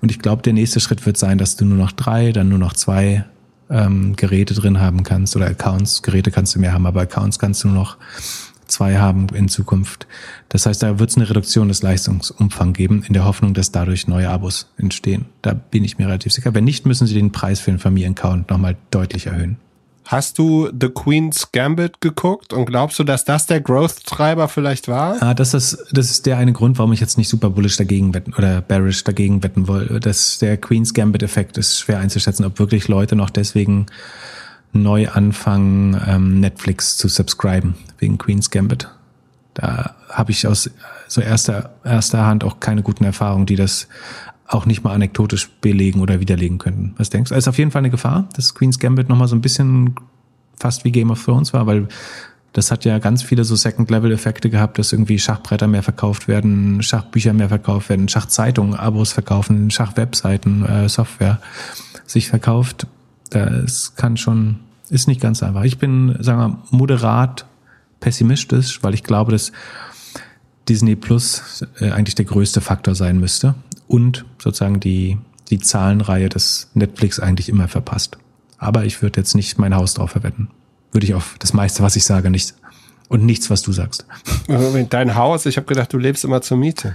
Und ich glaube, der nächste Schritt wird sein, dass du nur noch drei, dann nur noch zwei ähm, Geräte drin haben kannst oder Accounts. Geräte kannst du mehr haben, aber Accounts kannst du nur noch zwei haben in Zukunft. Das heißt, da wird es eine Reduktion des Leistungsumfangs geben, in der Hoffnung, dass dadurch neue Abos entstehen. Da bin ich mir relativ sicher. Wenn nicht, müssen sie den Preis für den Familienaccount nochmal deutlich erhöhen. Hast du The Queen's Gambit geguckt und glaubst du, dass das der Growth-Treiber vielleicht war? Ah, das ist, das ist der eine Grund, warum ich jetzt nicht super bullish dagegen wetten oder bearish dagegen wetten wollte. Das, der Queen's Gambit-Effekt ist schwer einzuschätzen, ob wirklich Leute noch deswegen neu anfangen, ähm, Netflix zu subscriben, wegen Queen's Gambit. Da habe ich aus so erster, erster Hand auch keine guten Erfahrungen, die das auch nicht mal anekdotisch belegen oder widerlegen könnten. Was denkst du? Ist auf jeden Fall eine Gefahr, dass Queen's Gambit nochmal so ein bisschen fast wie Game of Thrones war, weil das hat ja ganz viele so Second-Level-Effekte gehabt, dass irgendwie Schachbretter mehr verkauft werden, Schachbücher mehr verkauft werden, Schachzeitungen, Abos verkaufen, Schachwebseiten, äh, Software sich verkauft. Das kann schon, ist nicht ganz einfach. Ich bin, sagen wir, moderat pessimistisch, weil ich glaube, dass Disney Plus äh, eigentlich der größte Faktor sein müsste und sozusagen die, die Zahlenreihe des Netflix eigentlich immer verpasst. Aber ich würde jetzt nicht mein Haus drauf verwenden. Würde ich auf das meiste, was ich sage, nicht. Und nichts, was du sagst. Dein Haus, ich habe gedacht, du lebst immer zur Miete.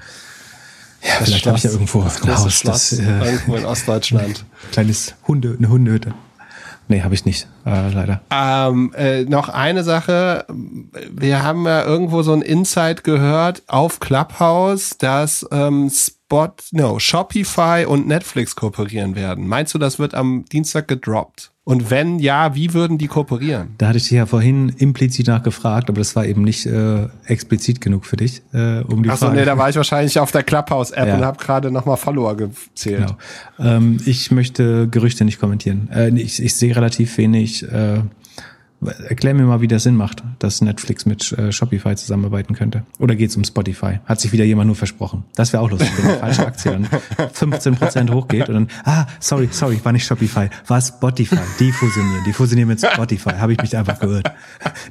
Ja, das vielleicht habe ich ja irgendwo ein Haus. Schloss, das, äh, irgendwo in Ostdeutschland. Kleines Hunde, eine Hundehütte. Nee, habe ich nicht, äh, leider. Ähm, äh, noch eine Sache. Wir haben ja irgendwo so ein Insight gehört auf Clubhouse, dass ähm, Spot, no, Shopify und Netflix kooperieren werden. Meinst du, das wird am Dienstag gedroppt? Und wenn ja, wie würden die kooperieren? Da hatte ich dich ja vorhin implizit nachgefragt, aber das war eben nicht äh, explizit genug für dich, äh, um die Achso, nee, da war ich wahrscheinlich auf der Clubhouse-App ja. und habe gerade nochmal Follower gezählt. Genau. Ähm, ich möchte Gerüchte nicht kommentieren. Äh, ich, ich sehe relativ wenig äh, Erklär mir mal, wie das Sinn macht, dass Netflix mit äh, Shopify zusammenarbeiten könnte. Oder geht's um Spotify? Hat sich wieder jemand nur versprochen. Das wäre auch lustig, wenn eine falsche Aktie dann 15% hochgeht und dann, ah, sorry, sorry, war nicht Shopify, war Spotify. Die fusionieren, die fusionieren mit Spotify. Habe ich mich einfach geirrt.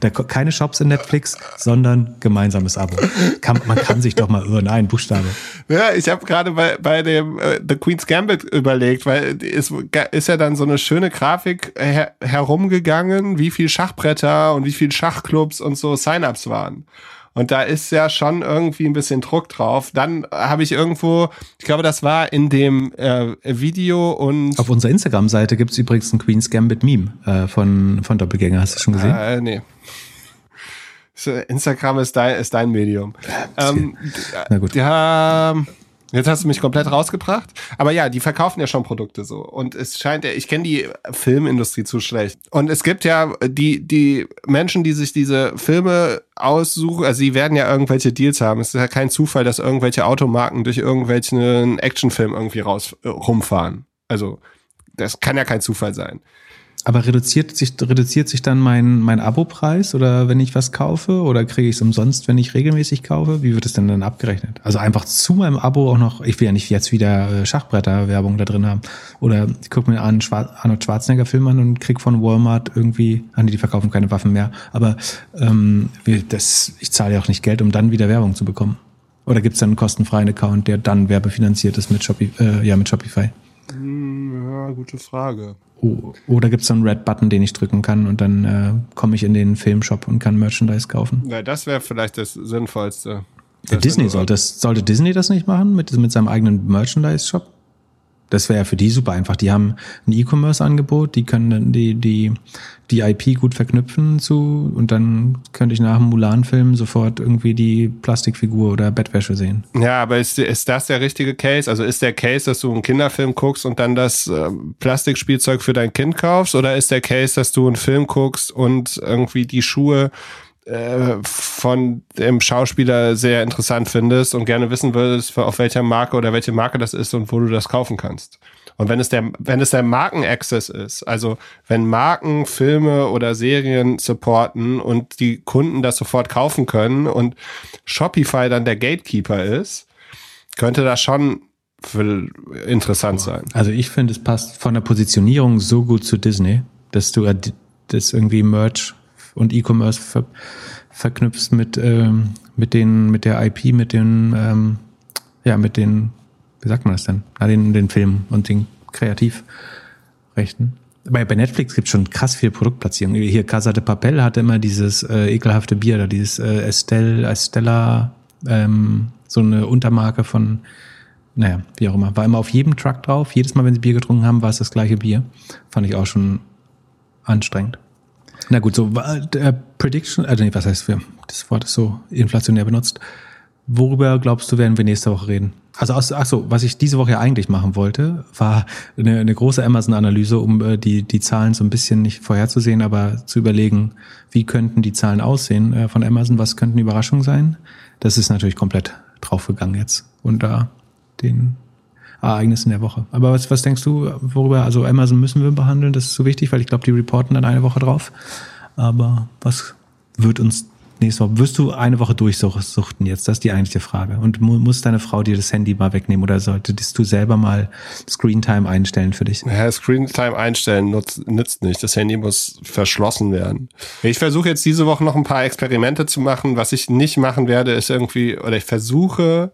Da, keine Shops in Netflix, sondern gemeinsames Abo. Kann, man kann sich doch mal irren. Ein Buchstabe. Ja, ich habe gerade bei, bei dem äh, The Queen's Gambit überlegt, weil es ist ja dann so eine schöne Grafik her herumgegangen, wie viel Schaden Schachbretter und wie viele Schachclubs und so Sign-ups waren. Und da ist ja schon irgendwie ein bisschen Druck drauf. Dann habe ich irgendwo, ich glaube, das war in dem äh, Video und. Auf unserer Instagram-Seite gibt es übrigens ein Queen's Gambit Meme äh, von, von Doppelgänger. Hast du schon gesehen? Äh, nee. Instagram ist dein, ist dein Medium. Ähm, Na gut. Ja. Jetzt hast du mich komplett rausgebracht. Aber ja, die verkaufen ja schon Produkte so. Und es scheint ja, ich kenne die Filmindustrie zu schlecht. Und es gibt ja die, die Menschen, die sich diese Filme aussuchen, also sie werden ja irgendwelche Deals haben. Es ist ja kein Zufall, dass irgendwelche Automarken durch irgendwelchen Actionfilm irgendwie raus äh, rumfahren. Also, das kann ja kein Zufall sein. Aber reduziert sich, reduziert sich dann mein, mein Abo-Preis oder wenn ich was kaufe oder kriege ich es umsonst, wenn ich regelmäßig kaufe? Wie wird es denn dann abgerechnet? Also einfach zu meinem Abo auch noch, ich will ja nicht jetzt wieder äh, Schachbretter-Werbung da drin haben. Oder ich gucke mir an Arnold Schwarzenegger-Film an und krieg von Walmart irgendwie, an die verkaufen keine Waffen mehr. Aber ähm, das, ich zahle ja auch nicht Geld, um dann wieder Werbung zu bekommen. Oder gibt es dann einen kostenfreien Account, der dann werbefinanziert ist mit, Shopify, äh, ja, mit Shopify? Hm, ja, gute Frage. Oder gibt es so einen Red-Button, den ich drücken kann und dann äh, komme ich in den Filmshop und kann Merchandise kaufen? Ja, das wäre vielleicht das Sinnvollste. Das Disney sollte, sollte Disney das nicht machen mit, mit seinem eigenen Merchandise-Shop? Das wäre ja für die super einfach. Die haben ein E-Commerce-Angebot, die können dann die, die, die IP gut verknüpfen zu und dann könnte ich nach dem Mulan-Film sofort irgendwie die Plastikfigur oder Bettwäsche sehen. Ja, aber ist, ist das der richtige Case? Also ist der Case, dass du einen Kinderfilm guckst und dann das äh, Plastikspielzeug für dein Kind kaufst? Oder ist der Case, dass du einen Film guckst und irgendwie die Schuhe äh, von dem Schauspieler sehr interessant findest und gerne wissen würdest, auf welcher Marke oder welche Marke das ist und wo du das kaufen kannst. Und wenn es der, wenn es der Markenaccess ist, also wenn Marken Filme oder Serien supporten und die Kunden das sofort kaufen können und Shopify dann der Gatekeeper ist, könnte das schon interessant sein. Also ich finde, es passt von der Positionierung so gut zu Disney, dass du das irgendwie Merch und E-Commerce ver verknüpfst mit, ähm, mit den, mit der IP, mit den, ähm, ja, mit den, wie sagt man das denn? Na, den, den Filmen und den Kreativrechten. Bei, bei Netflix gibt es schon krass viel Produktplatzierung. Hier Casa de Papel hatte immer dieses äh, ekelhafte Bier da, dieses äh, Estelle, Estella, ähm, so eine Untermarke von, naja, wie auch immer. War immer auf jedem Truck drauf. Jedes Mal, wenn sie Bier getrunken haben, war es das gleiche Bier. Fand ich auch schon anstrengend. Na gut, so äh, Prediction, also nee, was heißt wir? Das Wort ist so inflationär benutzt. Worüber glaubst du, werden wir nächste Woche reden? Also, aus, ach so, was ich diese Woche ja eigentlich machen wollte, war eine, eine große Amazon-Analyse, um äh, die, die Zahlen so ein bisschen nicht vorherzusehen, aber zu überlegen, wie könnten die Zahlen aussehen äh, von Amazon, was könnten Überraschungen sein. Das ist natürlich komplett draufgegangen jetzt unter den Ereignissen der Woche. Aber was, was denkst du, worüber, also Amazon müssen wir behandeln, das ist so wichtig, weil ich glaube, die reporten dann eine Woche drauf. Aber was wird uns nächste Woche, wirst du eine Woche durchsuchten jetzt? Das ist die eigentliche Frage. Und muss deine Frau dir das Handy mal wegnehmen oder solltest du selber mal Screentime einstellen für dich? Ja, Screentime einstellen nutzt, nützt nicht. Das Handy muss verschlossen werden. Ich versuche jetzt diese Woche noch ein paar Experimente zu machen. Was ich nicht machen werde, ist irgendwie, oder ich versuche,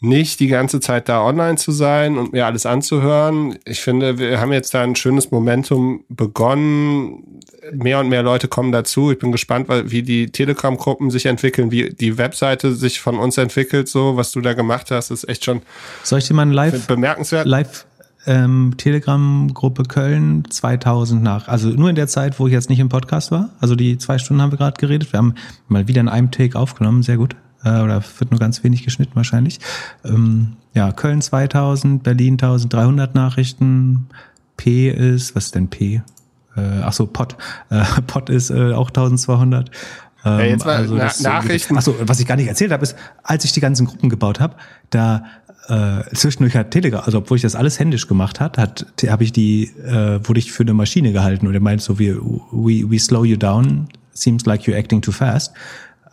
nicht die ganze Zeit da online zu sein und mir alles anzuhören. Ich finde, wir haben jetzt da ein schönes Momentum begonnen. Mehr und mehr Leute kommen dazu. Ich bin gespannt, wie die Telegram-Gruppen sich entwickeln, wie die Webseite sich von uns entwickelt. So, was du da gemacht hast, ist echt schon Soll ich dir mal ein Live bemerkenswert. Live ähm, Telegram-Gruppe Köln 2000 nach. Also nur in der Zeit, wo ich jetzt nicht im Podcast war. Also die zwei Stunden haben wir gerade geredet. Wir haben mal wieder in einem Take aufgenommen. Sehr gut äh, oder wird nur ganz wenig geschnitten wahrscheinlich. Ähm, ja, Köln 2000, Berlin 1300 Nachrichten. P ist, was ist denn P? Äh, ach so, Pot. Äh, Pot ist äh, auch 1200. Ähm, ja, jetzt mal also Na Nachrichten. Achso, was ich gar nicht erzählt habe, ist, als ich die ganzen Gruppen gebaut habe, da äh, zwischendurch hat Telegram, also obwohl ich das alles händisch gemacht hat, hat habe ich die, äh, wurde ich für eine Maschine gehalten und er meint so wie we, we slow you down, seems like you're acting too fast.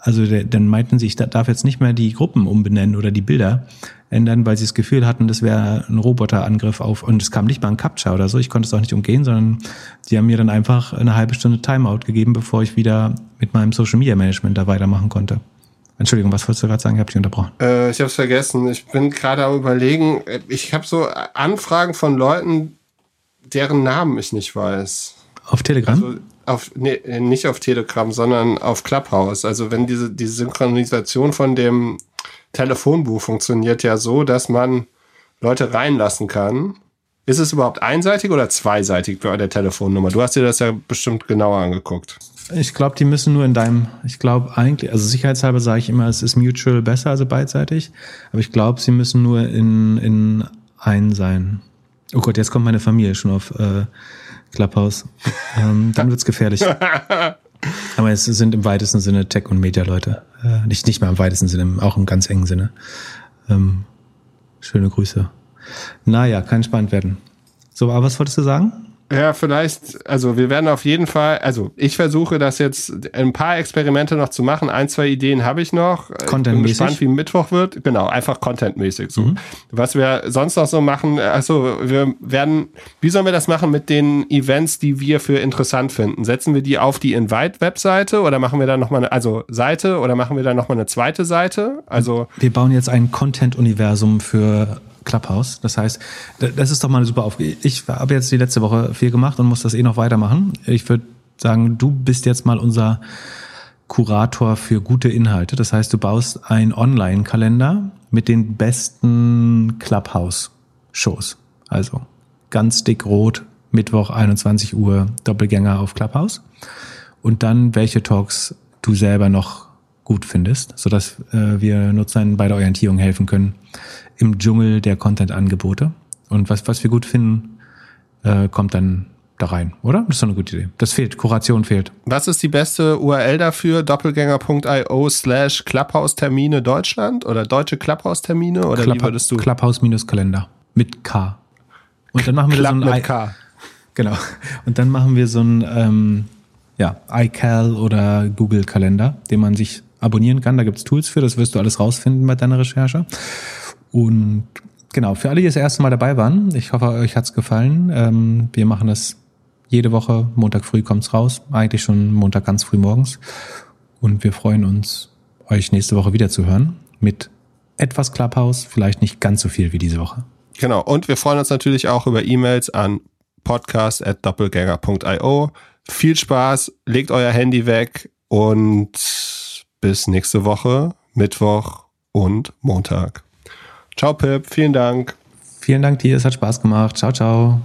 Also der, dann meinten sie, ich darf jetzt nicht mehr die Gruppen umbenennen oder die Bilder ändern, weil sie das Gefühl hatten, das wäre ein Roboterangriff auf, und es kam nicht mal ein Captcha oder so, ich konnte es auch nicht umgehen, sondern die haben mir dann einfach eine halbe Stunde Timeout gegeben, bevor ich wieder mit meinem Social Media Management da weitermachen konnte. Entschuldigung, was wolltest du gerade sagen? Ich habe dich unterbrochen. Äh, ich habe es vergessen. Ich bin gerade am überlegen. Ich habe so Anfragen von Leuten, deren Namen ich nicht weiß. Auf Telegram? Also, auf, nee, nicht auf Telegram, sondern auf Clubhouse. Also wenn diese, diese Synchronisation von dem Telefonbuch funktioniert ja so, dass man Leute reinlassen kann. Ist es überhaupt einseitig oder zweiseitig bei der Telefonnummer? Du hast dir das ja bestimmt genauer angeguckt. Ich glaube, die müssen nur in deinem, ich glaube eigentlich, also sicherheitshalber sage ich immer, es ist mutual besser, also beidseitig. Aber ich glaube, sie müssen nur in, in ein sein. Oh Gott, jetzt kommt meine Familie schon auf äh, Clubhouse. Ähm, dann wird's gefährlich. Aber es sind im weitesten Sinne Tech- und Media-Leute. Äh, nicht, nicht mal im weitesten Sinne, auch im ganz engen Sinne. Ähm, schöne Grüße. Naja, kann spannend werden. So, aber was wolltest du sagen? Ja, vielleicht, also wir werden auf jeden Fall, also ich versuche das jetzt ein paar Experimente noch zu machen. Ein, zwei Ideen habe ich noch. Content-mäßig. Bin gespannt, wie Mittwoch wird. Genau, einfach Content-mäßig so. Mhm. Was wir sonst noch so machen, also wir werden, wie sollen wir das machen mit den Events, die wir für interessant finden? Setzen wir die auf die Invite-Webseite oder machen wir da nochmal eine, also Seite oder machen wir da nochmal eine zweite Seite? Also. Wir bauen jetzt ein Content-Universum für Clubhouse. Das heißt, das ist doch mal eine super Aufgabe. Ich habe jetzt die letzte Woche viel gemacht und muss das eh noch weitermachen. Ich würde sagen, du bist jetzt mal unser Kurator für gute Inhalte. Das heißt, du baust einen Online-Kalender mit den besten Clubhouse-Shows. Also ganz dick rot, Mittwoch 21 Uhr Doppelgänger auf Clubhouse. Und dann welche Talks du selber noch gut findest, sodass äh, wir Nutzern bei der Orientierung helfen können im Dschungel der Content-Angebote. Und was, was wir gut finden, äh, kommt dann da rein, oder? Das ist doch eine gute Idee. Das fehlt, Kuration fehlt. Was ist die beste URL dafür? Doppelgänger.io slash Clubhouse-Termine Deutschland oder deutsche Clubhouse-Termine oder Club wie würdest du? Clubhouse-Kalender mit K. Und dann machen wir Club so ein mit K. Genau. Und dann machen wir so ein ähm, ja, iCal oder Google-Kalender, den man sich abonnieren kann. Da gibt's Tools für, das wirst du alles rausfinden bei deiner Recherche. Und genau, für alle, die das erste Mal dabei waren, ich hoffe, euch hat's gefallen. Ähm, wir machen das jede Woche, Montag früh kommt's raus, eigentlich schon Montag ganz früh morgens. Und wir freuen uns, euch nächste Woche wieder zu hören mit etwas Clubhouse, vielleicht nicht ganz so viel wie diese Woche. Genau, und wir freuen uns natürlich auch über E-Mails an podcast.doppelgänger.io. Viel Spaß, legt euer Handy weg und bis nächste Woche, Mittwoch und Montag. Ciao Pip, vielen Dank. Vielen Dank dir, es hat Spaß gemacht. Ciao, ciao.